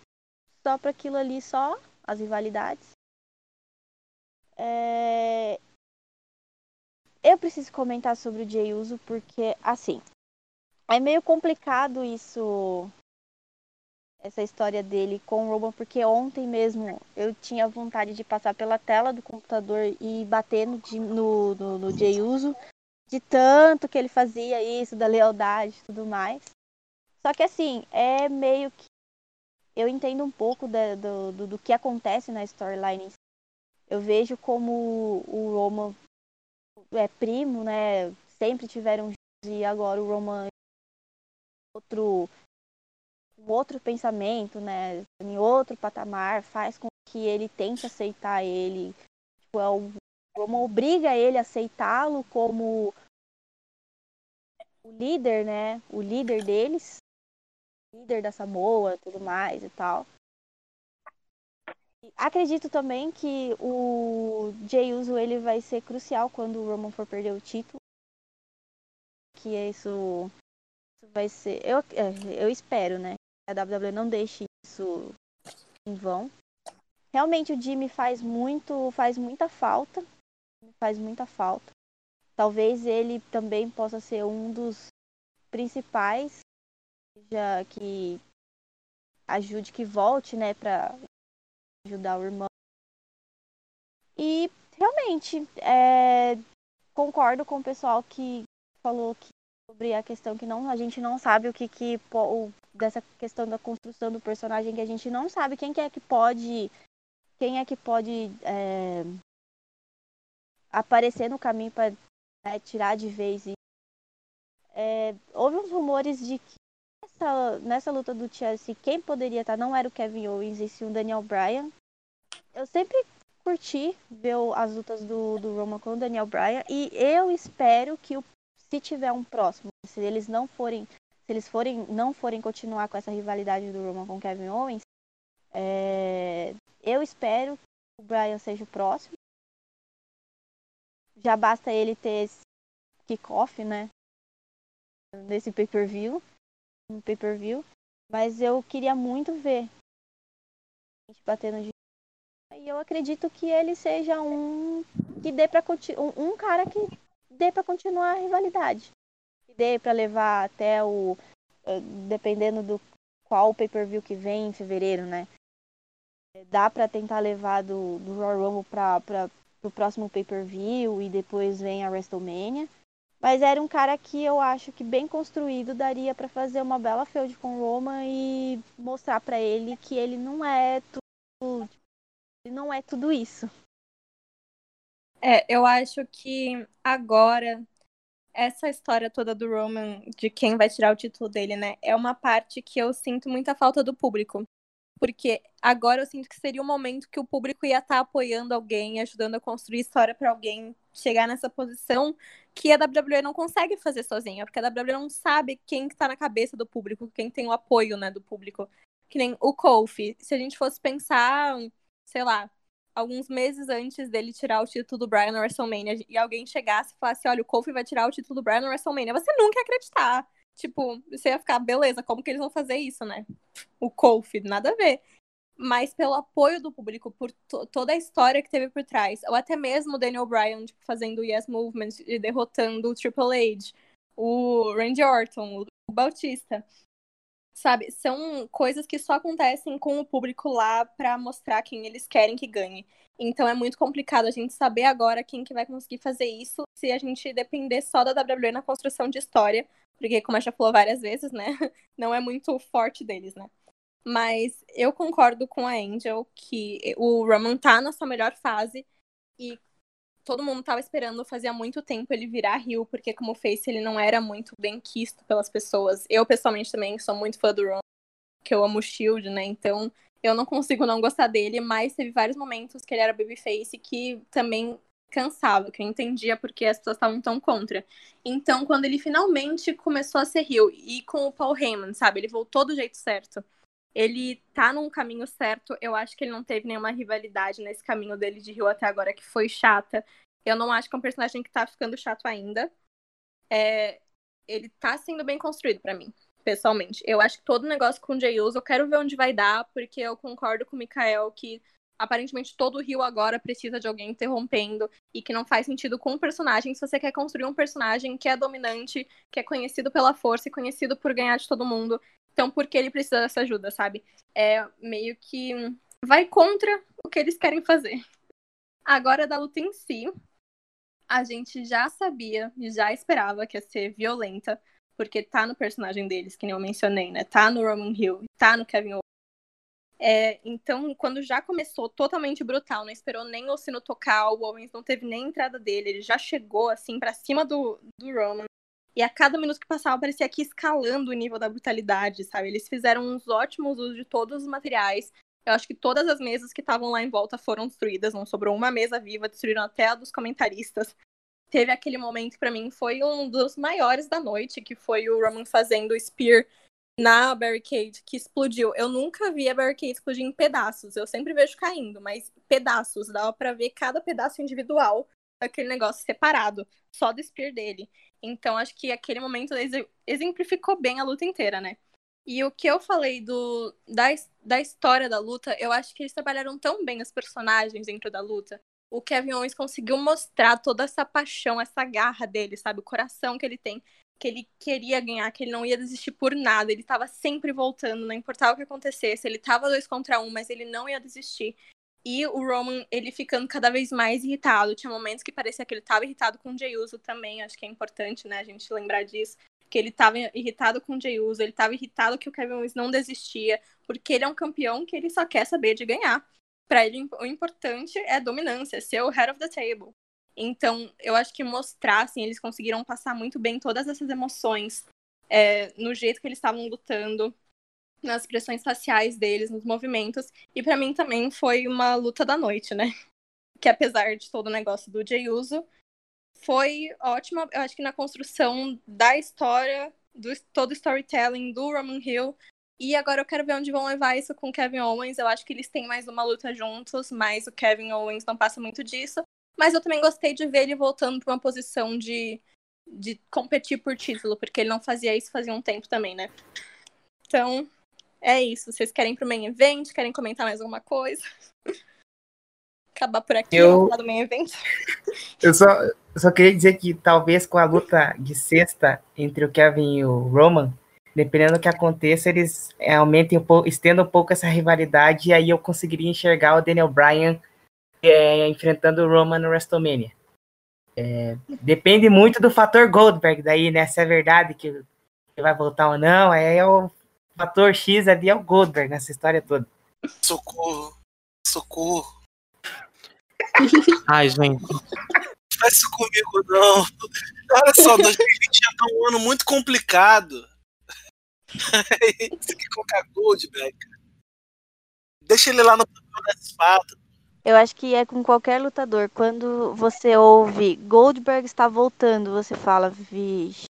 só para aquilo ali só as rivalidades. É... eu preciso comentar sobre o Jey Uso porque assim é meio complicado isso essa história dele com o Roman porque ontem mesmo eu tinha vontade de passar pela tela do computador e bater no, no, no, no Jey Uso de tanto que ele fazia isso, da lealdade e tudo mais. Só que assim, é meio que eu entendo um pouco da, do, do, do, que acontece na storyline. Eu vejo como o Roman é primo, né? Sempre tiveram e agora o Roman outro um outro pensamento, né? Em outro patamar, faz com que ele tente aceitar ele. Tipo, é o Roman obriga ele a aceitá-lo como o líder, né? O líder deles, líder da Samoa, tudo mais e tal. Acredito também que o Jey Uso ele vai ser crucial quando o Roman for perder o título. Que isso, isso vai ser. Eu, é, eu espero, né? A WWE não deixe isso em vão. Realmente o Jimmy faz muito, faz muita falta. Faz muita falta. Talvez ele também possa ser um dos principais já que ajude que volte, né, para ajudar o irmão. E realmente é, concordo com o pessoal que falou que sobre a questão que não a gente não sabe o que que o, dessa questão da construção do personagem que a gente não sabe quem que é que pode quem é que pode é, aparecer no caminho para né, tirar de vez. E, é, houve uns rumores de que nessa, nessa luta do Chelsea, quem poderia estar não era o Kevin Owens, e sim o Daniel Bryan. Eu sempre curti ver as lutas do, do Roman com o Daniel Bryan e eu espero que o, se tiver um próximo, se eles não forem se eles forem não forem continuar com essa rivalidade do Roman com o Kevin Owens, é, eu espero que o Bryan seja o próximo já basta ele ter esse kickoff, né? Nesse pay-per-view. No pay-per-view. Mas eu queria muito ver a gente batendo de. E eu acredito que ele seja um que dê para um, um cara que dê para continuar a rivalidade. Que dê para levar até o eh, dependendo do qual pay-per-view que vem em fevereiro, né? Dá para tentar levar do, do Royal Rumble para pro próximo pay-per-view e depois vem a WrestleMania. Mas era um cara que eu acho que bem construído daria para fazer uma bela feud com Roman e mostrar para ele que ele não é tudo, ele não é tudo isso.
É, eu acho que agora essa história toda do Roman, de quem vai tirar o título dele, né, é uma parte que eu sinto muita falta do público porque agora eu sinto que seria o um momento que o público ia estar tá apoiando alguém, ajudando a construir história para alguém chegar nessa posição que a WWE não consegue fazer sozinha, porque a WWE não sabe quem está na cabeça do público, quem tem o apoio, né, do público. Que nem o Kofi, se a gente fosse pensar, sei lá, alguns meses antes dele tirar o título do Brian na WrestleMania e alguém chegasse e falasse, olha, o Kofi vai tirar o título do Brian na WrestleMania, você nunca ia acreditar. Tipo, você ia ficar, beleza, como que eles vão fazer isso, né? O Kofi, nada a ver. Mas pelo apoio do público, por toda a história que teve por trás, ou até mesmo o Daniel Bryan, tipo, fazendo o Yes Movement e derrotando o Triple H, o Randy Orton, o Bautista. Sabe, são coisas que só acontecem com o público lá para mostrar quem eles querem que ganhe. Então é muito complicado a gente saber agora quem que vai conseguir fazer isso se a gente depender só da WWE na construção de história, porque como a já falou várias vezes, né, não é muito forte deles, né? Mas eu concordo com a Angel que o Roman tá na sua melhor fase e todo mundo tava esperando fazia muito tempo ele virar Rio, porque como face ele não era muito bem quisto pelas pessoas. Eu pessoalmente também sou muito fã do Roman, que eu amo o Shield, né? Então, eu não consigo não gostar dele, mas teve vários momentos que ele era babyface que também cansava, que eu entendia porque as pessoas estavam tão contra. Então, quando ele finalmente começou a ser Rio, e com o Paul Heyman, sabe? Ele voltou do jeito certo. Ele tá num caminho certo. Eu acho que ele não teve nenhuma rivalidade nesse caminho dele de Rio até agora que foi chata. Eu não acho que é um personagem que tá ficando chato ainda. É... Ele tá sendo bem construído para mim, pessoalmente. Eu acho que todo negócio com o Jey Uso, eu quero ver onde vai dar, porque eu concordo com o Mikael que aparentemente todo o Rio agora precisa de alguém interrompendo e que não faz sentido com o personagem se você quer construir um personagem que é dominante, que é conhecido pela força e conhecido por ganhar de todo mundo. Então, por que ele precisa dessa ajuda, sabe? É meio que vai contra o que eles querem fazer. Agora, da luta em si, a gente já sabia e já esperava que ia ser violenta, porque tá no personagem deles, que nem eu mencionei, né? Tá no Roman Hill, tá no Kevin É, então, quando já começou totalmente brutal, não esperou nem o sino tocar, o Owens não teve nem entrada dele, ele já chegou assim para cima do, do Roman. E a cada minuto que passava parecia que escalando o nível da brutalidade, sabe? Eles fizeram uns ótimos usos de todos os materiais. Eu acho que todas as mesas que estavam lá em volta foram destruídas, não sobrou uma mesa viva, destruíram até a dos comentaristas. Teve aquele momento para mim foi um dos maiores da noite, que foi o Roman fazendo o spear na barricade que explodiu. Eu nunca vi a barricade explodir em pedaços. Eu sempre vejo caindo, mas pedaços. Dava para ver cada pedaço individual daquele negócio separado, só do spear dele. Então acho que aquele momento exemplificou bem a luta inteira, né? E o que eu falei do, da, da história da luta, eu acho que eles trabalharam tão bem os personagens dentro da luta. O Kevin Owens conseguiu mostrar toda essa paixão, essa garra dele, sabe? O coração que ele tem que ele queria ganhar, que ele não ia desistir por nada, ele estava sempre voltando, não importava o que acontecesse, ele estava dois contra um, mas ele não ia desistir. E o Roman, ele ficando cada vez mais irritado. Tinha momentos que parecia que ele estava irritado com o Jey Uso também, acho que é importante, né, a gente lembrar disso. Que ele estava irritado com o Jey Uso, ele estava irritado que o Kevin Owens não desistia, porque ele é um campeão que ele só quer saber de ganhar. Para ele, o importante é dominância, ser o head of the table. Então, eu acho que mostrar, assim, eles conseguiram passar muito bem todas essas emoções é, no jeito que eles estavam lutando, nas expressões faciais deles, nos movimentos. E para mim também foi uma luta da noite, né? Que apesar de todo o negócio do Jey Uso, foi ótima, eu acho que na construção da história, do todo o storytelling do Roman Hill. E agora eu quero ver onde vão levar isso com o Kevin Owens. Eu acho que eles têm mais uma luta juntos, mas o Kevin Owens não passa muito disso. Mas eu também gostei de ver ele voltando para uma posição de, de competir por título, porque ele não fazia isso fazia um tempo também, né? Então, é isso. Vocês querem ir pro main event? Querem comentar mais alguma coisa? Acabar por aqui,
eu...
falar do main event.
Eu só, só queria dizer que talvez com a luta de sexta entre o Kevin e o Roman, dependendo do que aconteça, eles aumentem um pouco, estendam um pouco essa rivalidade e aí eu conseguiria enxergar o Daniel Bryan é, enfrentando o Roman no WrestleMania. É, depende muito do fator Goldberg daí, né? Se é verdade que ele vai voltar ou não, aí é o fator X ali é o Goldberg nessa história toda.
Socorro. Socorro.
Ai, gente.
Faz isso comigo, não. Olha só, 2020 já tá um ano muito complicado. Você quer colocar Goldberg? Deixa ele lá no papel da espada.
Eu acho que é com qualquer lutador. Quando você ouve Goldberg está voltando, você fala, vixe.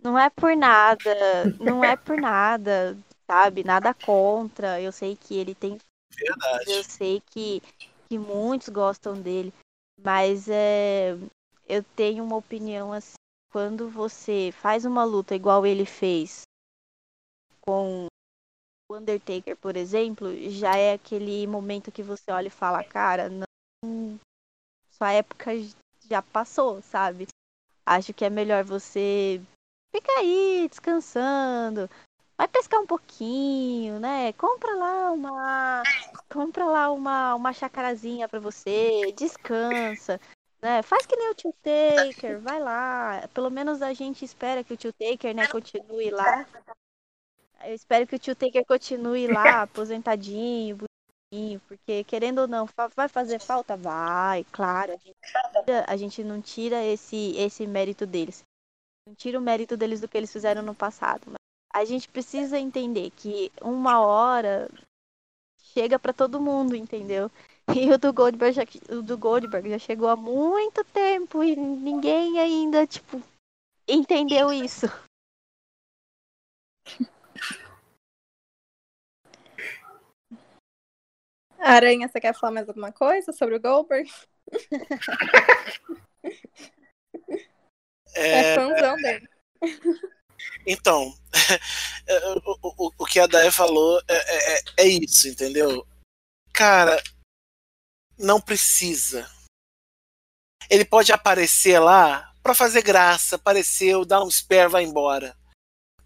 Não é por nada, não é por nada, sabe? Nada contra. Eu sei que ele tem.
Verdade.
Eu sei que, que muitos gostam dele. Mas é, eu tenho uma opinião assim. Quando você faz uma luta igual ele fez com o Undertaker, por exemplo, já é aquele momento que você olha e fala, cara, não... sua época já passou, sabe? Acho que é melhor você ficar aí descansando, vai pescar um pouquinho, né? Compra lá uma, compra lá uma uma chacarazinha para você, descansa, né? Faz que nem o Tio Taker, vai lá. Pelo menos a gente espera que o Tio Taker, né, continue lá eu espero que o tio Taker continue lá, aposentadinho, bonitinho, porque querendo ou não, vai fazer falta? Vai, claro. A gente, a gente não tira esse, esse mérito deles. Não tira o mérito deles do que eles fizeram no passado. Mas a gente precisa entender que uma hora chega para todo mundo, entendeu? E o do Goldberg já, o do Goldberg já chegou há muito tempo e ninguém ainda, tipo, entendeu isso.
Aranha, você quer falar mais alguma coisa sobre o Goldberg? É, é fãzão dele.
Então, o, o, o, que a Daya falou é, é, é, é, isso, entendeu? Cara, não precisa. Ele pode aparecer lá pra fazer graça, apareceu, dar um spare, vai embora.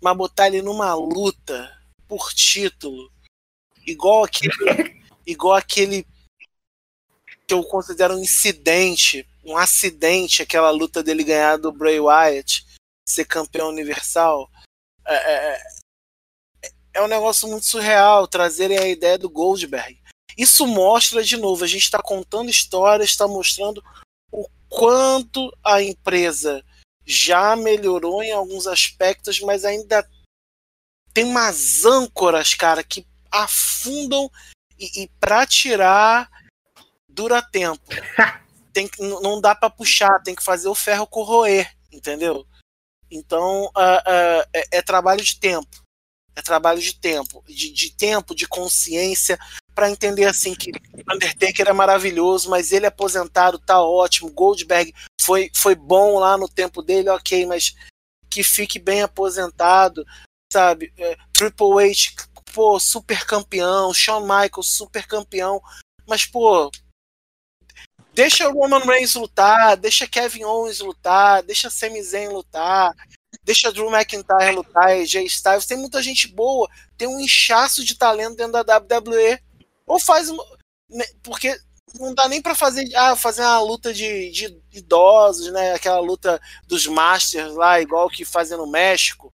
Mas botar ele numa luta por título, igual aquele igual aquele que eu considero um incidente, um acidente, aquela luta dele ganhar do Bray Wyatt, ser campeão universal. É, é, é, é um negócio muito surreal trazerem a ideia do Goldberg. Isso mostra, de novo, a gente está contando histórias, está mostrando o quanto a empresa já melhorou em alguns aspectos, mas ainda tem umas âncoras, cara, que afundam e, e para tirar dura tempo. tem que, não dá para puxar, tem que fazer o ferro corroer, entendeu? Então uh, uh, é, é, trabalho de tempo, é trabalho de tempo, de, de tempo, de consciência para entender assim que Undertaker é maravilhoso, mas ele aposentado tá ótimo, Goldberg foi foi bom lá no tempo dele, ok, mas que fique bem aposentado, sabe? É, Triple H, pô, super campeão, Shawn Michaels, super campeão, mas pô, Deixa o Roman Reigns lutar, deixa Kevin Owens lutar, deixa Sami Zayn lutar, deixa Drew McIntyre lutar, Jay Styles. Tem muita gente boa, tem um inchaço de talento dentro da WWE. Ou faz uma, né, porque não dá nem para fazer ah, fazer uma luta de, de, idosos, né? Aquela luta dos Masters lá, igual que fazem no México.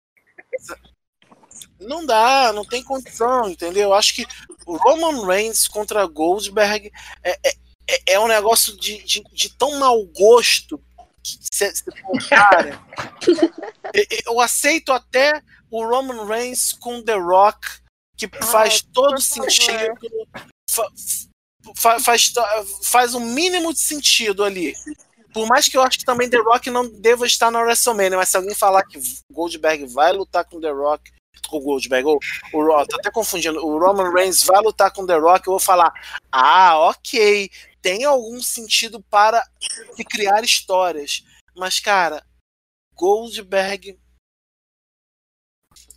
Não dá, não tem condição, entendeu? Acho que o Roman Reigns contra Goldberg é, é é, é um negócio de, de, de, tão mau gosto que cê, cê, cara, eu aceito até o Roman Reigns com The Rock, que faz todo sentido. Fa, faz, faz o um mínimo de sentido ali. Por mais que eu acho que também The Rock não deva estar na WrestleMania, mas se alguém falar que Goldberg vai lutar com The Rock, com o Goldberg, ou o tô até confundindo, o Roman Reigns vai lutar com The Rock, eu vou falar, ah, ok, tem algum sentido para se criar histórias. Mas, cara, Goldberg.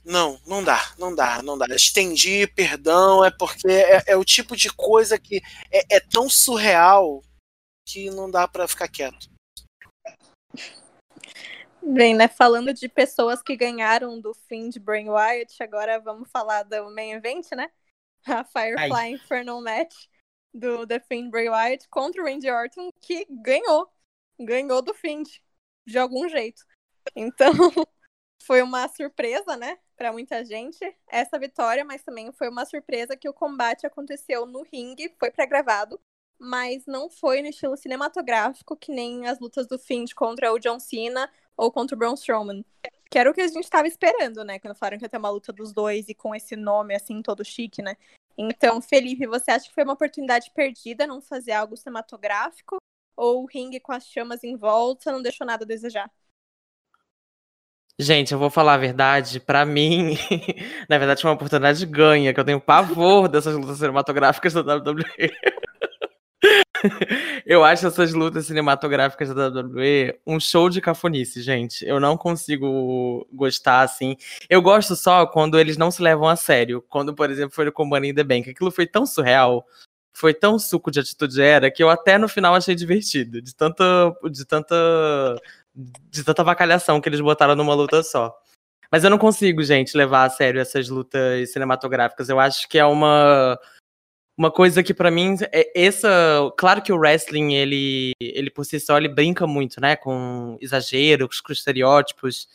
Não, não dá, não dá, não dá. Estendi, perdão, é porque é, é o tipo de coisa que é, é tão surreal que não dá para ficar quieto.
Bem, né? Falando de pessoas que ganharam do fim de Brain Wyatt, agora vamos falar do main event, né? A Firefly Ai. Infernal Match do The Fiend Bray Wyatt contra o Randy Orton, que ganhou. Ganhou do Fiend, de algum jeito. Então, foi uma surpresa, né, para muita gente, essa vitória, mas também foi uma surpresa que o combate aconteceu no ringue, foi pré-gravado, mas não foi no estilo cinematográfico, que nem as lutas do Fiend contra o John Cena ou contra o Braun Strowman. Que era o que a gente estava esperando, né? Quando falaram que ia ter uma luta dos dois e com esse nome assim todo chique, né? Então, Felipe, você acha que foi uma oportunidade perdida não fazer algo cinematográfico? Ou o ringue com as chamas em volta não deixou nada a desejar?
Gente, eu vou falar a verdade, para mim, na verdade foi uma oportunidade ganha, que eu tenho pavor dessas lutas cinematográficas da WWE. eu acho essas lutas cinematográficas da WWE um show de cafonice, gente. Eu não consigo gostar assim. Eu gosto só quando eles não se levam a sério. Quando, por exemplo, foi no Money in the Bank. Aquilo foi tão surreal, foi tão suco de atitude era, que eu até no final achei divertido. De tanta. De tanta. De tanta vacalhação que eles botaram numa luta só. Mas eu não consigo, gente, levar a sério essas lutas cinematográficas. Eu acho que é uma uma coisa que para mim é essa, claro que o wrestling ele ele por si só ele brinca muito, né, com exageros, com estereótipos.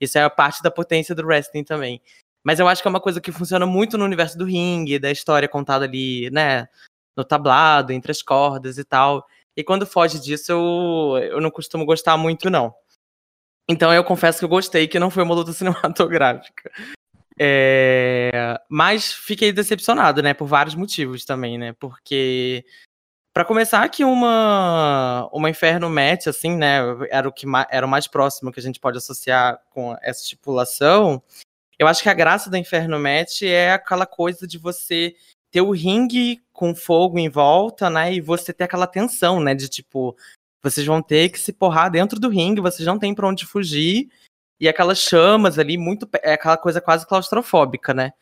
Isso é a parte da potência do wrestling também. Mas eu acho que é uma coisa que funciona muito no universo do ringue, da história contada ali, né, no tablado, entre as cordas e tal. E quando foge disso, eu, eu não costumo gostar muito, não. Então eu confesso que eu gostei que não foi uma luta cinematográfica. É... Mas fiquei decepcionado, né? Por vários motivos também, né? Porque para começar que uma uma Inferno Match assim, né, era o que era o mais próximo que a gente pode associar com essa estipulação. Eu acho que a graça da Inferno Match é aquela coisa de você ter o ringue com fogo em volta, né, e você ter aquela tensão, né, de tipo, vocês vão ter que se porrar dentro do ringue, vocês não têm para onde fugir, e aquelas chamas ali, muito. É aquela coisa quase claustrofóbica, né?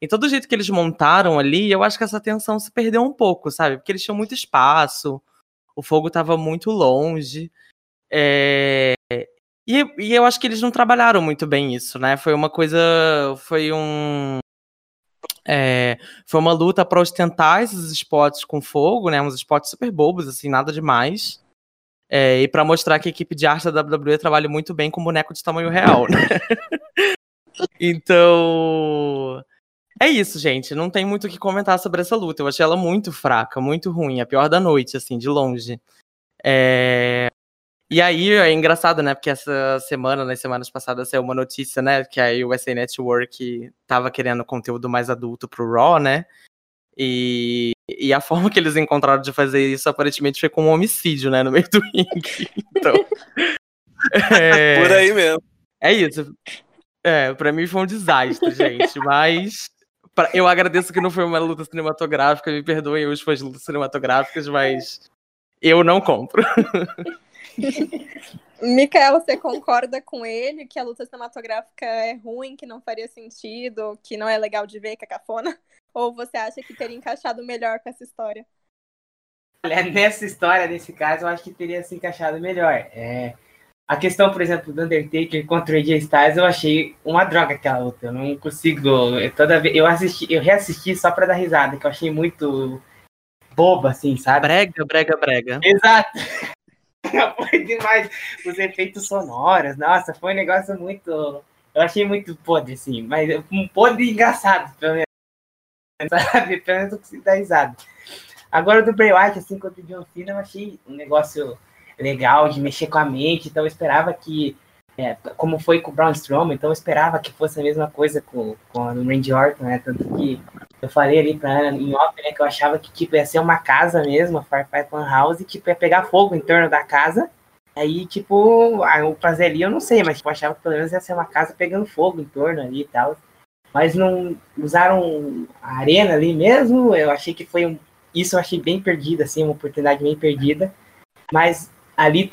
E todo jeito que eles montaram ali, eu acho que essa tensão se perdeu um pouco, sabe? Porque eles tinham muito espaço, o fogo estava muito longe. É... E, e, eu acho que eles não trabalharam muito bem isso, né? Foi uma coisa. Foi um. É, foi uma luta para ostentar esses spots com fogo, né? Uns spots super bobos, assim, nada demais. É, e para mostrar que a equipe de arte da WWE trabalha muito bem com boneco de tamanho real, né? então, É isso, gente. Não tem muito o que comentar sobre essa luta. Eu achei ela muito fraca, muito ruim. A pior da noite, assim, de longe. É... E aí é engraçado, né? Porque essa semana, nas semanas passadas, saiu uma notícia, né? Que a USA Network tava querendo conteúdo mais adulto pro Raw, né? E, e a forma que eles encontraram de fazer isso aparentemente foi com um homicídio, né? No meio do ringue. Então.
É... Por aí mesmo.
É isso. É, pra mim foi um desastre, gente. Mas pra... eu agradeço que não foi uma luta cinematográfica. Me perdoem os fãs de lutas cinematográficas, mas eu não compro.
Mikael, você concorda com ele que a luta cinematográfica é ruim, que não faria sentido, que não é legal de ver, que é cafona? Ou você acha que teria encaixado melhor com essa história?
Olha, nessa história, nesse caso, eu acho que teria se encaixado melhor. É, a questão, por exemplo, do Undertaker contra o AJ Styles, eu achei uma droga aquela luta. Eu não consigo. Eu, toda vez, eu assisti, eu reassisti só pra dar risada, que eu achei muito boba, assim, sabe?
Brega, brega, brega.
Exato. foi demais. Os efeitos sonoros, nossa, foi um negócio muito. Eu achei muito podre, assim, mas um podre engraçado, pelo menos. Sabe? Pelo menos eu consigo dar risada. Agora do Bray Wyatt, assim, contra o John Cena, eu achei um negócio legal de mexer com a mente, então eu esperava que, é, como foi com o Braun Strowman, então eu esperava que fosse a mesma coisa com, com o Randy Orton, né? Tanto que eu falei ali pra Ana em off, né, que eu achava que tipo, ia ser uma casa mesmo, a Firefly Fan House, e tipo, ia pegar fogo em torno da casa. Aí, tipo, o prazer ali eu não sei, mas tipo, eu achava que pelo menos ia ser uma casa pegando fogo em torno ali e tal. Mas não usaram a arena ali mesmo. Eu achei que foi um. Isso eu achei bem perdido, assim, uma oportunidade bem perdida. Mas ali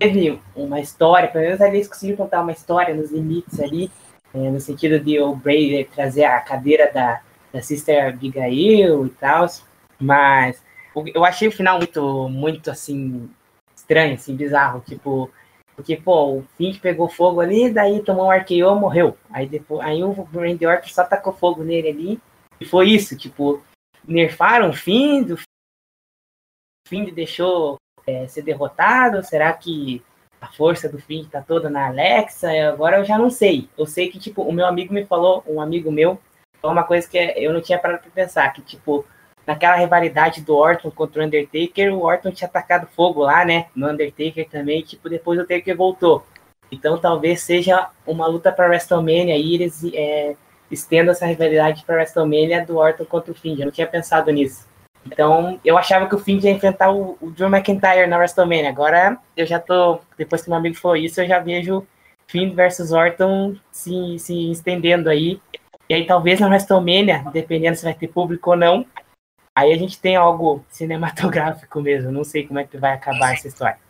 teve uma história, pelo menos ali eles conseguiram contar uma história nos limites ali é, no sentido de o Bray trazer a cadeira da, da Sister Abigail e tal, mas eu achei o final muito, muito assim, estranho, assim, bizarro, tipo, porque, pô, o Fink pegou fogo ali, daí tomou um arqueou, morreu. Aí depois, aí o Randy Orton só tacou fogo nele ali, e foi isso, tipo, nerfaram o Find, o Find deixou é, ser derrotado, será que a força do fim tá toda na Alexa, agora eu já não sei. Eu sei que, tipo, o meu amigo me falou, um amigo meu, uma coisa que eu não tinha parado pra pensar, que, tipo, naquela rivalidade do Orton contra o Undertaker, o Orton tinha atacado fogo lá, né, no Undertaker também, tipo, depois o Undertaker voltou. Então talvez seja uma luta para WrestleMania e eles é, estendam essa rivalidade para WrestleMania do Orton contra o Finn. Eu não tinha pensado nisso. Então, eu achava que o Finn ia enfrentar o, o Drew McIntyre na WrestleMania. Agora, eu já tô. Depois que meu amigo falou isso, eu já vejo Finn versus Orton se, se estendendo aí. E aí, talvez na WrestleMania, dependendo se vai ter público ou não, aí a gente tem algo cinematográfico mesmo. Não sei como é que vai acabar essa história.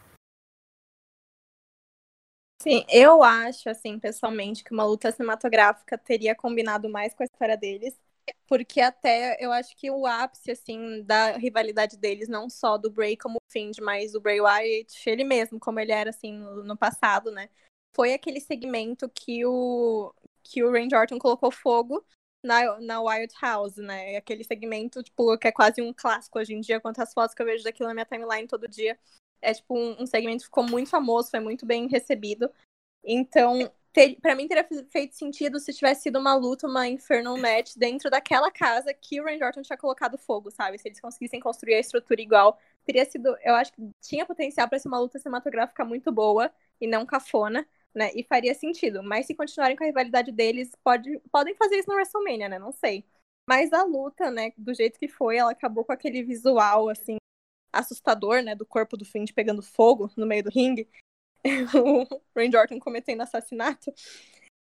Sim, eu acho, assim, pessoalmente, que uma luta cinematográfica teria combinado mais com a história deles porque até eu acho que o ápice, assim, da rivalidade deles, não só do Bray como Find, mas o Bray Wyatt, ele mesmo, como ele era, assim, no, no passado, né? Foi aquele segmento que o, que o Randy Orton colocou fogo na, na Wild House, né? Aquele segmento, tipo, que é quase um clássico hoje em dia, quantas fotos que eu vejo daquilo na minha timeline todo dia. É, tipo, um, um segmento que ficou muito famoso, foi muito bem recebido. Então, ter, para mim teria feito sentido se tivesse sido uma luta, uma Infernal Match dentro daquela casa que o Randy Orton tinha colocado fogo, sabe? Se eles conseguissem construir a estrutura igual, teria sido, eu acho que tinha potencial para ser uma luta cinematográfica muito boa e não cafona, né? E faria sentido. Mas se continuarem com a rivalidade deles, pode, podem fazer isso no WrestleMania, né? Não sei. Mas a luta, né, do jeito que foi, ela acabou com aquele visual, assim, assustador, né, do corpo do Fiend pegando fogo no meio do ringue. o Randy Orton cometendo assassinato.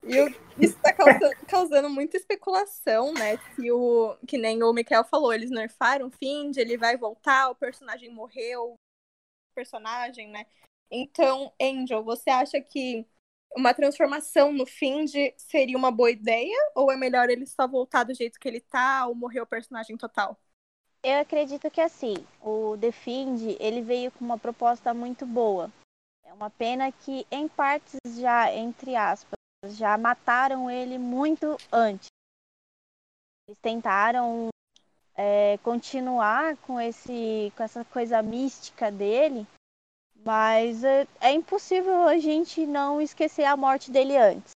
E isso tá causando, causando, muita especulação, né? Se o. Que nem o Mikael falou, eles nerfaram Find, ele vai voltar, o personagem morreu, personagem, né? Então, Angel, você acha que uma transformação no Find seria uma boa ideia? Ou é melhor ele só voltar do jeito que ele tá ou morrer o personagem total?
Eu acredito que assim, o The Find, ele veio com uma proposta muito boa. É uma pena que, em partes, já, entre aspas, já mataram ele muito antes. Eles tentaram é, continuar com, esse, com essa coisa mística dele, mas é, é impossível a gente não esquecer a morte dele antes.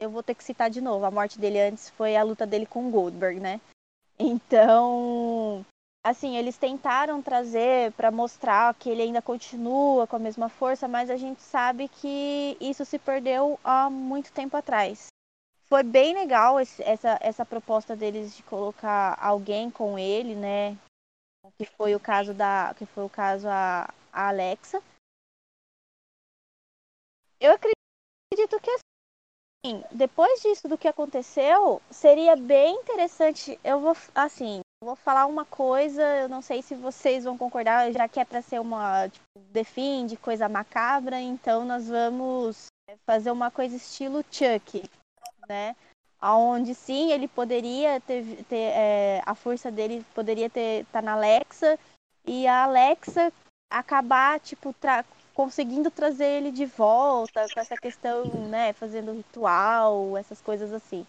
eu vou ter que citar de novo. A morte dele antes foi a luta dele com Goldberg, né? Então, assim, eles tentaram trazer para mostrar que ele ainda continua com a mesma força, mas a gente sabe que isso se perdeu há muito tempo atrás. Foi bem legal esse, essa, essa proposta deles de colocar alguém com ele, né? Que foi o caso da, que foi o caso a, a Alexa. Eu acredito que assim, depois disso do que aconteceu, seria bem interessante. Eu vou assim, vou falar uma coisa, eu não sei se vocês vão concordar, já que é para ser uma tipo, defende coisa macabra, então nós vamos fazer uma coisa estilo Chuck, né? Aonde sim ele poderia ter, ter é, a força dele poderia ter tá na Alexa e a Alexa acabar tipo tra conseguindo trazer ele de volta com essa questão, né, fazendo ritual, essas coisas assim.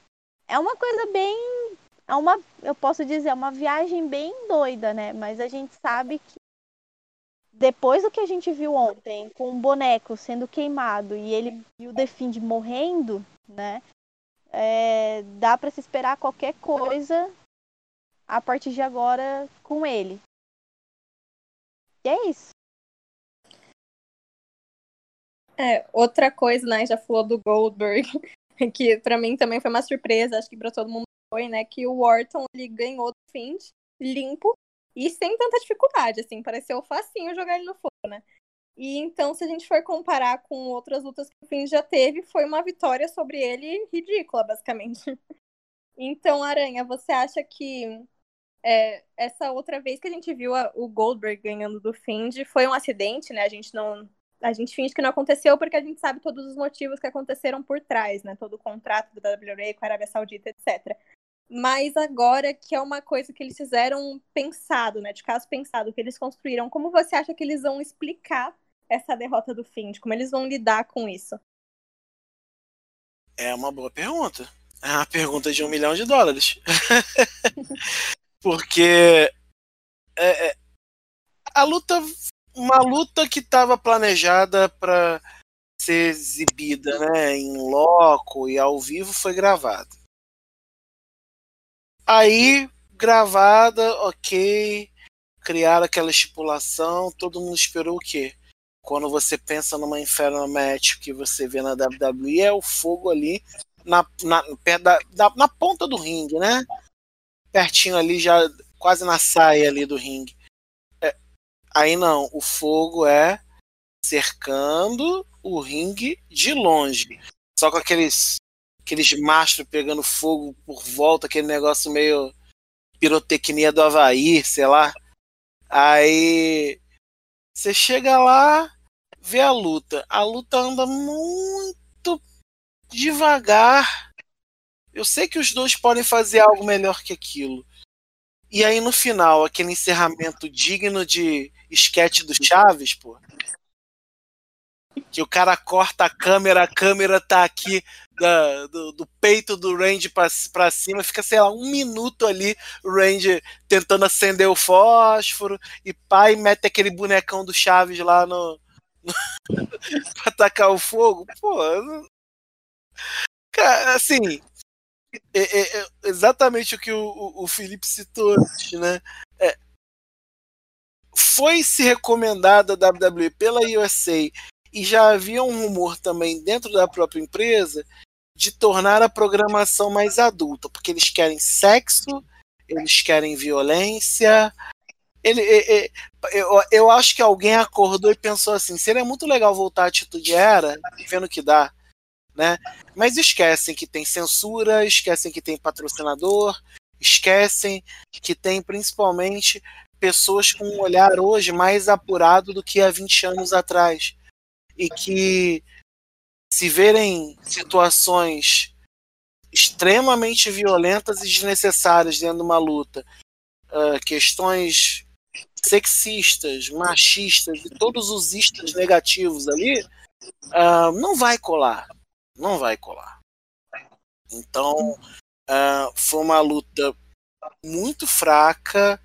É uma coisa bem é uma, eu posso dizer, é uma viagem bem doida, né? Mas a gente sabe que depois do que a gente viu ontem, com o boneco sendo queimado e ele e o Defend morrendo, né? É, dá para se esperar qualquer coisa a partir de agora com ele. E é isso.
É, outra coisa, né? Já falou do Goldberg, que para mim também foi uma surpresa, acho que para todo mundo foi, né, que o Orton ele ganhou do Find limpo e sem tanta dificuldade, assim, pareceu facinho jogar ele no fogo, né? E então, se a gente for comparar com outras lutas que o Find já teve, foi uma vitória sobre ele ridícula, basicamente. Então, Aranha, você acha que é, essa outra vez que a gente viu a, o Goldberg ganhando do Find foi um acidente, né? A gente não. A gente finge que não aconteceu porque a gente sabe todos os motivos que aconteceram por trás, né? Todo o contrato da WWE com a Arábia Saudita, etc mas agora que é uma coisa que eles fizeram pensado, né? De caso pensado, que eles construíram. Como você acha que eles vão explicar essa derrota do Find? Como eles vão lidar com isso?
É uma boa pergunta. É uma pergunta de um milhão de dólares. Porque é, é, a luta, uma luta que estava planejada para ser exibida, né, em loco e ao vivo, foi gravada Aí, gravada, ok, criaram aquela estipulação, todo mundo esperou o quê? Quando você pensa numa Inferno Match que você vê na WWE, é o fogo ali na, na, da, na ponta do ringue, né? Pertinho ali, já quase na saia ali do ringue. É, aí não, o fogo é cercando o ringue de longe. Só com aqueles aqueles mastros pegando fogo por volta, aquele negócio meio pirotecnia do Havaí, sei lá. Aí você chega lá, vê a luta. A luta anda muito devagar. Eu sei que os dois podem fazer algo melhor que aquilo. E aí no final, aquele encerramento digno de esquete do Chaves, pô que o cara corta a câmera, a câmera tá aqui da, do, do, peito do Range para cima, fica, sei lá, um minuto ali, o Range tentando acender o fósforo, e pai mete aquele bonecão do Chaves lá no. no pra atacar o fogo. Pô. Cara, assim. É, é, é exatamente o que o, o, Felipe citou antes, né? É, foi se recomendada a WWE pela USA e já havia um rumor também dentro da própria empresa de tornar a programação mais adulta, porque eles querem sexo, eles querem violência. Ele, ele, eu, eu acho que alguém acordou e pensou assim: seria muito legal voltar à atitude era, vendo que dá. Né? Mas esquecem que tem censura, esquecem que tem patrocinador, esquecem que tem principalmente pessoas com um olhar hoje mais apurado do que há 20 anos atrás e que se verem situações extremamente violentas e desnecessárias dentro de uma luta, uh, questões sexistas, machistas e todos os istas negativos ali, uh, não vai colar, não vai colar. Então uh, foi uma luta muito fraca.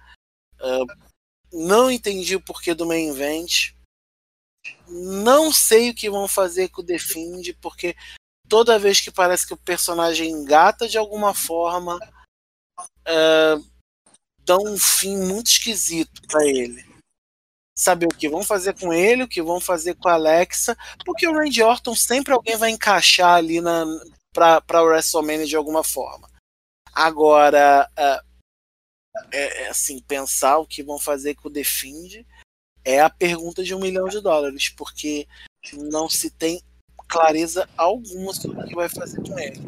não entendi o porquê do main event. Não sei o que vão fazer com o Defend, porque toda vez que parece que o personagem engata de alguma forma, é, dão um fim muito esquisito para ele. Saber o que vão fazer com ele, o que vão fazer com a Alexa, porque o Randy Orton sempre alguém vai encaixar ali na, pra, pra WrestleMania de alguma forma. Agora, é, é, é, assim, pensar o que vão fazer com o Defend é a pergunta de um milhão de dólares, porque não se tem clareza alguma sobre o que vai fazer com ele.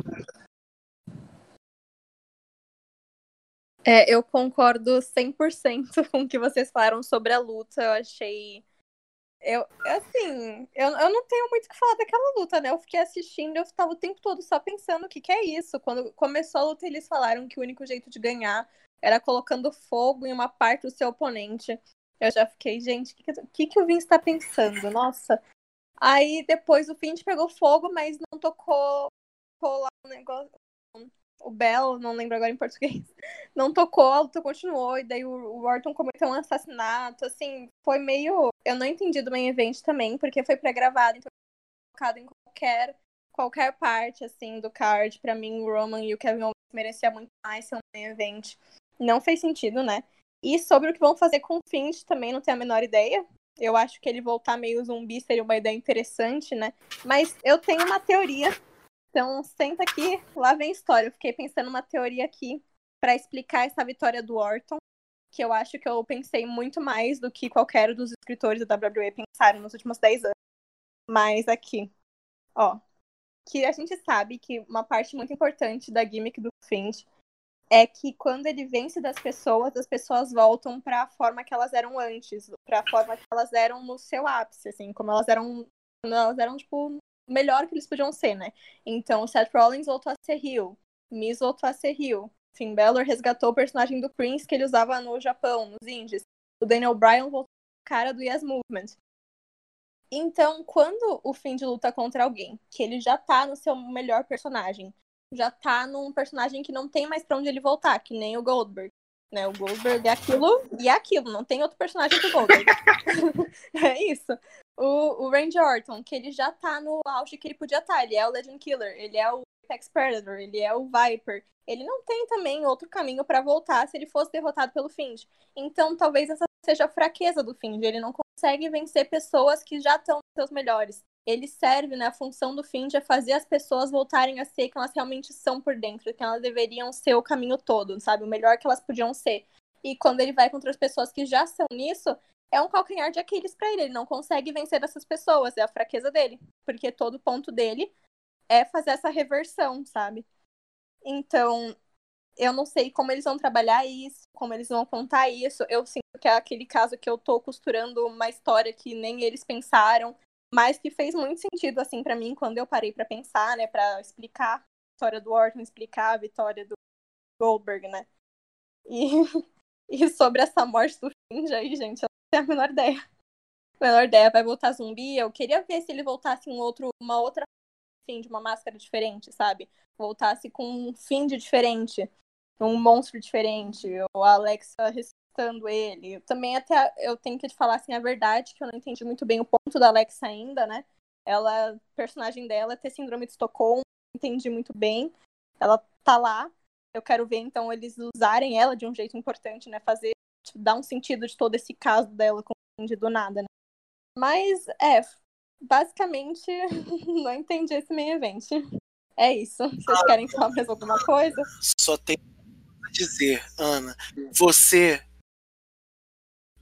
É, eu concordo 100% com o que vocês falaram sobre a luta. Eu achei. Eu, assim, eu, eu não tenho muito o que falar daquela luta, né? Eu fiquei assistindo eu estava o tempo todo só pensando o que, que é isso. Quando começou a luta, eles falaram que o único jeito de ganhar era colocando fogo em uma parte do seu oponente. Eu já fiquei, gente, o que, que, que o Vince está pensando? Nossa. Aí depois o Finch pegou fogo, mas não tocou, tocou lá o negócio, o Bell, não lembro agora em português, não tocou, a luta continuou, e daí o Orton cometeu um assassinato, assim, foi meio. Eu não entendi do main event também, porque foi pré-gravado, então colocado em qualquer, qualquer parte, assim, do card. Pra mim, o Roman e o Kevin Owens merecia muito mais ser um main event. Não fez sentido, né? E sobre o que vão fazer com o Finch, também não tenho a menor ideia. Eu acho que ele voltar meio zumbi seria uma ideia interessante, né? Mas eu tenho uma teoria então, senta aqui, lá vem história. Eu fiquei pensando uma teoria aqui para explicar essa vitória do Orton, que eu acho que eu pensei muito mais do que qualquer dos escritores da WWE pensaram nos últimos 10 anos. Mas aqui, ó, que a gente sabe que uma parte muito importante da gimmick do Fiend é que quando ele vence das pessoas, as pessoas voltam para a forma que elas eram antes, para a forma que elas eram no seu ápice, assim, como elas eram, elas eram tipo melhor que eles podiam ser, né? Então, Seth Rollins voltou a ser Rio, Miz voltou a ser Rio, Finn Balor resgatou o personagem do Prince que ele usava no Japão, nos indies. O Daniel Bryan voltou a cara do Yes Movement. Então, quando o Finn de luta contra alguém, que ele já tá no seu melhor personagem, já tá num personagem que não tem mais pra onde ele voltar, que nem o Goldberg. Né, o Goldberg é aquilo e é aquilo, não tem outro personagem que o Goldberg. é isso o, o Randy Orton, que ele já tá no auge que ele podia estar. Tá. Ele é o Legend Killer, ele é o Apex Predator, ele é o Viper. Ele não tem também outro caminho para voltar se ele fosse derrotado pelo Fiend. Então, talvez essa seja a fraqueza do Fiend. Ele não consegue vencer pessoas que já estão nos seus melhores. Ele serve, né? A função do Fiend é fazer as pessoas voltarem a ser quem elas realmente são por dentro, que elas deveriam ser o caminho todo, sabe? O melhor que elas podiam ser. E quando ele vai contra as pessoas que já são nisso, é um calcanhar de Aquiles para ele. Ele não consegue vencer essas pessoas, é a fraqueza dele. Porque todo ponto dele é fazer essa reversão, sabe? Então, eu não sei como eles vão trabalhar isso, como eles vão contar isso. Eu sinto que é aquele caso que eu tô costurando uma história que nem eles pensaram, mas que fez muito sentido assim para mim quando eu parei para pensar, né, para explicar a história do Orton, explicar a vitória do Goldberg, né? E, e sobre essa morte do Finge aí, gente, tenho a menor ideia. A menor ideia, vai voltar zumbi? Eu queria ver se ele voltasse um outro, uma outra fim de uma máscara diferente, sabe? Voltasse com um fim de diferente, um monstro diferente, ou a Alexa ressuscitando ele. Também até eu tenho que te falar assim a verdade, que eu não entendi muito bem o ponto da Alexa ainda, né? Ela, personagem dela, ter síndrome de Estocolmo, entendi muito bem. Ela tá lá. Eu quero ver então eles usarem ela de um jeito importante, né? Fazer dar um sentido de todo esse caso dela com do nada, né? Mas, é, basicamente, não entendi esse meio evento. É isso. Vocês querem falar mais alguma coisa?
Só tem a dizer, Ana. Você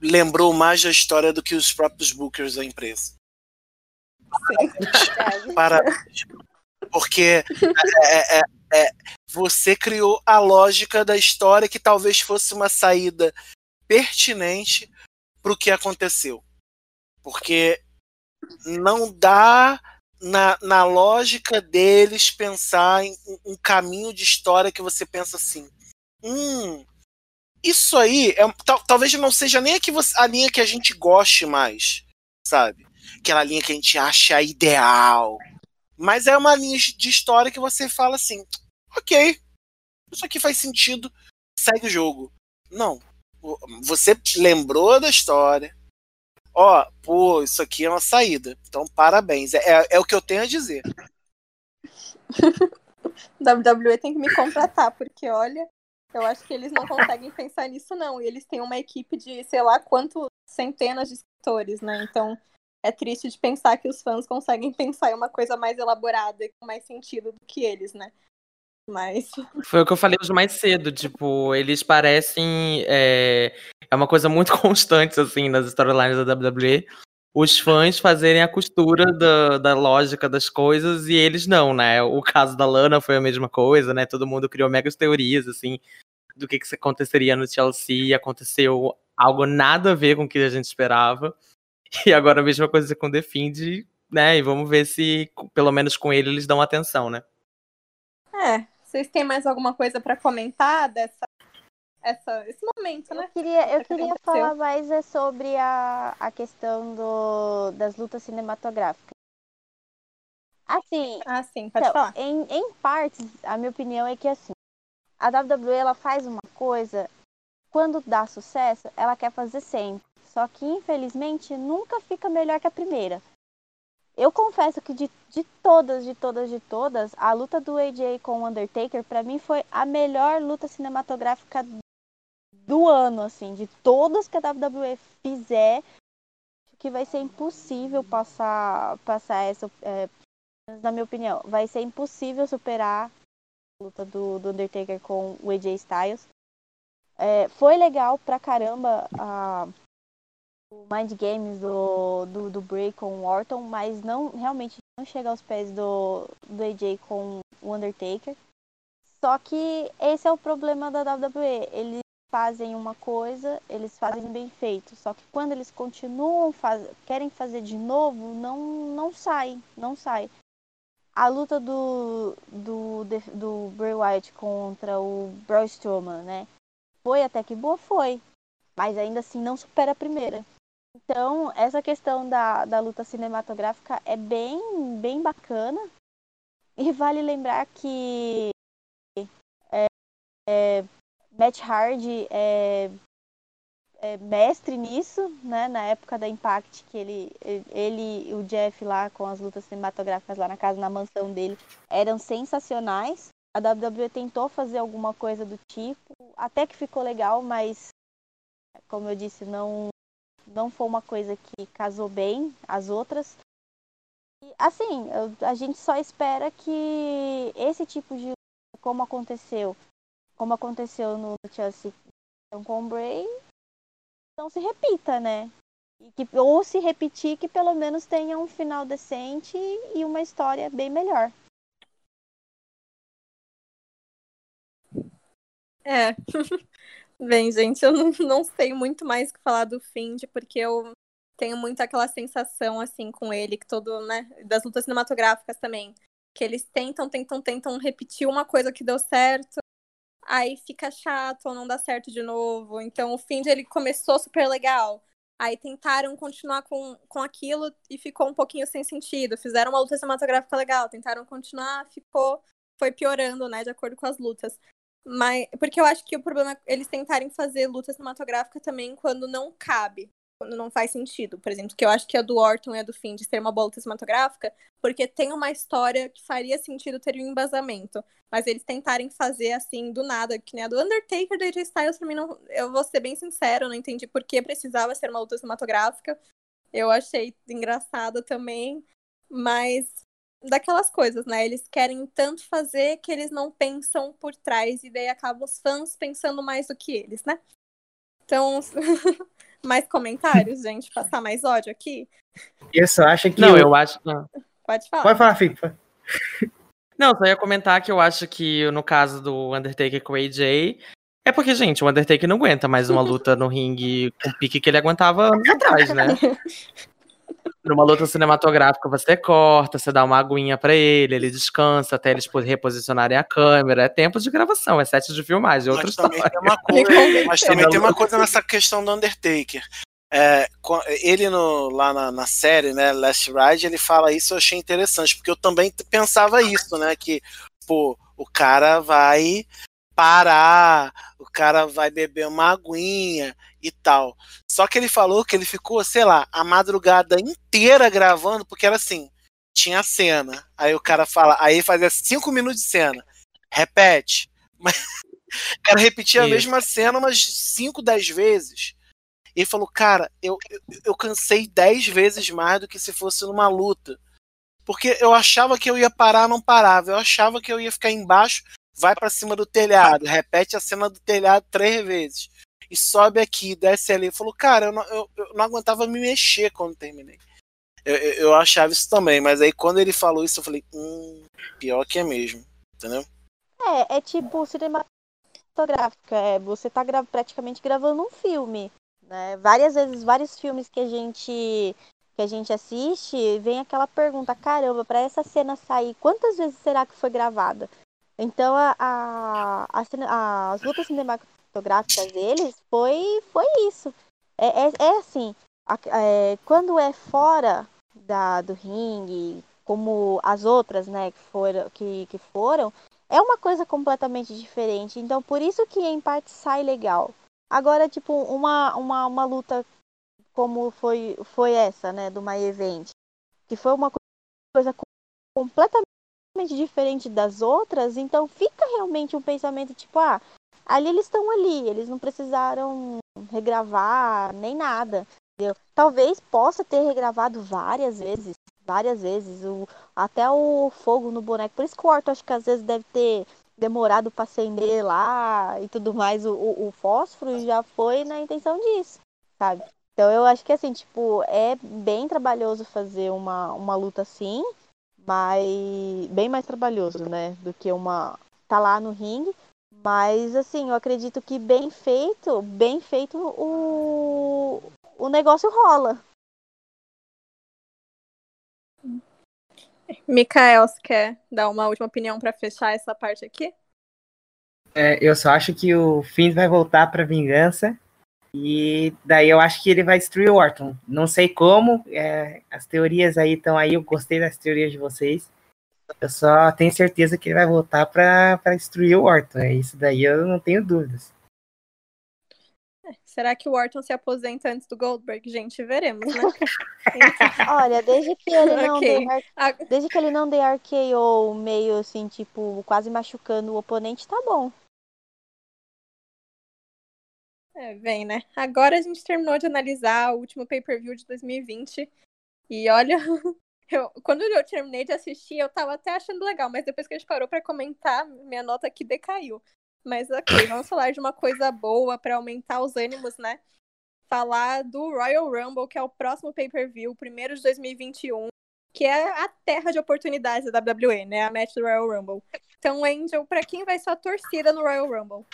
lembrou mais da história do que os próprios bookers da empresa.
Sim.
Parabéns. Porque é, é, é, você criou a lógica da história que talvez fosse uma saída pertinente para o que aconteceu. Porque não dá na, na lógica deles pensar em um caminho de história que você pensa assim. Hum, isso aí é, tal, talvez não seja nem a, que você, a linha que a gente goste mais, sabe? Aquela linha que a gente acha ideal. Mas é uma linha de história que você fala assim: ok, isso aqui faz sentido, segue o jogo. Não, você lembrou da história. Ó, pô, isso aqui é uma saída. Então, parabéns. É, é, é o que eu tenho a dizer.
WWE tem que me contratar, porque olha, eu acho que eles não conseguem pensar nisso, não. E eles têm uma equipe de, sei lá, quantos centenas de escritores, né? Então é triste de pensar que os fãs conseguem pensar em uma coisa mais elaborada e com mais sentido do que eles, né? Mas.
Foi o que eu falei hoje mais cedo, tipo, eles parecem. É, é uma coisa muito constante, assim, nas storylines da WWE. Os fãs fazerem a costura da, da lógica das coisas e eles não, né? O caso da Lana foi a mesma coisa, né? Todo mundo criou megas teorias, assim, do que, que aconteceria no Chelsea e aconteceu algo nada a ver com o que a gente esperava. E agora a mesma coisa com o The Fiend, né? E vamos ver se, pelo menos com ele, eles dão atenção, né?
É, vocês têm mais alguma coisa para comentar dessa essa, esse momento, né?
Eu queria, eu queria falar mais é sobre a, a questão do, das lutas cinematográficas. Assim,
ah, sim, pode
então,
falar.
Em, em partes, a minha opinião é que assim, a WWE ela faz uma coisa, quando dá sucesso, ela quer fazer sempre. Só que, infelizmente, nunca fica melhor que a primeira. Eu confesso que de, de todas, de todas, de todas, a luta do AJ com o Undertaker, para mim, foi a melhor luta cinematográfica do ano, assim, de todas que a WWE fizer, que vai ser impossível passar, passar essa, é, na minha opinião, vai ser impossível superar a luta do, do Undertaker com o AJ Styles. É, foi legal pra caramba a, Mind Games do, do, do Bray com o Orton, mas não realmente não chega aos pés do, do AJ com o Undertaker. Só que esse é o problema da WWE. Eles fazem uma coisa, eles fazem bem feito. Só que quando eles continuam, faz, querem fazer de novo, não, não sai, não sai. A luta do, do, do Bray Wyatt contra o Braun Strowman, né? Foi até que boa, foi. Mas ainda assim não supera a primeira. Então, essa questão da, da luta cinematográfica é bem, bem bacana. E vale lembrar que é, é, Matt Hardy é, é, mestre nisso, né? Na época da Impact, que ele, ele e o Jeff lá com as lutas cinematográficas lá na casa, na mansão dele, eram sensacionais. A WWE tentou fazer alguma coisa do tipo, até que ficou legal, mas como eu disse, não não foi uma coisa que casou bem as outras. E, assim, a gente só espera que esse tipo de como aconteceu, como aconteceu no Chelsea com o Bray, não se repita, né? Que, ou se repetir, que pelo menos tenha um final decente e uma história bem melhor.
É. Bem, gente, eu não, não sei muito mais o que falar do Find, porque eu tenho muito aquela sensação, assim, com ele, que todo, né, das lutas cinematográficas também, que eles tentam, tentam, tentam repetir uma coisa que deu certo, aí fica chato ou não dá certo de novo. Então, o Find, ele começou super legal, aí tentaram continuar com, com aquilo e ficou um pouquinho sem sentido. Fizeram uma luta cinematográfica legal, tentaram continuar, ficou, foi piorando, né, de acordo com as lutas. Mas, porque eu acho que o problema é eles tentarem fazer luta cinematográfica também quando não cabe, quando não faz sentido. Por exemplo, que eu acho que a do Orton e a do Finn de ser uma boa luta cinematográfica, porque tem uma história que faria sentido ter um embasamento. Mas eles tentarem fazer assim do nada, que nem a do Undertaker da AJ Styles, pra mim não. Eu vou ser bem sincero, não entendi por que precisava ser uma luta cinematográfica. Eu achei engraçada também. Mas daquelas coisas, né? Eles querem tanto fazer que eles não pensam por trás e daí acabam os fãs pensando mais do que eles, né? Então, mais comentários, gente, passar mais ódio aqui.
Isso, acha que
Não, eu, eu acho, não.
Pode falar.
Pode falar, Fico.
Não, só ia comentar que eu acho que no caso do Undertaker com o AJ, é porque, gente, o Undertaker não aguenta mais uma luta no ringue com o pique que ele aguentava anos atrás, né? Numa luta cinematográfica, você corta, você dá uma aguinha para ele, ele descansa até eles reposicionarem a câmera. É tempo de gravação, é set de filmagem, é outra
mas
história.
também tem uma coisa, mas também tem uma coisa nessa questão do Undertaker. É, ele no, lá na, na, série, né, Last Ride, ele fala isso, eu achei interessante, porque eu também pensava isso, né, que pô, o cara vai parar, o cara vai beber uma aguinha e tal. Só que ele falou que ele ficou, sei lá, a madrugada inteira gravando, porque era assim, tinha cena. Aí o cara fala, aí fazia cinco minutos de cena. Repete. Mas o cara repetia a
Isso.
mesma cena umas 5, 10 vezes. E ele falou, cara, eu, eu, eu cansei 10 vezes mais do que se fosse numa luta. Porque eu achava que eu ia parar, não parava. Eu achava que eu ia ficar embaixo, vai pra cima do telhado, repete a cena do telhado três vezes. E sobe aqui, desce ali. Ele falou, cara, eu não, eu, eu não aguentava me mexer quando terminei. Eu, eu, eu achava isso também, mas aí quando ele falou isso, eu falei, hum, pior que é mesmo. Entendeu?
É, é tipo cinematográfica. É, você tá gra- praticamente gravando um filme. Né? Várias vezes, vários filmes que a gente que a gente assiste, vem aquela pergunta, caramba, para essa cena sair, quantas vezes será que foi gravada? Então a, a, a cena- as lutas cinematográficas deles foi, foi isso. É, é, é assim, é, quando é fora da, do ringue, como as outras, né, que foram, que, que foram, é uma coisa completamente diferente. Então, por isso que em parte sai legal. Agora, tipo, uma, uma, uma luta como foi, foi essa, né, do My Event, que foi uma co- coisa co- completamente diferente das outras, então fica realmente um pensamento tipo, ah, ali eles estão ali, eles não precisaram regravar nem nada, entendeu? Talvez possa ter regravado várias vezes, várias vezes, o, até o fogo no boneco. Por isso que o Orton acho que às vezes deve ter demorado para acender lá e tudo mais o, o, o fósforo já foi na intenção disso, sabe? Então eu acho que assim, tipo, é bem trabalhoso fazer uma, uma luta assim, mas bem mais trabalhoso, né, do que uma tá lá no ringue. Mas assim, eu acredito que bem feito, bem feito o o negócio rola.
Mikael, você quer dar uma última opinião pra fechar essa parte aqui?
É, eu só acho que o Finn vai voltar pra vingança. E daí eu acho que ele vai destruir o Orton. Não sei como. é, as teorias aí estão aí. Eu gostei das teorias de vocês. Eu só tenho certeza que ele vai voltar pra, pra destruir o Orton. É isso daí, eu não tenho dúvidas.
Será que o Orton se aposenta antes do Goldberg? Gente, veremos, né?
Olha, desde que ele não
Ok.
dê ar-
Ah,
desde que ele não dê RKO meio assim, tipo, quase machucando o oponente, tá bom.
É, vem, né? Agora a gente terminou de analisar o último pay-per-view de 2020. E olha, eu, quando eu terminei de assistir, eu tava até achando legal, mas depois que a gente parou pra comentar, minha nota aqui decaiu. Mas ok, vamos falar de uma coisa boa pra aumentar os ânimos, né? Falar do Royal Rumble, que é o próximo pay-per-view, primeiro de 2021, que é a terra de oportunidades da WWE, né? A match do Royal Rumble. Então, Angel, pra quem vai sua torcida no Royal Rumble?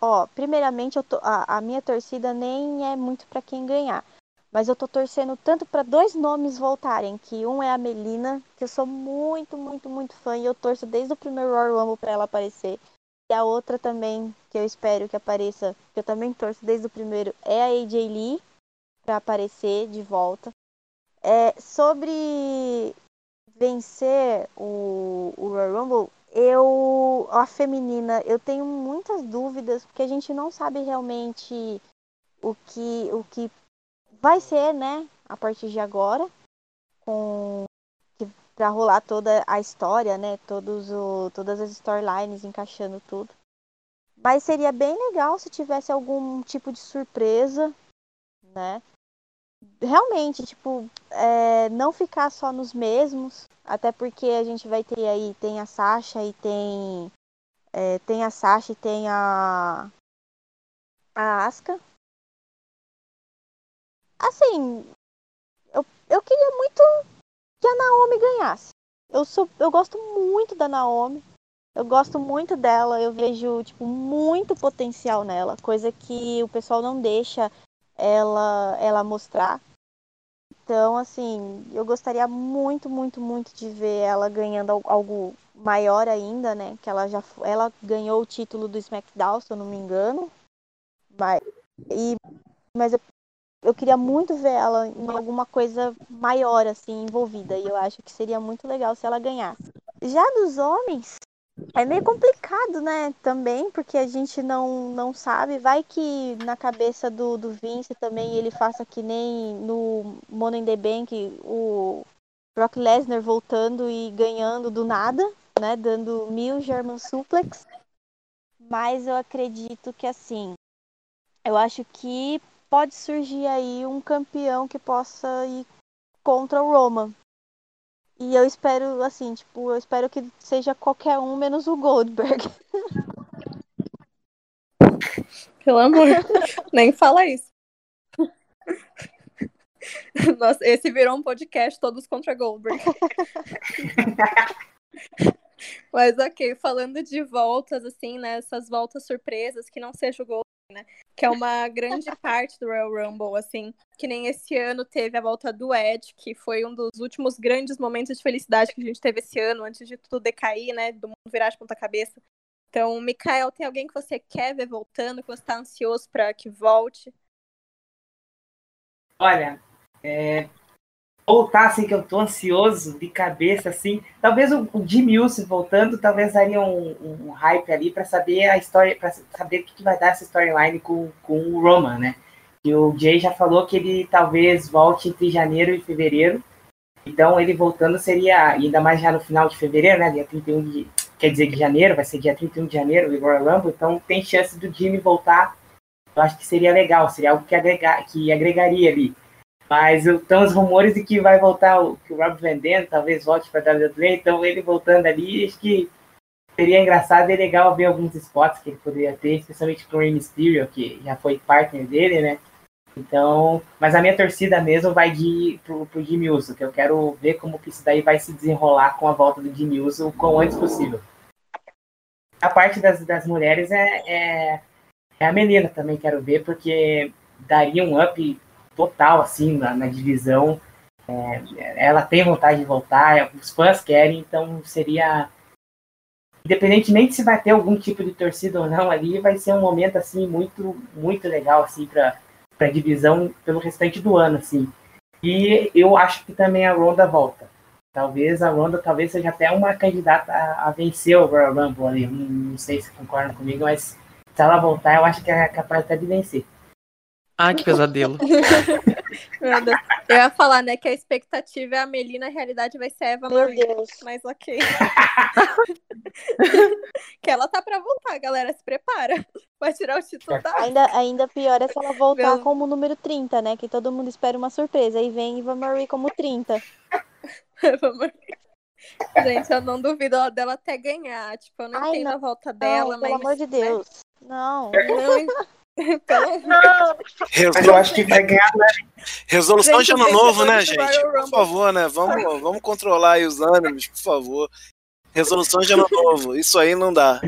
Ó, primeiramente tô, a, a minha torcida nem é muito pra quem ganhar, mas eu tô torcendo tanto pra dois nomes voltarem, que um é a Melina, que eu sou muito, muito, muito fã e eu torço desde o primeiro Royal Rumble pra ela aparecer. E a outra também, que eu espero que apareça, que eu também torço desde o primeiro, é a AJ Lee pra aparecer de volta. É, sobre vencer o, o Royal Rumble, eu a feminina, eu tenho muitas dúvidas porque a gente não sabe realmente o que o que vai ser, né, a partir de agora com para rolar toda a história, né, todos o, todas as storylines encaixando tudo. Mas seria bem legal se tivesse algum tipo de surpresa, né? Realmente, tipo, é, não ficar só nos mesmos, até porque a gente vai ter aí, tem a Sasha e tem. é, tem a Sasha e tem a. A Asuka. Assim, eu, eu queria muito que a Naomi ganhasse. Eu, sou, eu gosto muito da Naomi. Eu gosto muito dela. Eu vejo, tipo, muito potencial nela. Coisa que o pessoal não deixa ela, ela mostrar. Então, assim, eu gostaria muito, muito, muito de ver ela ganhando al- algo maior ainda, né? Que ela já ela ganhou o título do SmackDown, se eu não me engano. Mas, e, mas eu, eu queria muito ver ela em alguma coisa maior, assim, envolvida. E eu acho que seria muito legal se ela ganhasse. Já dos homens, é meio complicado, né? Também, porque a gente não, não sabe. Vai que na cabeça do, do Vince também ele faça que nem no Money in the Bank, o, Brock Lesnar voltando e ganhando do nada, né? Dando mil German suplex. Mas eu acredito que assim, eu acho que pode surgir aí um campeão que possa ir contra o Roman. E eu espero, assim, tipo, eu espero que seja qualquer um menos o Goldberg.
Pelo amor, nem fala isso. Nossa, esse virou um podcast todos contra Goldberg. Mas ok, falando de voltas, assim, né? Essas voltas surpresas, que não seja o Goldberg, né? Que é uma grande parte do Royal Rumble, assim. Que nem esse ano teve a volta do Ed, que foi um dos últimos grandes momentos de felicidade que a gente teve esse ano, antes de tudo decair, né? Do mundo virar de ponta cabeça. Então, Mikael, tem alguém que você quer ver voltando, que você tá ansioso para que volte?
Olha, é, voltar assim que eu tô ansioso de cabeça assim, talvez o, o Jimmy Uso voltando, talvez daria um, um hype ali para saber a história, para saber o que, que, vai dar essa storyline com, com o Roman, né? E o Jay já falou que ele talvez volte entre janeiro e fevereiro. Então ele voltando seria, ainda mais já no final de fevereiro, né? Dia 31 de, quer dizer, de janeiro, vai ser dia 31 de janeiro, o Royal Rumble, então tem chance do Jimmy voltar. Eu acho que seria legal, seria algo que, agregar, que agregaria ali. Mas estão os rumores de que vai voltar o, que o Rob Vendendo, talvez volte para a WWE, então ele voltando ali, acho que seria engraçado e legal ver alguns spots que ele poderia ter, especialmente com o Rey Mysterio, que já foi partner dele, né? Então, mas a minha torcida mesmo vai de pro, pro Jimmy Uso, que eu quero ver como que isso daí vai se desenrolar com a volta do Jimmy Uso o quão antes possível. A parte das, das mulheres é, é, é a Melina também, quero ver, porque daria um up total, assim, na, na divisão. É, ela tem vontade de voltar, os fãs querem, então seria. Independentemente se vai ter algum tipo de torcida ou não ali, vai ser um momento assim muito muito legal assim para a divisão pelo restante do ano assim. E eu acho que também a Ronda volta. Talvez a Ronda talvez seja até uma candidata a, a vencer o Royal Rumble ali. Não, não sei se concordam comigo, mas se ela voltar, eu acho que é capaz até de vencer.
Ai, que pesadelo.
Meu Deus. Eu ia falar, né, que a expectativa é a Melina, a realidade vai ser a Eva
Meu
Marie.
Deus.
Mas ok. que ela tá pra voltar, galera. Se prepara. Vai tirar o título da.
Ainda, ainda pior é se ela voltar
Meu-
como número 30, né? Que todo mundo espera uma surpresa. Aí vem Eva Marie como 30.
Eva Marie. Gente, eu não duvido ela- dela até ganhar. Tipo, eu não
Ai,
entendo
não.
a volta dela,
Não, pelo
mas.
amor de
né,
Deus. Não.
Não, pelo
Mas eu acho que vai ganhar né?
Resolução
Gente,
de ano novo, né, gente? Por favor, né? Vamos, vamos controlar aí os ânimos, por favor. Resolução de ano novo. Isso aí não dá.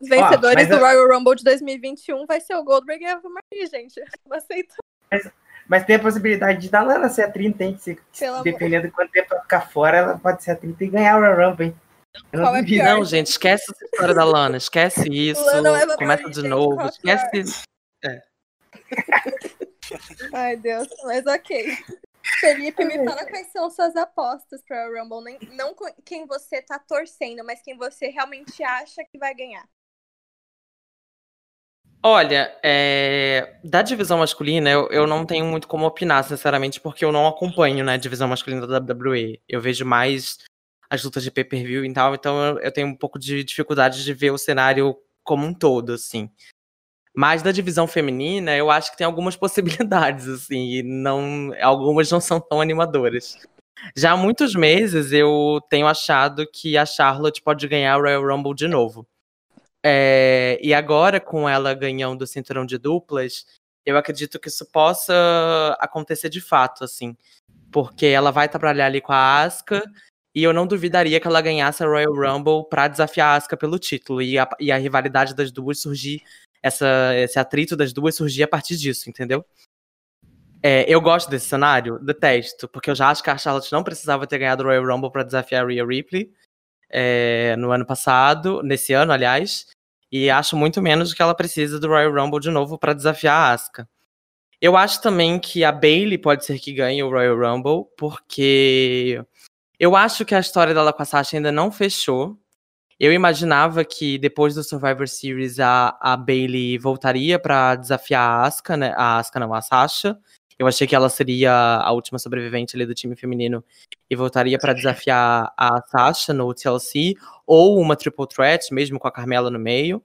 Os vencedores
mas
do
eu-
Royal Rumble de 2021 vai ser o Goldberg e a Eva Marie, gente. Não aceito.
Mas tem a possibilidade de dar Lana ser a 30, hein? Se,
Pelo amor.
dependendo de quanto tempo ela ficar fora, ela pode ser a 30 e ganhar o Royal Rumble, hein?
Qual é pior?
Não, gente, esquece essa história da Lana. Esquece isso.
Lana
Começa de
gente,
novo.
qual é
Esquece.
Ai, Deus. Mas ok. Felipe, me fala quais são suas apostas para o Rumble. Nem- Não quem você tá torcendo, mas quem você realmente acha que vai ganhar.
Olha, é, da divisão masculina, eu, eu não tenho muito como opinar, sinceramente, porque eu não acompanho né, a divisão masculina da WWE. Eu vejo mais as lutas de pay-per-view e tal, então eu, eu tenho um pouco de dificuldade de ver o cenário como um todo, assim. Mas da divisão feminina, eu acho que tem algumas possibilidades, assim, e não, algumas não são tão animadoras. Já há muitos meses eu tenho achado que a Charlotte pode ganhar o Royal Rumble de novo. É, e agora, com ela ganhando o cinturão de duplas, eu acredito que isso possa acontecer de fato, assim. Porque ela vai trabalhar ali com a Asuka, e eu não duvidaria que ela ganhasse a Royal Rumble pra desafiar a Asuka pelo título. E a, e a rivalidade das duas surgir, essa, esse atrito das duas surgir a partir disso, entendeu? É, eu gosto desse cenário, detesto, porque eu já acho que a Charlotte não precisava ter ganhado o Royal Rumble pra desafiar a Rhea Ripley é, no ano passado, nesse ano, aliás. E acho muito menos que ela precisa do Royal Rumble de novo para desafiar a Asuka. Eu acho também que a Bailey pode ser que ganhe o Royal Rumble, porque eu acho que a história dela com a Sasha ainda não fechou. Eu imaginava que depois do Survivor Series a, a Bailey voltaria para desafiar a Asuka, né? A Asuka não, a Sasha. Eu achei que ela seria a última sobrevivente ali do time feminino e voltaria para desafiar a Sasha no TLC, ou uma triple threat, mesmo com a Carmela no meio.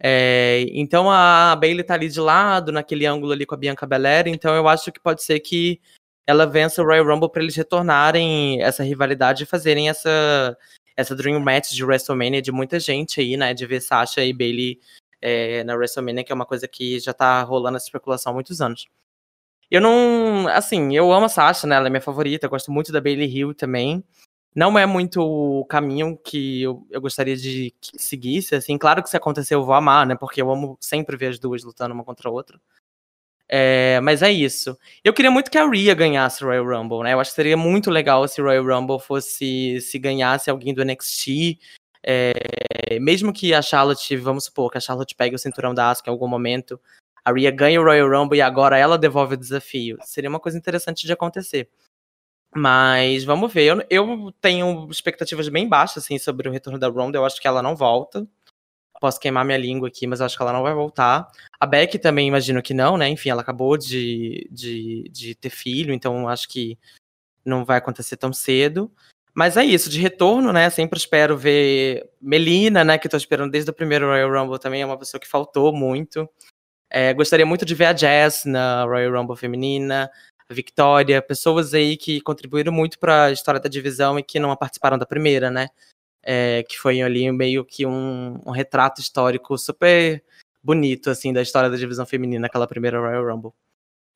É, então a Bailey tá ali de lado, naquele ângulo ali com a Bianca Belair, então eu acho que pode ser que ela vença o Royal Rumble para eles retornarem essa rivalidade e fazerem essa, essa Dream Match de WrestleMania de muita gente aí, né? De ver Sasha e Bailey é, na WrestleMania, que é uma coisa que já tá rolando essa especulação há muitos anos. Eu não. Assim, eu amo a Sasha, né? Ela é minha favorita, eu gosto muito da Bailey Hill também. Não é muito o caminho que eu, eu gostaria de seguisse, assim. Claro que se acontecer eu vou amar, né? Porque eu amo sempre ver as duas lutando uma contra a outra. É, mas é isso. Eu queria muito que a Rhea ganhasse o Royal Rumble, né? Eu acho que seria muito legal se o Royal Rumble fosse se ganhasse alguém do NXT. É, mesmo que a Charlotte, vamos supor, que a Charlotte pegue o cinturão da Asuka em algum momento, a Rhea ganha o Royal Rumble e agora ela devolve o desafio. Seria uma coisa interessante de acontecer. Mas vamos ver. Eu, eu tenho expectativas bem baixas assim, sobre o retorno da Ronda. Eu acho que ela não volta. Posso queimar minha língua aqui, mas acho que ela não vai voltar. A Beck também imagino que não, né? Enfim, ela acabou de, de, de ter filho, então acho que não vai acontecer tão cedo. Mas é isso, de retorno, né? Sempre espero ver Melina, né? Que tô esperando desde o primeiro Royal Rumble também, é uma pessoa que faltou muito. É, gostaria muito de ver a Jazz na Royal Rumble feminina, a Victoria, pessoas aí que contribuíram muito para a história da divisão e que não participaram da primeira, né? É, que foi ali meio que um, um, retrato histórico super bonito, assim, da história da divisão feminina, aquela primeira Royal Rumble.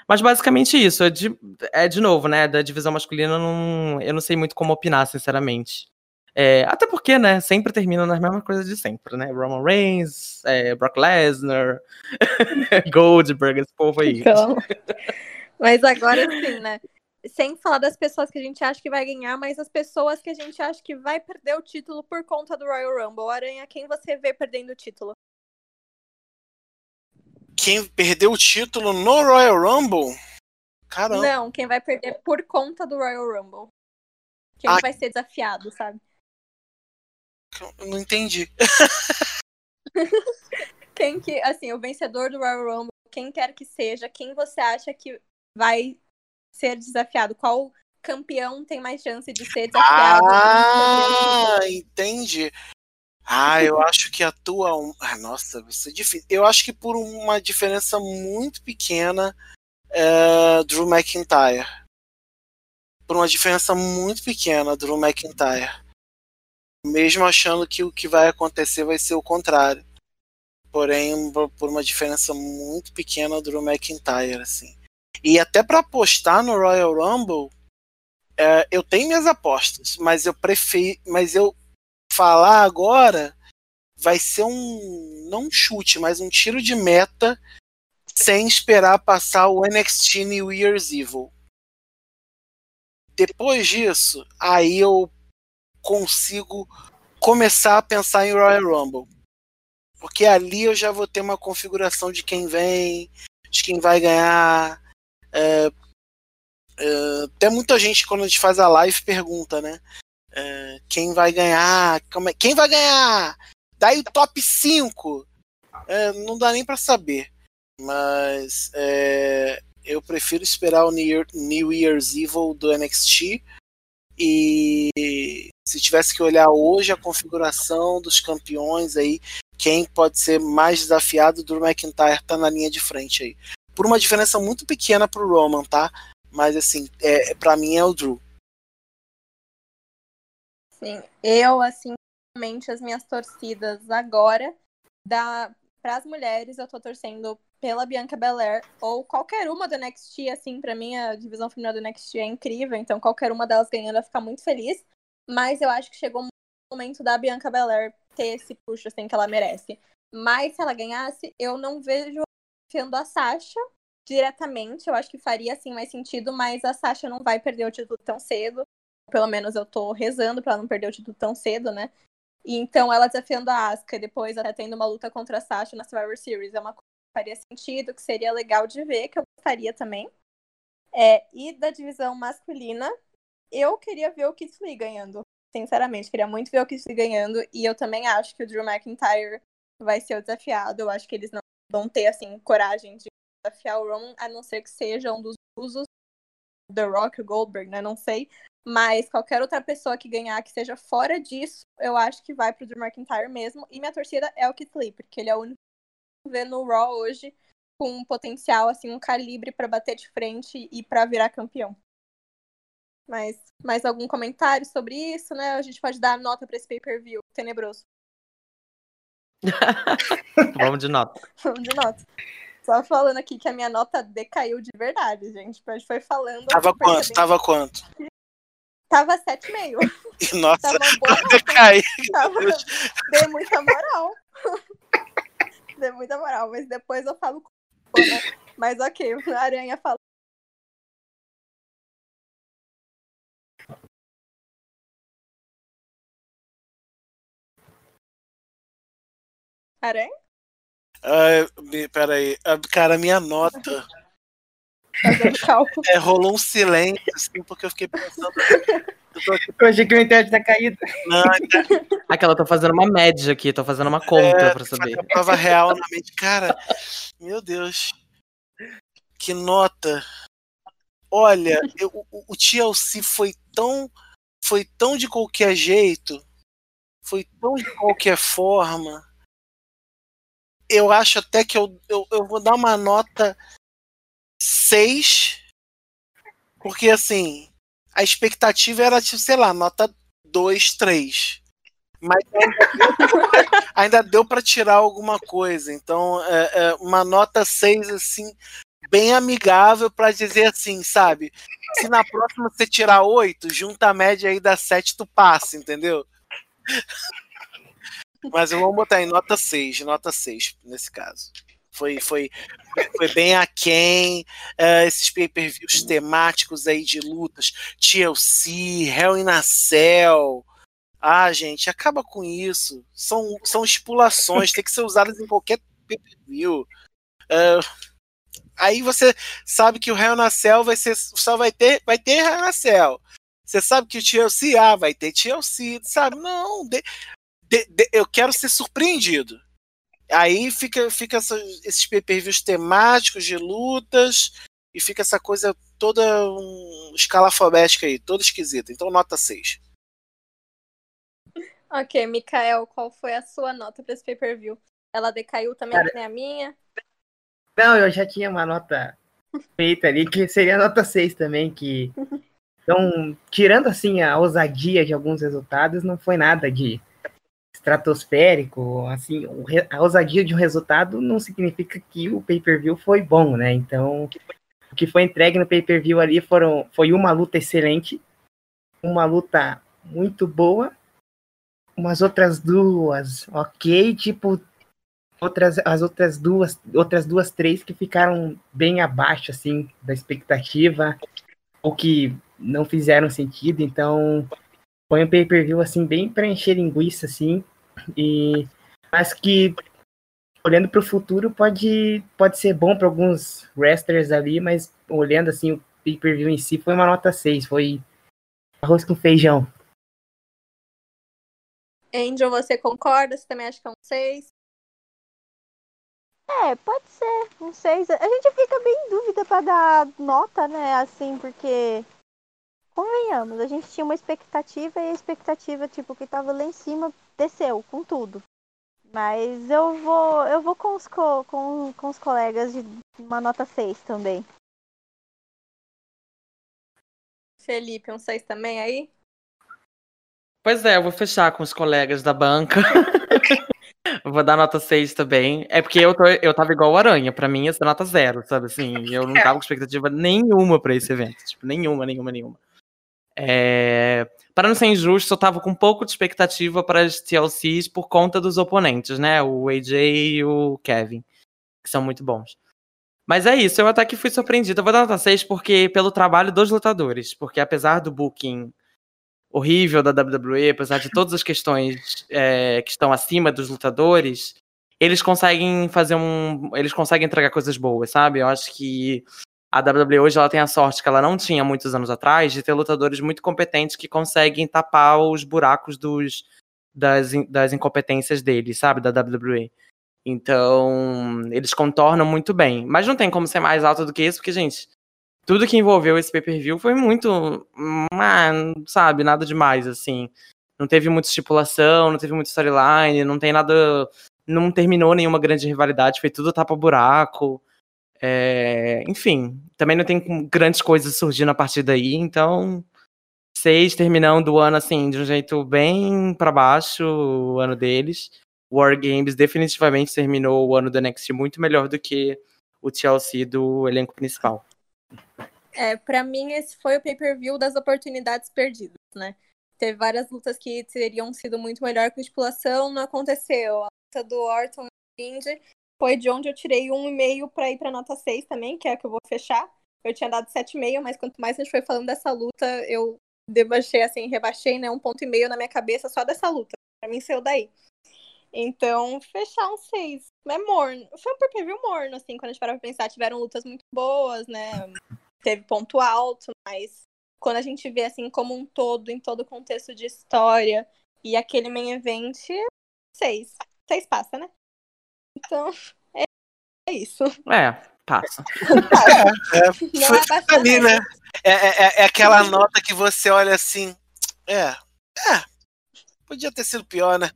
Mas basicamente isso, é de, é de novo, né, da divisão masculina, eu não, eu não sei muito como opinar, sinceramente. É, até porque, né, sempre terminam nas mesmas coisas de sempre, né? Roman Reigns, é, Brock Lesnar, Goldberg, esse povo aí.
Então, mas agora sim, né? Sem falar das pessoas que a gente acha que vai ganhar, mas as pessoas que a gente acha que vai perder o título por conta do Royal Rumble. Aranha, quem você vê perdendo o título?
Quem perdeu o título no Royal Rumble? Caramba.
Não, quem vai perder por conta do Royal Rumble. Quem ah. vai ser desafiado, sabe?
Eu não entendi.
quem que, assim, o vencedor do Royal Rumble, quem quer que seja, quem você acha que vai ser desafiado? Qual campeão tem mais chance de ser desafiado?
Ah, entendi. Ah, eu acho que atua um. Ah, nossa, isso é difícil. Eu acho que por uma diferença muito pequena, é Drew McIntyre. Por uma diferença muito pequena, Drew McIntyre. Mesmo achando que o que vai acontecer vai ser o contrário. Porém, por uma diferença muito pequena, Drew McIntyre, assim. E até para apostar no Royal Rumble, é, eu tenho minhas apostas, mas eu prefiro, mas eu falar agora vai ser um não um chute, mas um tiro de meta sem esperar passar o NXT New Year's Evil. Depois disso, aí eu consigo começar a pensar em Royal Rumble. Porque ali eu já vou ter uma configuração de quem vem, de quem vai ganhar, é, é, até muita gente, quando a gente faz a live, pergunta, né? É, quem vai ganhar? É, quem vai ganhar? Daí o top 5. É, não dá nem para saber. Mas é, eu prefiro esperar o New Year's Evil do NXT. E se tivesse que olhar hoje a configuração dos campeões aí, quem pode ser mais desafiado, do McIntyre tá na linha de frente aí por uma diferença muito pequena pro Roman, tá? Mas assim, é, para mim é o Drew.
Sim, eu assim, realmente as minhas torcidas agora da para as mulheres eu tô torcendo pela Bianca Belair ou qualquer uma do NXT, assim, para mim a divisão feminina do NXT é incrível, então qualquer uma delas ganhando eu ficar muito feliz, mas eu acho que chegou o momento da Bianca Belair ter esse puxo assim que ela merece. Mas se ela ganhasse, eu não vejo desafiando a Sasha diretamente. Eu acho que faria assim mais sentido, mas a Sasha não vai perder o título tão cedo. Pelo menos eu tô rezando para não perder o título tão cedo, né? E então ela desafiando a Asuka e depois até tendo uma luta contra a Sasha na Survivor Series é uma coisa que faria sentido, que seria legal de ver, que eu gostaria também. É, e da divisão masculina, eu queria ver o Keith Lee ganhando. Sinceramente, queria muito ver o Keith Lee ganhando. E eu também acho que o Drew McIntyre vai ser o desafiado. Eu acho que eles não vão ter, assim, coragem de desafiar o Roman, a não ser que seja um dos usos The Rock, Goldberg, né? Não sei. Mas qualquer outra pessoa que ganhar que seja fora disso, eu acho que vai pro Drew McIntyre mesmo. E minha torcida é o Keith Lee, porque ele é o único que vê no Raw hoje com um potencial, assim, um calibre para bater de frente e para virar campeão. Mas mais algum comentário sobre isso, né? A gente pode dar nota para esse pay-per-view tenebroso.
Vamos de nota.
Vamos de nota. Só falando aqui que a minha nota decaiu de verdade, gente. A gente foi falando.
Tava quanto? Tava quanto?
Tava 7,5.
Nossa,
Tava boa nota.
decai.
Tava... Dei muita moral. Dei muita moral, mas depois eu falo com né? Mas ok, a Aranha fala. Aranha?
Me- peraí. Ah, Cara, minha nota.
Cálculo.
É, rolou um silêncio, assim, porque eu fiquei pensando. Eu aqui,
Eu achei que o internet tá caído.
não,
Aquela, eu tô fazendo uma média aqui, tô fazendo uma conta
É,
pra saber.
a prova real na mente. Cara, meu Deus. Que nota. Olha, eu- o, o TLC foi tão. Foi tão de qualquer jeito. Foi tão de qualquer forma. Eu acho até que eu, eu, eu vou dar uma nota 6. Porque assim, a expectativa era, tipo, sei lá, nota 2, 3. Mas ainda deu, para tirar alguma coisa. Então, é, é, uma nota 6, assim, bem amigável para dizer assim, sabe? Se na próxima você tirar 8, junta a média aí da 7, tu passa, entendeu? Mas eu vou botar em nota 6, nota 6 nesse caso. Foi, foi, foi bem aquém. é, esses pay-per-views temáticos aí de lutas, TLC, Hell in a Cell. Ah, gente, acaba com isso. São, são estipulações, tem que ser usadas em qualquer pay-per-view. É, aí você sabe que o Hell na Cell vai ser, só vai ter, vai ter Hell na Cell. Você sabe que o TLC, ah, vai ter TLC, sabe? Não, de- de- de- eu quero ser surpreendido. Aí fica, fica essa- esses pay-per-views temáticos de lutas e fica essa coisa toda um, escalafobética aí, toda esquisita. Então, nota 6.
Ok, Mikael, qual foi a sua nota pra esse pay-per-view? Ela decaiu também,
Cara-
que nem a minha?
Não, eu já tinha uma nota feita ali, que seria a nota 6 também, que. Então, tirando assim a ousadia de alguns resultados, não foi nada de estratosférico, assim, a ousadia de um resultado não significa que o pay-per-view foi bom, né? Então, o que foi entregue no pay-per-view ali foram, foi uma luta excelente, uma luta muito boa, umas outras duas, ok, tipo, outras, as outras duas, outras duas, três que ficaram bem abaixo, assim, da expectativa, ou que não fizeram sentido, então foi um pay-per-view, assim, bem para encher linguiça, assim, e mas que, olhando para o futuro, pode, pode ser bom para alguns wrestlers ali, mas olhando, assim, o pay-per-view em si, foi uma nota 6, foi arroz com feijão.
Angel, você concorda? Você também acha que é um 6?
É, pode ser, um 6. A gente fica bem em dúvida pra dar nota, né? Assim, porque. Convenhamos, a gente tinha uma expectativa e a expectativa, tipo, que tava lá em cima, desceu com tudo. Mas eu vou. Eu vou com os, co- com, com os colegas de uma nota 6 também.
Felipe, um 6 também aí?
Pois é, eu vou fechar com os colegas da banca. Vou dar nota 6 também. É porque eu, tô, eu tava igual o Aranha. Pra mim, ia ser nota zero, sabe? Assim, eu não tava com expectativa nenhuma pra esse evento. Tipo, nenhuma, nenhuma, nenhuma. É... Para não ser injusto, eu tava com um pouco de expectativa para as TLCs por conta dos oponentes, né? O AJ e o Kevin, que são muito bons. Mas é isso, eu até que fui surpreendida. Eu vou dar nota 6 porque, pelo trabalho dos lutadores. Porque apesar do booking horrível da WWE, apesar de todas as questões é, que estão acima dos lutadores, eles conseguem fazer um. Eles conseguem entregar coisas boas, sabe? Eu acho que a WWE hoje ela tem a sorte que ela não tinha muitos anos atrás de ter lutadores muito competentes que conseguem tapar os buracos dos, das, das incompetências deles, sabe? Da WWE. Então, eles contornam muito bem. Mas não tem como ser mais alto do que isso, porque, gente, tudo que envolveu esse pay-per-view foi muito. sabe, nada demais, assim. Não teve muita estipulação, não teve muita storyline, não tem nada. Não terminou nenhuma grande rivalidade, foi tudo tapa-buraco. É, enfim, também não tem grandes coisas surgindo a partir daí, então. Seis terminando o ano assim, de um jeito bem para baixo, o ano deles. War Games definitivamente terminou o ano do NXT muito melhor do que o Chelsea do elenco principal.
É, para mim esse foi o pay-per-view das oportunidades perdidas, né? Teve várias lutas que teriam sido muito melhor com estipulação, não aconteceu. A luta do Orton e Indy foi de onde eu tirei um e meio para ir para nota 6 também, que é a que eu vou fechar. Eu tinha dado 7,5, mas quanto mais a gente foi falando dessa luta, eu debaixei assim, rebaixei, né, um ponto e meio na minha cabeça só dessa luta. Para mim saiu daí. Então, fechar um 6. É morno. Foi um pay-per-view morno, assim, quando a gente para pra pensar. Tiveram lutas muito boas, né? Teve ponto alto, mas quando a gente vê, assim, como um todo, em todo o contexto de história e aquele main event, 6. 6 passa, né? Então, é, é isso.
É, passa.
É, é, foi é ali, né? É, é, é aquela nota que você olha assim. É, é. Podia ter sido pior, né?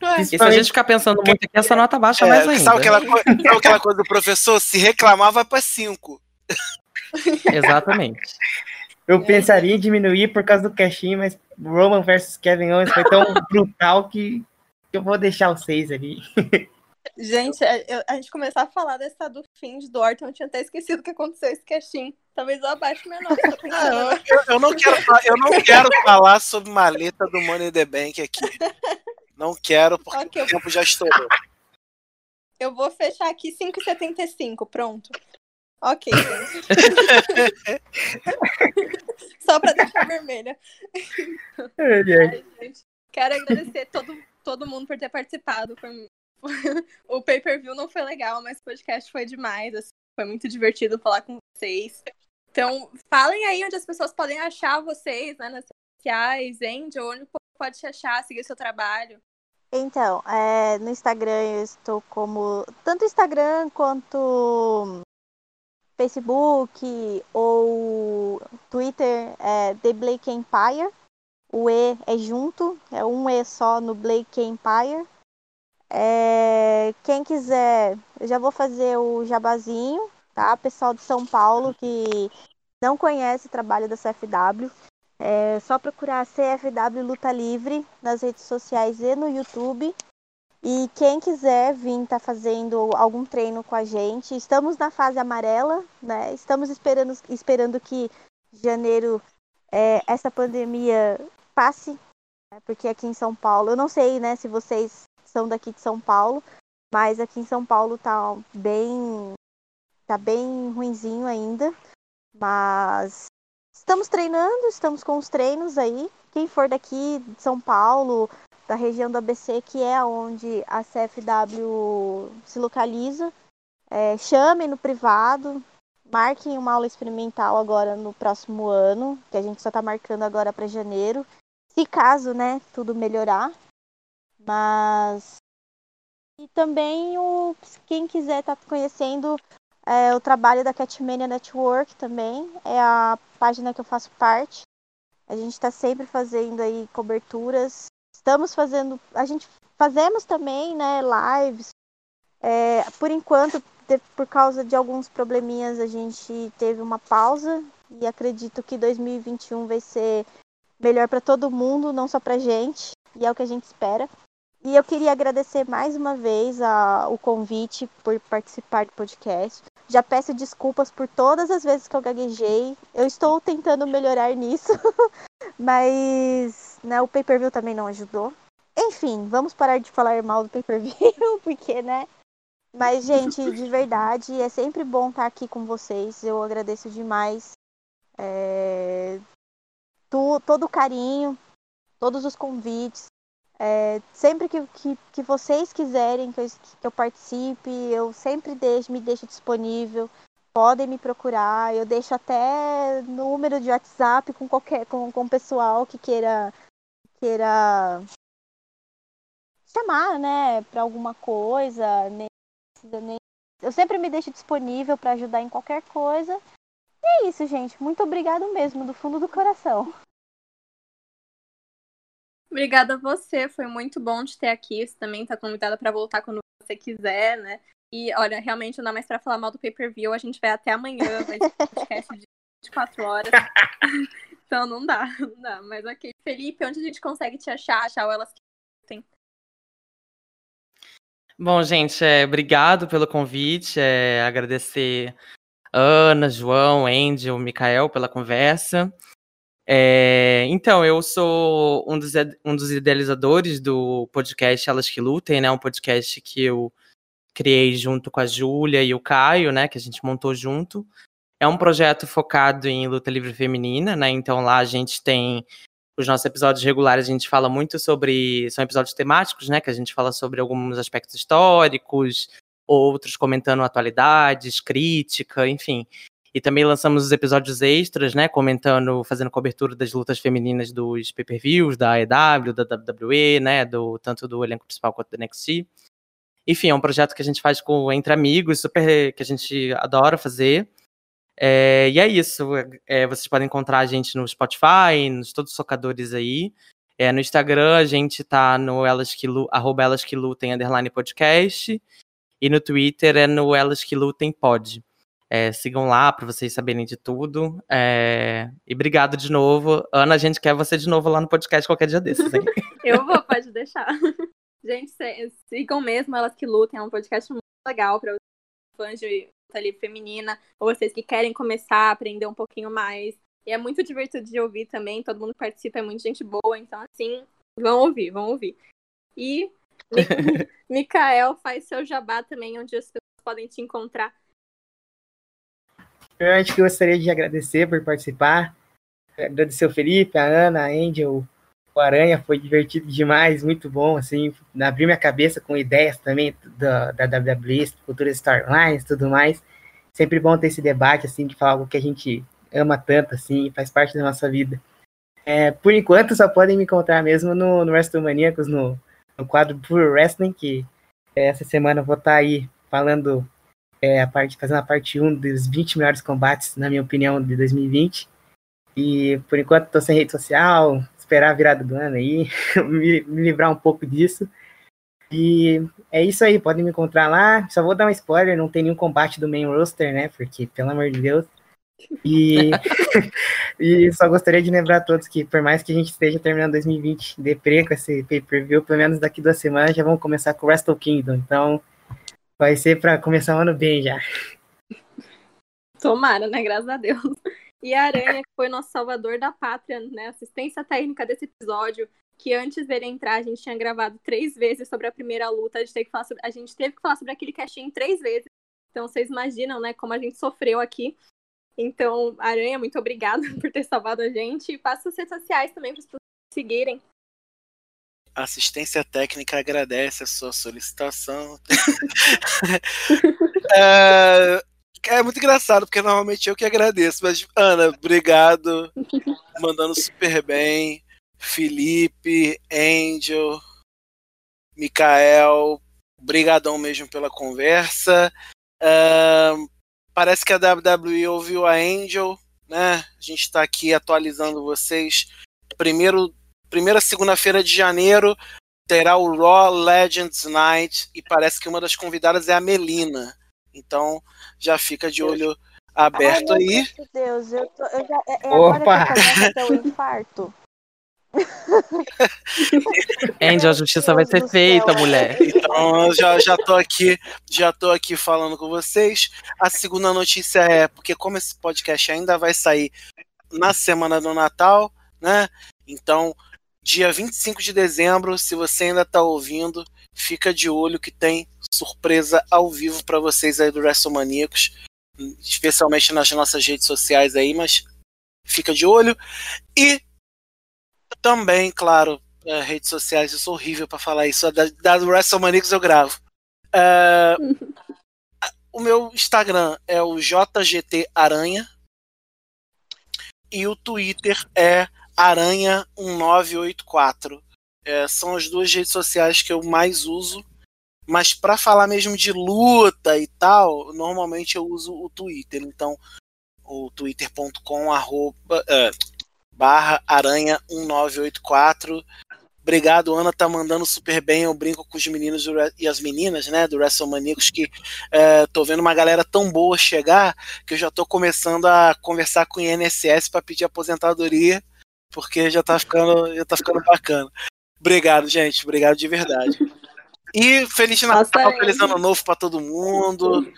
É. E se a gente ficar pensando muito aqui, essa nota baixa é, mais ainda.
Sabe aquela, sabe aquela coisa do professor? Se reclamar, vai para 5.
Exatamente.
Eu pensaria em diminuir por causa do cashinho, mas Roman versus Kevin Owens foi tão brutal que eu vou deixar 6 ali.
Gente, é, eu, a gente começar a falar dessa do fim do Orton, eu tinha até esquecido o que aconteceu esse cashinho. Talvez eu abaixe minha nota.
Não, eu, eu, não quero, eu não quero falar sobre maleta do Money in the Bank aqui. Não quero, porque okay, o tempo já estourou.
Eu vou fechar aqui 5,75, pronto. Ok, gente. Só pra deixar vermelha. Ai, gente. Quero agradecer todo, todo mundo por ter participado. Foi... o pay-per-view não foi legal, mas o podcast foi demais. Assim, foi muito divertido falar com vocês. Então, falem aí onde as pessoas podem achar vocês, né, nas redes sociais, Angel, onde pode te achar, seguir seu trabalho.
Então, é, no Instagram eu estou como. Tanto Instagram quanto Facebook ou Twitter é The Blake Empire. O E é junto, é um E só no Blake Empire. É, quem quiser, eu já vou fazer o jabazinho, tá? Pessoal de São Paulo que não conhece o trabalho da CFW, é só procurar CFW Luta Livre nas redes sociais e no YouTube. E quem quiser vir tá fazendo algum treino com a gente, estamos na fase amarela, né? Estamos esperando, esperando que janeiro é, essa pandemia passe, né? porque aqui em São Paulo, eu não sei, né, se vocês são daqui de São Paulo, mas aqui em São Paulo tá bem, tá bem ruinzinho ainda. Mas Estamos treinando, estamos com os treinos aí. Quem for daqui de São Paulo, da região do ABC, que é onde a CFW se localiza, é, chame no privado, marquem uma aula experimental agora no próximo ano, que a gente só está marcando agora para janeiro. Se caso, né, tudo melhorar. Mas e também o quem quiser estar tá conhecendo é, o trabalho da Catmania Network também é a página que eu faço parte. A gente está sempre fazendo aí coberturas. Estamos fazendo, a gente fazemos também, né, lives. É, por enquanto, por causa de alguns probleminhas, a gente teve uma pausa e acredito que 2021 vai ser melhor para todo mundo, não só para gente. E é o que a gente espera. E eu queria agradecer mais uma vez a, o convite por participar do podcast. Já peço desculpas por todas as vezes que eu gaguejei. Eu estou tentando melhorar nisso, mas né, o pay-per-view também não ajudou. Enfim, vamos parar de falar mal do pay-per-view, porque, né? Mas, gente, de verdade, é sempre bom estar aqui com vocês. Eu agradeço demais é, tu, todo o carinho, todos os convites. É, sempre que, que, que, vocês quiserem que eu, que eu, participe, eu sempre deixo, me deixo disponível. Podem me procurar. Eu deixo até número de WhatsApp com qualquer com, com pessoal que queira queira chamar, né, para alguma coisa, nem nem eu sempre me deixo disponível para ajudar em qualquer coisa. E é isso, gente. Muito obrigado mesmo, do fundo do coração.
Obrigada a você, foi muito bom te ter aqui. Você também está convidada para voltar quando você quiser, né? E olha, realmente não dá mais para falar mal do pay-per-view, a gente vai até amanhã, vai ter um podcast de 24 horas. então não dá, não dá. Mas ok. Felipe, onde a gente consegue te achar, achar o elas que tem?
Bom, gente, é, obrigado pelo convite. É, agradecer Ana, João, Angel, Mikael pela conversa. É, então, eu sou um dos, um dos idealizadores do podcast Elas que Lutem, né? Um podcast que eu criei junto com a Júlia e o Caio, né? Que a gente montou junto. É um projeto focado em luta livre feminina, né? Então lá a gente tem os nossos episódios regulares, a gente fala muito sobre. São episódios temáticos, né? Que a gente fala sobre alguns aspectos históricos, outros comentando atualidades, crítica, enfim. E também lançamos os episódios extras, né? Comentando, fazendo cobertura das lutas femininas dos pay-per-views, da AEW, da WWE, né? Do, tanto do elenco principal quanto do NXT. Enfim, é um projeto que a gente faz com entre amigos, super que a gente adora fazer. É, e é isso. É, vocês podem encontrar a gente no Spotify, nos todos os socadores aí. É, no Instagram a gente tá no elas que, arroba elas que lutem underline podcast. E no Twitter é no elas que lutem pod. É, sigam lá para vocês saberem de tudo. É, e obrigado de novo. Ana, a gente quer você de novo lá no podcast qualquer dia desses. Hein?
Eu vou, pode deixar. Gente, sigam mesmo elas que lutem. É um podcast muito legal para fãs de ali feminina, ou vocês que querem começar a aprender um pouquinho mais. E é muito divertido de ouvir também, todo mundo participa, é muita gente boa, então assim, vão ouvir, vão ouvir. E Mikael faz seu jabá também, onde as pessoas podem te encontrar.
Eu acho que gostaria de agradecer por participar. Agradecer o Felipe, a Ana, a Angel, o Aranha, foi divertido demais, muito bom, assim, abriu minha cabeça com ideias também da, da WWE, cultura Starlines tudo mais. Sempre bom ter esse debate, assim, de falar algo que a gente ama tanto, assim, faz parte da nossa vida. É, por enquanto, só podem me encontrar mesmo no, no WrestleManiacos, no, no quadro Pure Wrestling, que é, essa semana eu vou estar tá aí falando, é, a parte, fazendo a parte 1 dos 20 melhores combates, na minha opinião, de 2020. E por enquanto estou sem rede social, esperar a virada do ano aí, me, me, livrar um pouco disso. E é isso aí, podem me encontrar lá. Só vou dar um spoiler, não tem nenhum combate do main roster, né? Porque, pelo amor de Deus. E, e só gostaria de lembrar a todos que, por mais que a gente esteja terminando 2020 deprê com esse pay-per-view, pelo menos daqui duas semanas já vamos começar com o Wrestle Kingdom. Então, vai ser para começar o ano bem já.
Tomara, né? Graças a Deus. E a Aranha, que foi nosso salvador da pátria, né? Assistência técnica desse episódio, que antes dele entrar, a gente tinha gravado três vezes sobre a primeira luta. A gente teve que falar sobre, a gente teve que falar sobre aquele casting três vezes. Então vocês imaginam, né, como a gente sofreu aqui. Então, Aranha, muito obrigada por ter salvado a gente. E passa as redes sociais também para as pessoas seguirem.
assistência técnica agradece a sua solicitação. é, é muito engraçado, porque normalmente eu que agradeço. Mas, Ana, obrigado. Mandando super bem. Felipe, Angel, Mikael, brigadão mesmo pela conversa. Uh, parece que a WWE ouviu a Angel, né? A gente está aqui atualizando vocês. Primeiro, primeira segunda-feira de janeiro terá o Raw Legends Night e parece que uma das convidadas é a Melina. Então já fica de olho aberto
Ai,
aí.
Meu Deus, eu, tô, eu já, é, é Opa! agora que eu infarto.
Angel, a justiça vai ser feita, mulher.
Então, eu já, já tô aqui, já tô aqui falando com vocês. A segunda notícia é porque como esse podcast ainda vai sair na semana do Natal, né? Então, dia 25 de dezembro, se você ainda tá ouvindo, fica de olho que tem surpresa ao vivo para vocês aí do WrestleManiacos, especialmente nas nossas redes sociais aí, mas fica de olho. E também, claro, uh, redes sociais, eu sou horrível para falar isso. Da, da WrestleManiacos eu gravo. Uh, o meu Instagram é o JGT Aranha. E o Twitter é Aranha1984. É, são as duas redes sociais que eu mais uso. Mas para falar mesmo de luta e tal, normalmente eu uso o Twitter. Então, o twitter.com arroba, uh, barra aranha 1984. Obrigado, Ana tá mandando super bem. Eu brinco com os meninos e as meninas, né, do WrestleManiacos, que é, tô vendo uma galera tão boa chegar que eu já tô começando a conversar com o INSS para pedir aposentadoria, porque já tá ficando, já tá ficando bacana. Obrigado, gente. Obrigado de verdade. E feliz Natal, Nossa, feliz ano novo para todo mundo.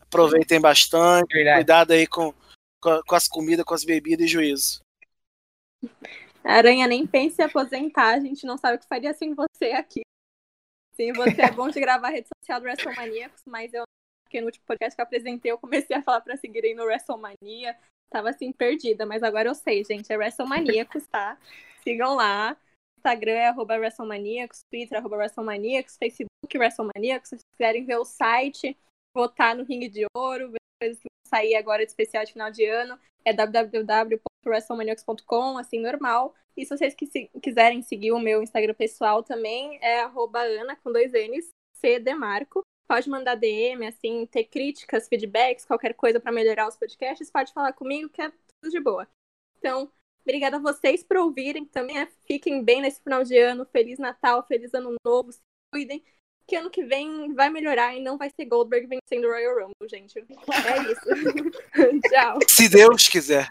Aproveitem bastante. Cuidado aí com, com, com as comidas, com as bebidas e juízo.
Aranha nem pense em aposentar, a gente não sabe o que faria sem você aqui. Sim, você é bom de gravar a rede social do WrestleManiacos, mas eu, porque no último podcast que eu apresentei, eu comecei a falar para seguirem no WrestleMania. Tava assim, perdida, mas agora eu sei, gente. É WrestleManiacos, tá? Sigam lá. Instagram é arroba WrestleManiacos, Twitter arroba WrestleManiacos, Facebook WrestleManiacos. Se vocês quiserem ver o site, votar no Ringue de Ouro, ver coisas que vão sair agora de especial de final de ano, é www.wrestlemaniacs.com, assim, normal. E se vocês quiserem seguir o meu Instagram pessoal também, é Ana, com dois N's, C. Pode mandar DM, assim, ter críticas, feedbacks, qualquer coisa para melhorar os podcasts, pode falar comigo que é tudo de boa. Então, obrigada a vocês por ouvirem também. Né? Fiquem bem nesse final de ano. Feliz Natal, feliz Ano Novo, se cuidem que ano que vem vai melhorar e não vai ser Goldberg vencendo Royal Rumble, gente. É isso. Tchau.
Se Deus quiser.